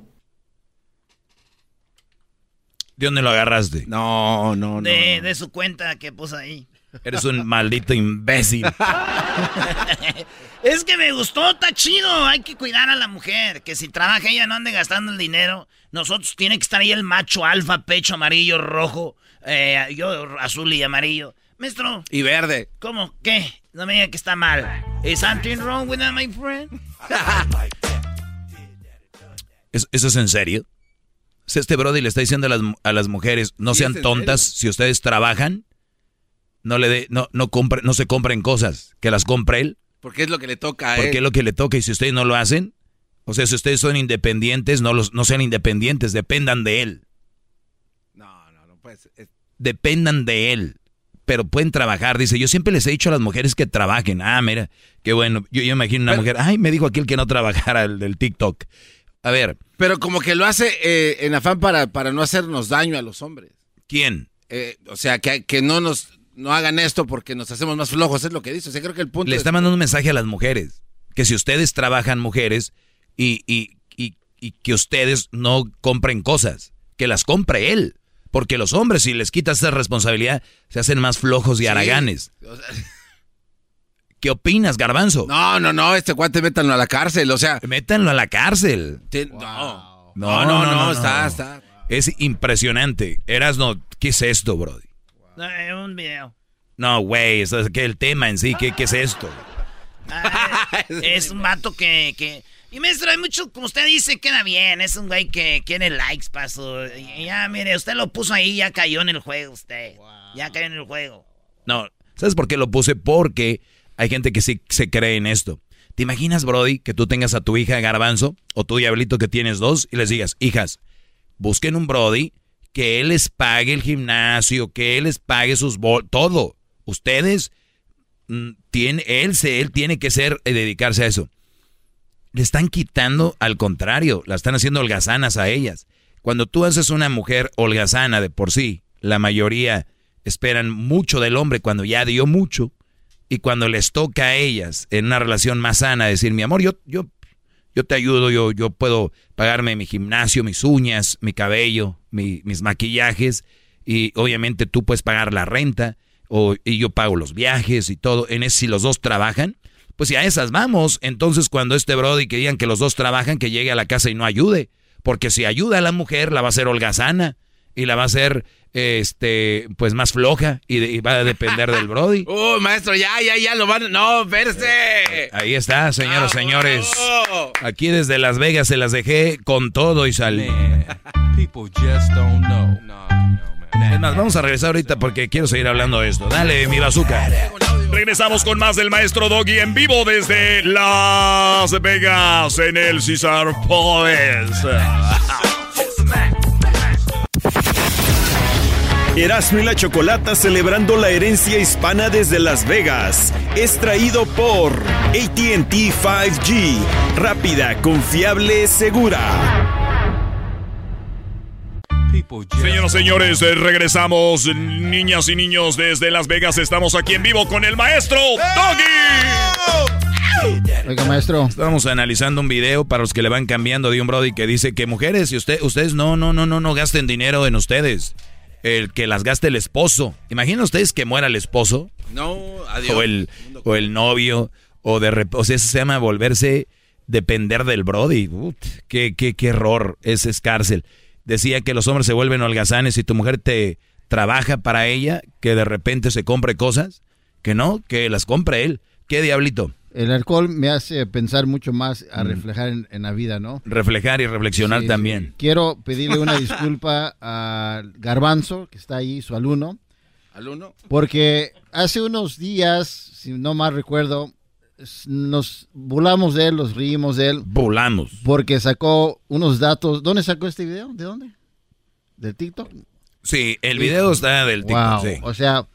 ¿De dónde lo agarraste? No, no, no. De, de su cuenta que puso ahí. Eres un maldito imbécil. *laughs* es que me gustó, está chido. Hay que cuidar a la mujer. Que si trabaja ella no ande gastando el dinero. Nosotros tiene que estar ahí el macho alfa, pecho amarillo, rojo. eh, yo azul y amarillo. Maestro. Y verde. ¿Cómo? ¿Qué? No me diga que está mal. ¿Is something wrong with that, my friend? *laughs* ¿Es- ¿Eso es en serio? Si Este Brody le está diciendo a las, a las mujeres, no sean tontas, si ustedes trabajan, no le dé, no, no compre, no se compren cosas, que las compre él, Porque es lo que le toca a porque él. es lo que le toca, y si ustedes no lo hacen, o sea, si ustedes son independientes, no los, no sean independientes, dependan de él. No, no, no puedes. es- dependan de él. Pero pueden trabajar. Dice, yo siempre les he dicho a las mujeres que trabajen. Ah, mira, qué bueno. Yo, yo imagino una mujer, ay, me dijo aquel que no trabajara el del TikTok. A ver, Pero como que lo hace eh, en afán para, para no hacernos daño a los hombres. ¿quién? Eh, o sea, que, que no nos no hagan esto porque nos hacemos más flojos, es lo que dice. O sea, creo que el punto Le es- está mandando un mensaje a las mujeres. Que si ustedes trabajan mujeres y, y, y, y que ustedes no compren cosas, que las compre él. Porque los hombres, si les quitas esa responsabilidad, se hacen más flojos y haraganes. o sea, *laughs* ¿Qué opinas, Garbanzo? no, no, no, este cuate métanlo a la cárcel, o sea. Métanlo a la cárcel. te- no. No, no, no, está, está. Es impresionante. Erasno, ¿qué es esto, Brody? No, es un video. No, güey, es que el tema en sí, ¿qué, qué es esto? Ah, *laughs* es un vato que, que... Y maestro, hay mucho, como usted dice, queda bien. Es un güey que quiere likes, paso. Y ya, mire, usted lo puso ahí, ya cayó en el juego usted. Ya cayó en el juego. No, ¿sabes por qué lo puse? Porque hay gente que sí se cree en esto. ¿Te imaginas, Brody, que tú tengas a tu hija Garbanzo o tu diablito que tienes dos y les digas, hijas, busquen un Brody que él les pague el gimnasio, que él les pague sus bol, todo. Ustedes, mm, tiene, él, se, él tiene que ser, eh, dedicarse a eso. Le están quitando, al contrario, la están haciendo holgazanas a ellas. Cuando tú haces una mujer holgazana de por sí, la mayoría esperan mucho del hombre cuando ya dio mucho y cuando les toca a ellas en una relación más sana decir, mi amor, yo, yo, yo te ayudo, yo, yo puedo pagarme mi gimnasio, mis uñas, mi cabello, mi- mis maquillajes y obviamente tú puedes pagar la renta o, y yo pago los viajes y todo. En ese, si los dos trabajan, pues si a esas vamos, entonces cuando este Brody que digan que los dos trabajan, que llegue a la casa y no ayude, porque si ayuda a la mujer la va a hacer holgazana y la va a hacer este pues más floja y, de- y va a depender del Brody. Uh, *laughs* maestro, ya, ya, ya lo van. No, verse. Ahí está, señoras, Ah, señores. Aquí desde Las Vegas se las dejé con todo y salí. People just don't know. Es más, vamos a regresar ahorita porque quiero seguir hablando de esto. Dale, mi bazooka. Regresamos con más del maestro Doggy en vivo desde Las Vegas en el Cesar Palace. Erasmo y la Chocolata celebrando la herencia hispana desde Las Vegas. Es traído por ATT 5G. Rápida, confiable, segura. Señoras y señores, regresamos, niñas y niños, desde Las Vegas. Estamos aquí en vivo con el maestro Doggy. Oiga, maestro. Estábamos analizando un video para los que le van cambiando de un Brody que dice que mujeres, y usted, ustedes no, no, no, no, no gasten dinero en ustedes. El que las gaste el esposo. Imaginen ustedes que muera el esposo. No, adiós. O el, o el novio. O de o sea, eso se llama volverse depender del Brody. Ut, qué, qué, qué error. Ese es cárcel. Decía que los hombres se vuelven holgazanes y tu mujer te trabaja para ella, que de repente se compre cosas. Que no, que las compre él. ¿Qué diablito? El alcohol me hace pensar mucho más a reflejar en, en la vida, ¿no? Reflejar y reflexionar Sí, sí. también. Quiero *laughs* pedirle una disculpa a Garbanzo, que está ahí, su alumno, ¿Al uno? porque hace unos días, si no mal recuerdo, nos burlamos de él, nos reímos de él. Volamos. Porque sacó unos datos. ¿Dónde sacó este video? ¿De dónde? ¿Del TikTok? Sí, el video está del TikTok. Wow. sí. O sea,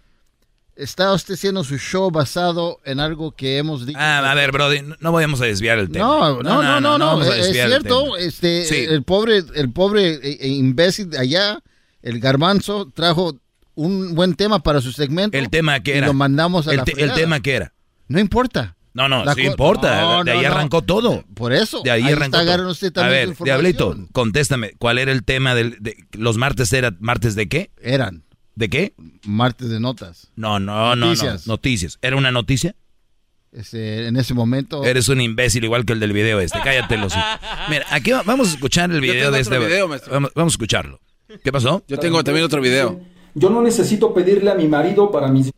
está usted haciendo su show basado en algo que hemos dicho. Ah, a ver, Brody, no- vamos a desviar el tema. No, no, no, no, no, es cierto, este, el pobre, el pobre eh, eh, imbécil de allá, el garbanzo, trajo un buen tema para su segmento. ¿El tema que y era? lo mandamos a el, la el tema que era. No importa. No, no, sí importa. No, de ahí no. arrancó todo. Por eso. De ahí, ahí arrancó todo. A ver, su Diablito, contéstame. ¿Cuál era el tema del, de los martes? era ¿Martes de qué? Eran. ¿De qué? Martes de notas. No, no, no. Noticias. No, Noticias. ¿Era una noticia? Este, en ese momento. Eres un imbécil igual que el del video este. Cállate los. *laughs* Mira, aquí va- vamos a escuchar el video tengo de otro este. video, maestro. vamos, vamos a escucharlo. ¿Qué pasó? Yo tengo también otro video. Yo no necesito pedirle a mi marido para mis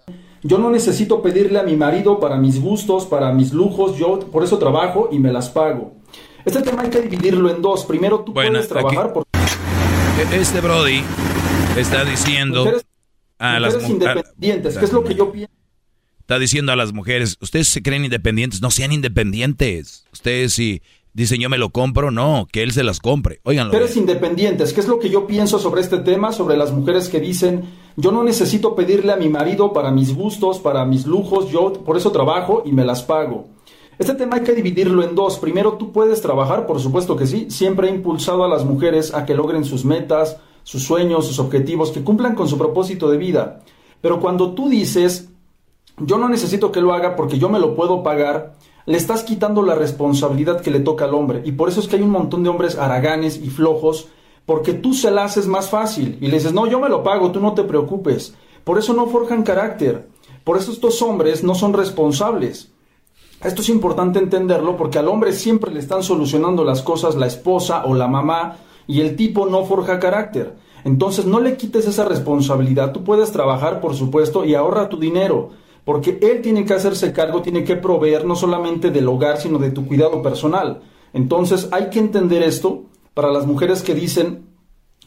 yo no necesito pedirle a mi marido para mis gustos, para mis lujos, yo por eso trabajo y me las pago. Este tema hay que dividirlo en dos. Primero tú Bueno, puedes trabajar aquí- por Este Brody está diciendo Mujeres- a las mujeres mu- a- independientes, que es lo que yo pienso. Está diciendo a las mujeres, ustedes se creen independientes, no sean independientes. Ustedes si dicen yo me lo compro, no, que él se las compre. Óiganlo. Mujeres independientes, ¿qué es lo que yo pienso sobre este tema? Sobre las mujeres que dicen, yo no necesito pedirle a mi marido para mis gustos, para mis lujos, yo por eso trabajo y me las pago. Este tema hay que dividirlo en dos. Primero, tú puedes trabajar, por supuesto que sí. Siempre he impulsado a las mujeres a que logren sus metas, sus sueños, sus objetivos, que cumplan con su propósito de vida. Pero cuando tú dices, yo no necesito que lo haga porque yo me lo puedo pagar, le estás quitando la responsabilidad que le toca al hombre. Y por eso es que hay un montón de hombres haraganes y flojos, porque tú se la haces más fácil y le dices, no, yo me lo pago, tú no te preocupes. Por eso no forjan carácter. Por eso estos hombres no son responsables. Esto es importante entenderlo porque al hombre siempre le están solucionando las cosas la esposa o la mamá y el tipo no forja carácter. Entonces no le quites esa responsabilidad. Tú puedes trabajar, por supuesto, y ahorra tu dinero. Porque él tiene que hacerse cargo, tiene que proveer no solamente del hogar, sino de tu cuidado personal. Entonces hay que entender esto para las mujeres que dicen,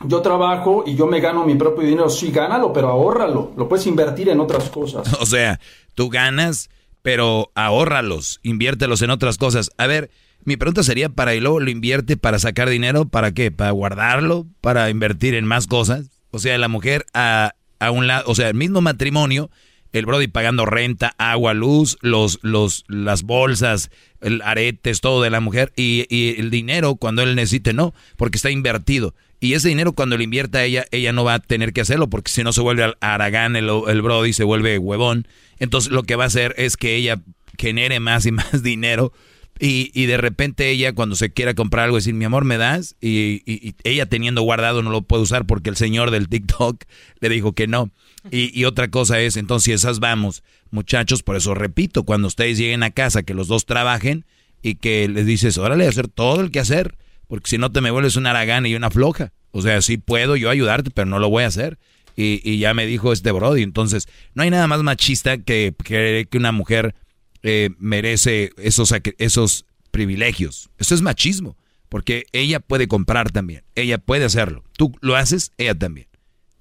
yo trabajo y yo me gano mi propio dinero. Sí, gánalo, pero ahórralo. Lo puedes invertir en otras cosas. *laughs* O sea, tú ganas, pero ahórralos, inviértelos en otras cosas. A ver, mi pregunta sería, ¿para y luego lo invierte para sacar dinero? ¿Para qué? ¿Para guardarlo? ¿Para invertir en más cosas? O sea, la mujer a, a un lado, o sea, el mismo matrimonio, el Brody pagando renta, agua, luz, los, los, las bolsas, el aretes, todo de la mujer, y, y el dinero cuando él necesite, no, porque está invertido. Y ese dinero cuando lo invierta ella, ella no va a tener que hacerlo, porque si no se vuelve al- Aragán el, el Brody, se vuelve huevón. Entonces lo que va a hacer es que ella genere más y *laughs* más dinero. Y, y de repente ella cuando se quiera comprar algo decir, mi amor, ¿me das? Y, y- y ella teniendo guardado no lo puede usar porque el señor del TikTok *laughs* le dijo que no. Y, otra cosa es, entonces esas vamos, muchachos, por eso repito, cuando ustedes lleguen a casa, que los dos trabajen y que les dices, órale, hacer todo el que hacer, porque si no te me vuelves una aragana y una floja. O sea, sí puedo yo ayudarte, pero no lo voy a hacer. Y, ya me dijo este Brody. Entonces, no hay nada más machista que creer que una mujer eh, merece esos, esos privilegios. Eso es machismo, porque ella puede comprar también, ella puede hacerlo. Tú lo haces, ella también.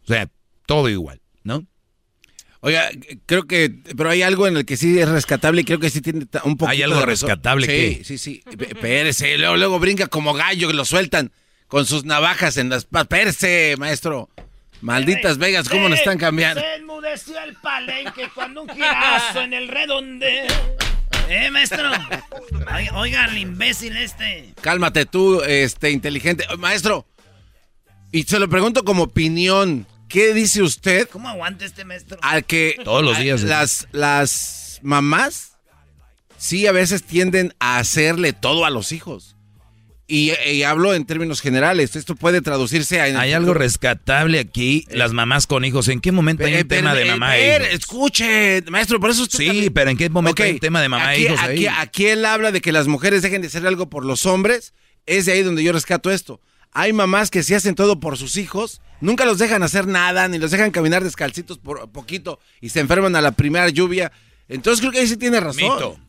O sea, todo igual, ¿no? Oiga, creo que, pero hay algo en el que sí es rescatable y creo que sí tiene un poco. ¿Hay algo rescatable Sí, qué? sí, sí. P- Espérese, luego, luego brinca como gallo que lo sueltan con sus navajas en las. Espérese, maestro. Malditas Vegas, ¿cómo nos están cambiando? Se enmudeció el palenque cuando un girazo en el redondeo. ¿Eh, maestro? Oiga, el imbécil este. Cálmate tú, este, inteligente. Maestro, y se lo pregunto como opinión. ¿Qué dice usted ¿Cómo aguanta este maestro? al que Todos los días, ¿eh? las, las mamás sí a veces tienden a hacerle todo a los hijos? Y, y hablo en términos generales. Esto puede traducirse a... Hay algo rescatable aquí, las mamás con hijos. ¿En qué momento hay Eh, un tema pero, de eh, mamá e ver, hijos? Escuche, maestro, por eso usted Sí, también- pero ¿en qué momento hay un tema de mamá e aquí, hijos ahí? aquí, aquí él habla de que las mujeres dejen de hacer algo por los hombres. Es de ahí donde yo rescato esto. Hay mamás que sí hacen todo por sus hijos, nunca los dejan hacer nada, ni los dejan caminar descalcitos por poquito y se enferman a la primera lluvia. Entonces creo que ahí sí tiene razón. Mito.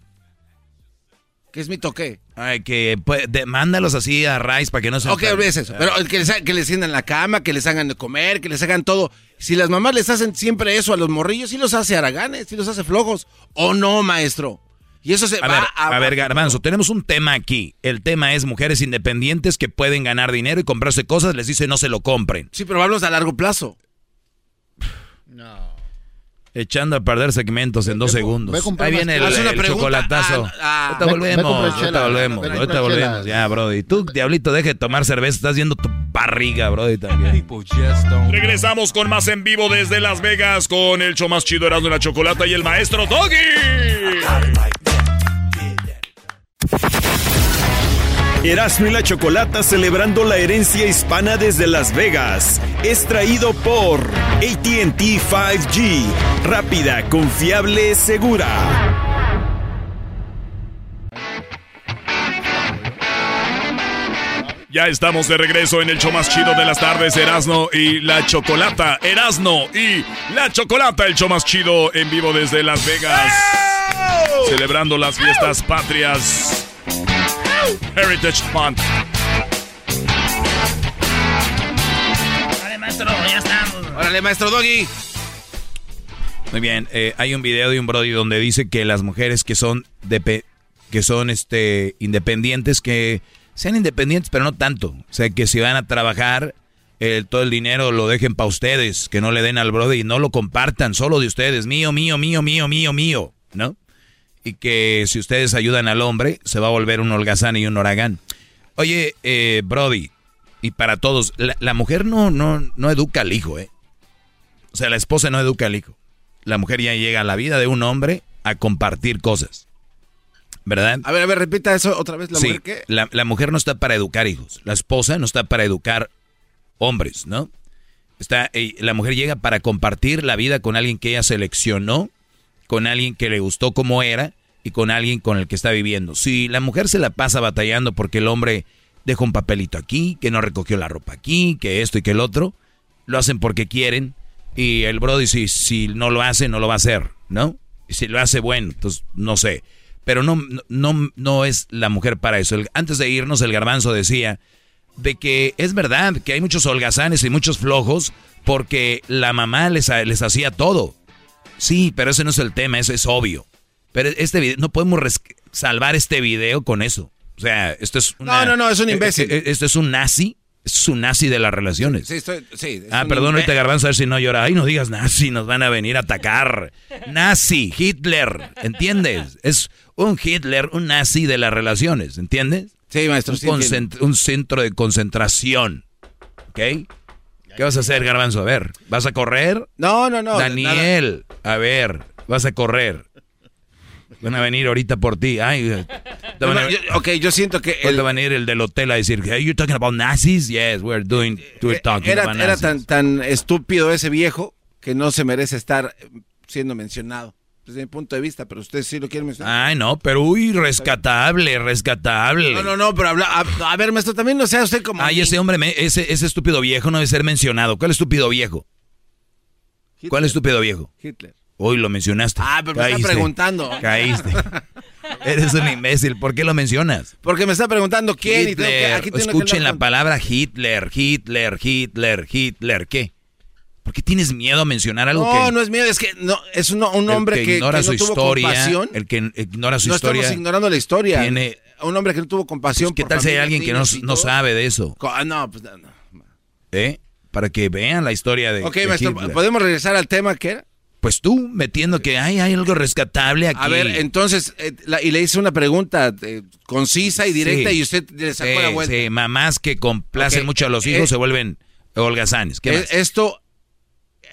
¿Qué es mito qué? Ay, que pues, de- mándalos así a Rice para que no se Ok, olvídese eso. Pero que les, que les tiendan la cama, que les hagan de comer, que les hagan todo. Si las mamás les hacen siempre eso a los morrillos, sí los hace haraganes, sí los hace flojos. ¿O no, maestro? Y eso se A va ver, a ver, Garbanzo, tenemos un tema aquí. El tema es mujeres independientes que pueden ganar dinero y comprarse cosas, les dice no se lo compren. Sí, pero hablamos a largo plazo. Echando a perder segmentos en dos segundos. Ahí viene el, chocolatazo. Ah, ah. ahorita volvemos, ahorita volvemos, ahorita volvemos. Ya, Brody. Tú, Diablito, deje de tomar cerveza, estás viendo tu barriga, Brody, también. Regresamos con más en vivo desde Las Vegas con el show más chido Erasmo y la Chocolata y el maestro Doggy. Erasmo y la Chocolata celebrando la herencia hispana desde Las Vegas. Es traído por ATT 5G. Rápida, confiable, segura. Ya estamos de regreso en el show más chido de las tardes, Erasno y la Chocolata. Erasno y la Chocolata, el show más chido en vivo desde Las Vegas. Celebrando las fiestas patrias. Heritage Month. Vale, maestro, ya estamos. Órale, maestro Doggy. Muy bien, eh, hay un video de un brody donde dice que las mujeres que son de que son este independientes que sean independientes, pero no tanto. O sea, que si van a trabajar, eh, todo el dinero lo dejen para ustedes, que no le den al brody y no lo compartan, solo de ustedes, mío, mío, mío, mío, mío, mío, ¿no? Y que si ustedes ayudan al hombre, se va a volver un holgazán y un oragán. Oye, eh, Brody, y para todos, la, la, mujer no, no, no educa al hijo, ¿eh? O sea, la esposa no educa al hijo. La mujer ya llega a la vida de un hombre a compartir cosas. ¿Verdad? A ver, a ver, repita eso otra vez. ¿La sí, mujer qué? La, la, mujer no está para educar hijos. La esposa no está para educar hombres, ¿no? Está, eh, la mujer llega para compartir la vida con alguien que ella seleccionó, con alguien que le gustó como era con alguien con el que está viviendo. Si la mujer se la pasa batallando porque el hombre dejó un papelito aquí, que no recogió la ropa aquí, que esto y que el otro, lo hacen porque quieren y el brody si, si no lo hace, no lo va a hacer, ¿no? Y si lo hace, bueno, entonces no sé pero no, no, no es la mujer para eso. Antes de irnos, el garbanzo decía de que es verdad que hay muchos holgazanes y muchos flojos porque la mamá les, les hacía todo. Sí, pero ese no es el tema, eso es obvio. Pero este video, no podemos salvar este video con eso. O sea, esto es una, No, no, no, es un imbécil. Esto es un nazi. Es un nazi de las relaciones. Sí, estoy, sí, ah, perdón, ahorita Garbanzo, a ver si no llora. Ay, no digas nazi, nos van a venir a atacar. *laughs* nazi, Hitler, ¿entiendes? Es un Hitler, un nazi de las relaciones, ¿entiendes? Sí, maestro. Un, sí, un centro de concentración. ¿Ok? ¿Qué vas a hacer, Garbanzo? A ver, ¿vas a correr? No, no, no. Daniel, nada. a ver, vas a correr. Van a venir ahorita por ti. Ay, no, no, yo, ok, yo siento que... El, va a venir el del hotel a decir, hey, you talking about Nazis? Yes, we're doing, we're talking era, about Era Nazis. tan, tan estúpido ese viejo que no se merece estar siendo mencionado. Desde mi punto de vista, pero ustedes sí lo quieren mencionar. Ay, no, pero uy, rescatable, rescatable. No, no, no, pero habla, a, a, ver, maestro, también no sea usted como... Ay, ese hombre, ese, ese estúpido viejo no debe ser mencionado. ¿Cuál estúpido viejo? Hitler. ¿Cuál estúpido viejo? Hitler. Hoy lo mencionaste. Ah, pero Caíste. me está preguntando. Caíste. *laughs* Eres un imbécil. ¿Por qué lo mencionas? Porque me está preguntando quién. Hitler. Y que, aquí Escuchen que la palabra Hitler, Hitler, Hitler, Hitler. ¿Qué? ¿Por qué tienes miedo a mencionar algo no, que.? No, es miedo, es que no, es un, un hombre que, que, ignora que no su tuvo historia. compasión. El que ignora su no historia. No estamos ignorando la historia. Tiene, un hombre que no tuvo compasión. Pues, ¿Qué tal si hay alguien que no, no sabe de eso? No, pues no. ¿Eh? Para que vean la historia de. Ok, de maestro, Hitler. ¿podemos regresar al tema que era? Pues tú metiendo que hay, hay algo rescatable aquí. A ver, entonces, eh, la, y le hice una pregunta eh, concisa y directa Sí. y usted le sacó Sí, la vuelta. sí, mamás que complacen mucho a los hijos eh, se vuelven holgazanes. ¿Qué más? Esto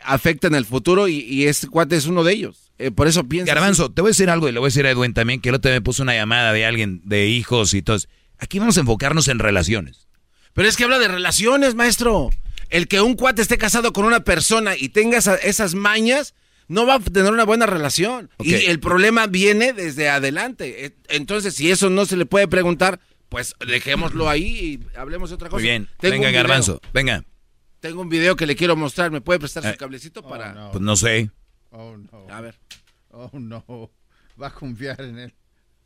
afecta en el futuro y, y este cuate es uno de ellos. Por eso piensa. Garbanzo, te voy a decir algo y le voy a decir a Edwin también, que el otro día me puso una llamada de alguien, de hijos y todo. Aquí vamos a enfocarnos en relaciones. Pero es que habla de relaciones, maestro. El que un cuate esté casado con una persona y tenga esa- esas mañas, no va a tener una buena relación. Y el problema viene desde adelante. Eh, Entonces, si eso no se le puede preguntar, pues dejémoslo ahí y hablemos de otra cosa. Muy bien. Tengo Venga. Garbanzo, venga. Tengo un video que le quiero mostrar. ¿Me puede prestar Eh. su cablecito para...? Pues no sé. Oh, no. A ver. Oh, no. Va a confiar en él.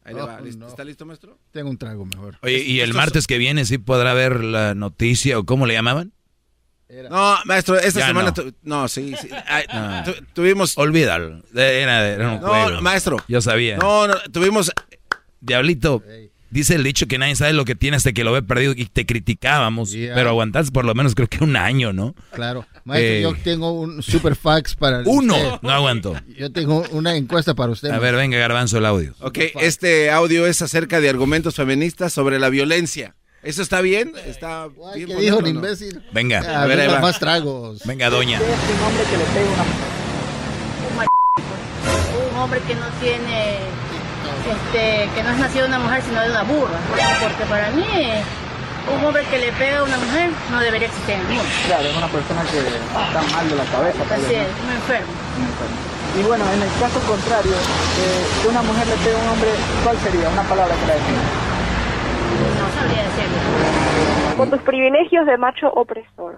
Ahí le va. Oh, no. ¿Está listo, maestro? Tengo un trago mejor. Oye, ¿y el martes que viene sí podrá ver la noticia o cómo le llamaban? No, maestro, esta Ya semana... no. tu- No, sí, sí. Ay, Ah. tu- tuvimos... Olvídalo. Era, era un No, juego. maestro. Yo sabía. No, no, tuvimos... Diablito, dice el dicho que nadie sabe lo que tiene hasta que lo ve perdido y te criticábamos. Yeah. Pero aguantaste por lo menos creo que un año, ¿no? Claro. Maestro, Eh. yo tengo un super fax para Uno. usted. No aguanto. Yo tengo una encuesta para usted. A ver, venga, Garbanzo, el audio. Ok, este audio es acerca de argumentos feministas sobre la violencia. ¿Eso está bien? ¿Está bien ¿Qué dijo el no? imbécil? Venga. A A ver, ver, ahí va. más tragos. Venga, doña. un hombre que le pega una un hombre que no tiene este que no es nacido de una mujer sino de una burra porque para mí un hombre que le pega a una mujer no debería existir en el mundo. Claro, es una persona que está mal de la cabeza. Así es, muy enfermo. Y bueno, en el caso contrario, eh, que una mujer le pegue a un hombre, ¿cuál sería una palabra que la define? No sabría decirlo. Por tus privilegios de macho opresor.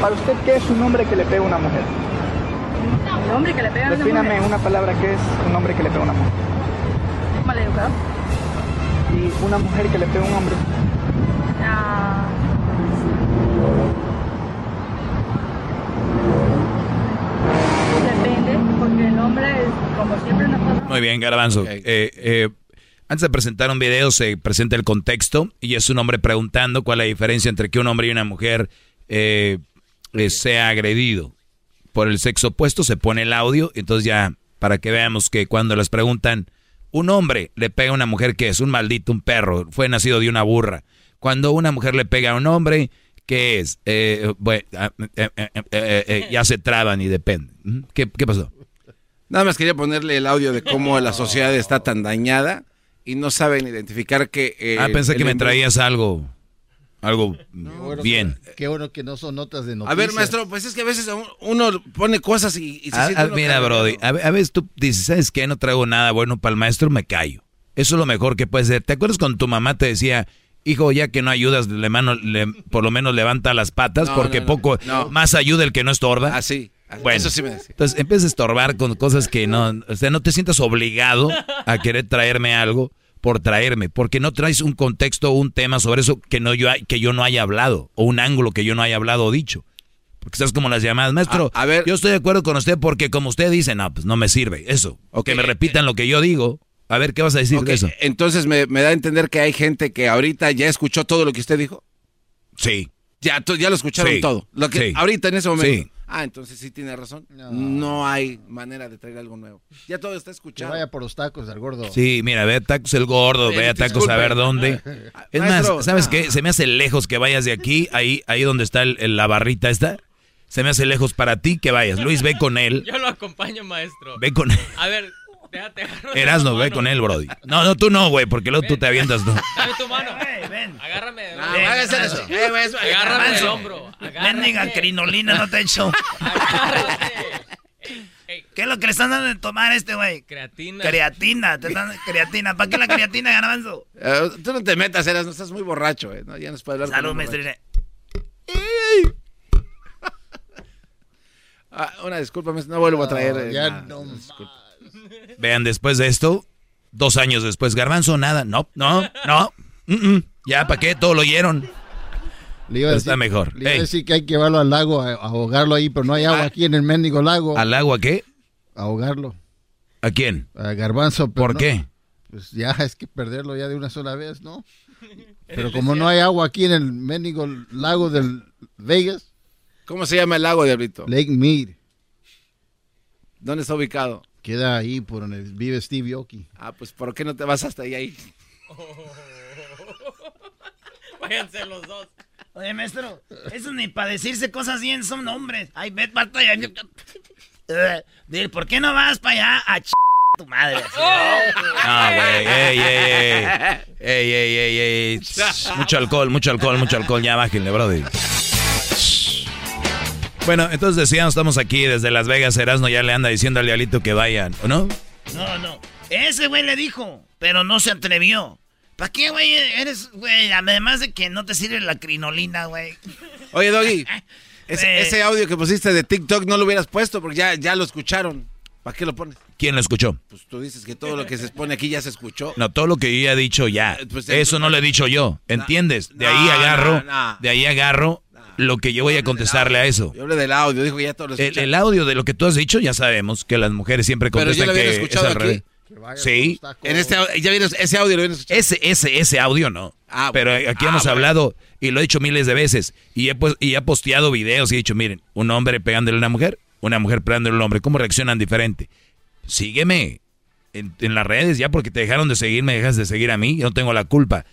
Para usted, ¿qué es un hombre que le pega a una mujer? Un hombre que le pega a una Defíname mujer. una palabra que es un hombre que le pega a una mujer. Maleducado. Y una mujer que le pega a un hombre. Ah, depende, porque el hombre, es, como siempre, nos pasa. Muy bien, Garbanzo. Eh, eh, antes de presentar un video se presenta el contexto y es un hombre preguntando cuál es la diferencia entre que un hombre y una mujer eh, eh, sea agredido por el sexo opuesto. Se pone el audio, entonces ya para que veamos que cuando les preguntan, un hombre le pega a una mujer que es un maldito, un perro, fue nacido de una burra. Cuando una mujer le pega a un hombre, ¿qué es? Eh, bueno, ah, eh, ya se traban y depende. ¿Qué, qué pasó? Nada más quería ponerle el audio de cómo la sociedad está tan dañada y no saben identificar que... eh, ah, pensé que me traías algo, algo bien. Qué bueno que no son notas de A noticias. ver, maestro, pues es que a veces un- uno pone cosas y, y se Ah, siente ah, uno mira, cargado. Brody, a, ve- a veces tú dices, ¿sabes qué? No traigo nada bueno para el maestro, me callo. Eso es lo mejor que puede ser. ¿Te acuerdas cuando tu mamá te decía, hijo, ya que no ayudas, le mano, le- por lo menos levanta las patas, No, porque no, no, poco no. más ayuda el que no estorba? Así. Bueno, Eso sí me decía. entonces empiezas a estorbar con cosas que no, o sea, no te sientas obligado a querer traerme algo por traerme, porque no traes un contexto o un tema sobre eso que no yo que yo no haya hablado o un ángulo que yo no haya hablado o dicho. Porque estás como las llamadas, maestro. A, ver, yo estoy de acuerdo con usted porque como usted dice, no, pues no me sirve eso. O que me repitan lo que yo digo. A ver, ¿qué vas a decir Ok, de eso? Entonces me, me da a entender que hay gente que ahorita ya escuchó todo lo que usted dijo. Sí. Ya, ya lo escucharon Sí. todo. Lo que, Sí. Ahorita en ese momento. Sí. Ah, entonces sí tiene razón. No. hay manera de traer algo nuevo. Ya todo está Que escuchado. vaya por los tacos al gordo. Sí, mira, ve a tacos el gordo, ve a tacos a ver dónde. Es Maestro, más, ¿sabes qué? Se me hace lejos que vayas de aquí, ahí, ahí donde está el- el- la barrita esta. Se me hace lejos para ti que vayas. Luis, ve con él. Yo lo acompaño, maestro. Ve con él. A ver, déjate Erasno, ve con él, Brody. No, no, tú no, güey, porque luego tú te avientas, ¿no? *laughs* Dame tu mano. Agárrame. de- Ven, Agárrame Garbanzo. del Garbanzo. hombro. Mendiga crinolina no te he hecho. ¿Qué es lo que le están dando de tomar a este güey? Creatina. Creatina, te están creatina. ¿Para qué la creatina, Garbanzo? Eh, tú no te metas, eras, no estás muy borracho, eh. No, ya no se puede hablar Salud, borracho. *laughs* Ah, una disculpa, no vuelvo a traer. eh, ya nada, no disculpa. Vean, después de esto, dos años después, Garbanzo, nada. No, no, no. Mm, mm. Ya, ¿para qué? Todo lo oyeron. Le iba a Está mejor. Le iba a Ey. decir que hay que llevarlo al lago a, a ahogarlo ahí, pero no hay agua aquí en el mendigo lago. ¿Al agua qué? Ahogarlo. ¿A quién? A Garbanzo. pero ¿Por no- qué? Pues ya *laughs* es que perderlo ya de una sola vez, ¿no? *laughs* Pero como no hay agua aquí en el mendigo lago del Vegas. ¿Cómo se llama el lago, Diablito? Lake Mead. ¿Dónde está ubicado? Queda ahí por donde vive Steve Yoki. Ah, pues ¿por qué no te vas hasta ahí? ahí? *laughs* Váyanse los dos. Oye, maestro, eso ni para decirse cosas bien son hombres. Ay, ve, basta ya. Eh, *laughs* dile, ¿por qué no vas para allá a ch tu madre? así? No, *laughs* güey. Ey, ey, ey. Ey, ey, ey, ey. Mucho alcohol, mucho alcohol, mucho alcohol. Ya bájenle, brody. Bueno, entonces decíamos, estamos aquí desde Las Vegas. Erasno ya le anda diciendo al diablito que vayan, ¿o no? No, no. Ese güey le dijo, pero no se atrevió. ¿Para qué, güey? Eres, güey, además de que no te sirve la crinolina, güey. Oye, Doggy, *laughs* ese, Eh. ese audio que pusiste de TikTok no lo hubieras puesto porque ya, ya lo escucharon. ¿Para qué lo pones? ¿Quién lo escuchó? Pues tú dices que todo lo que se expone aquí ya se escuchó. No, todo lo que yo ya he dicho ya. pues, Eso no lo he dicho yo. ¿Entiendes? De ahí agarro, no, no. de ahí agarro lo que yo voy a contestarle a eso. Yo hablé del audio, dijo que ya todo lo El, el audio de lo que tú has dicho, ya sabemos que las mujeres siempre Pero contestan lo que es escuchado al aquí. revés. Sí. En este, ya vieron ese audio, lo escuchado. Ese, ese, ese audio no. Ah, Pero aquí Ah, hemos bueno. hablado y lo he dicho miles de veces. Y he, pues, y he posteado videos y he dicho, miren, un hombre pegándole a una mujer, una mujer pegándole a un hombre, ¿cómo reaccionan diferente? Sígueme en, en las redes ya porque te dejaron de seguir, me dejas de seguir a mí, yo no tengo la culpa.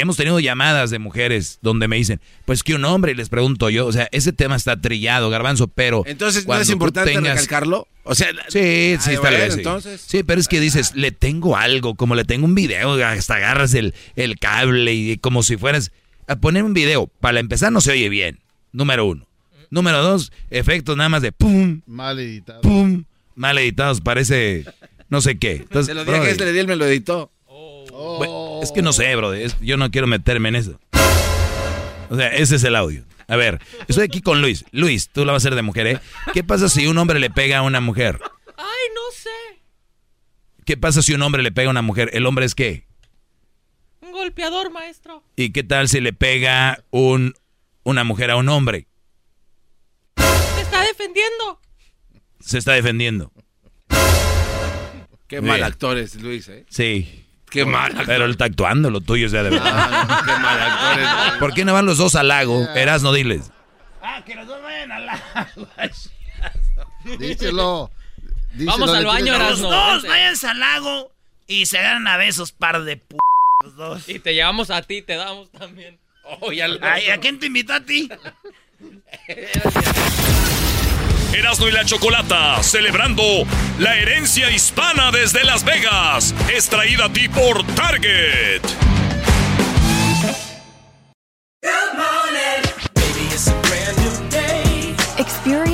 Hemos tenido llamadas de mujeres donde me dicen, pues que un hombre, y les pregunto yo, o sea, ese tema está trillado, garbanzo, pero... Entonces, ¿no cuando es importante tengas- recalcarlo? O sea, Sí, sí, Ay, tal bueno, vez. sí. entonces. Sí, pero es que dices, le tengo algo, como le tengo un video, hasta agarras el, el cable y como si fueras. a poner un video, para empezar no se oye bien, número uno. Número dos, efectos nada más de pum, Mal editado. pum, mal editados, parece no sé qué. Entonces, Se lo dije brother, este, le di, él me lo editó. Bueno, es que no sé, bro, es- yo no quiero meterme en eso. O sea, ese es el audio. A ver, estoy aquí con Luis. Luis, tú la vas a hacer de mujer, ¿eh? ¿Qué pasa si un hombre le pega a una mujer? Ay, no sé. ¿Qué pasa si un hombre le pega a una mujer? ¿El hombre es qué? Un golpeador, maestro. ¿Y qué tal si le pega un, una mujer a un hombre? Te está defendiendo. Se está defendiendo. Qué Bien. mal actor es Luis, ¿eh? Sí. Qué mal actor. Pero él está actuando, lo tuyo es de verdad. Ah, qué mal actor es. ¿Por qué no van los dos al lago? Erasno, diles. Ah, que los dos vayan al agua. *laughs* Díselo. Díselo, Vamos al baño, Los dos váyanse al lago y se agarran a besos, par de p. Los dos. Y te llevamos a ti, te damos también. Oh, ya lo- Ay, ¿a quién te invitó a ti? *laughs* *laughs* Erasmo y la Chocolata, celebrando la herencia hispana desde Las Vegas. Es traída a ti por Target. Experience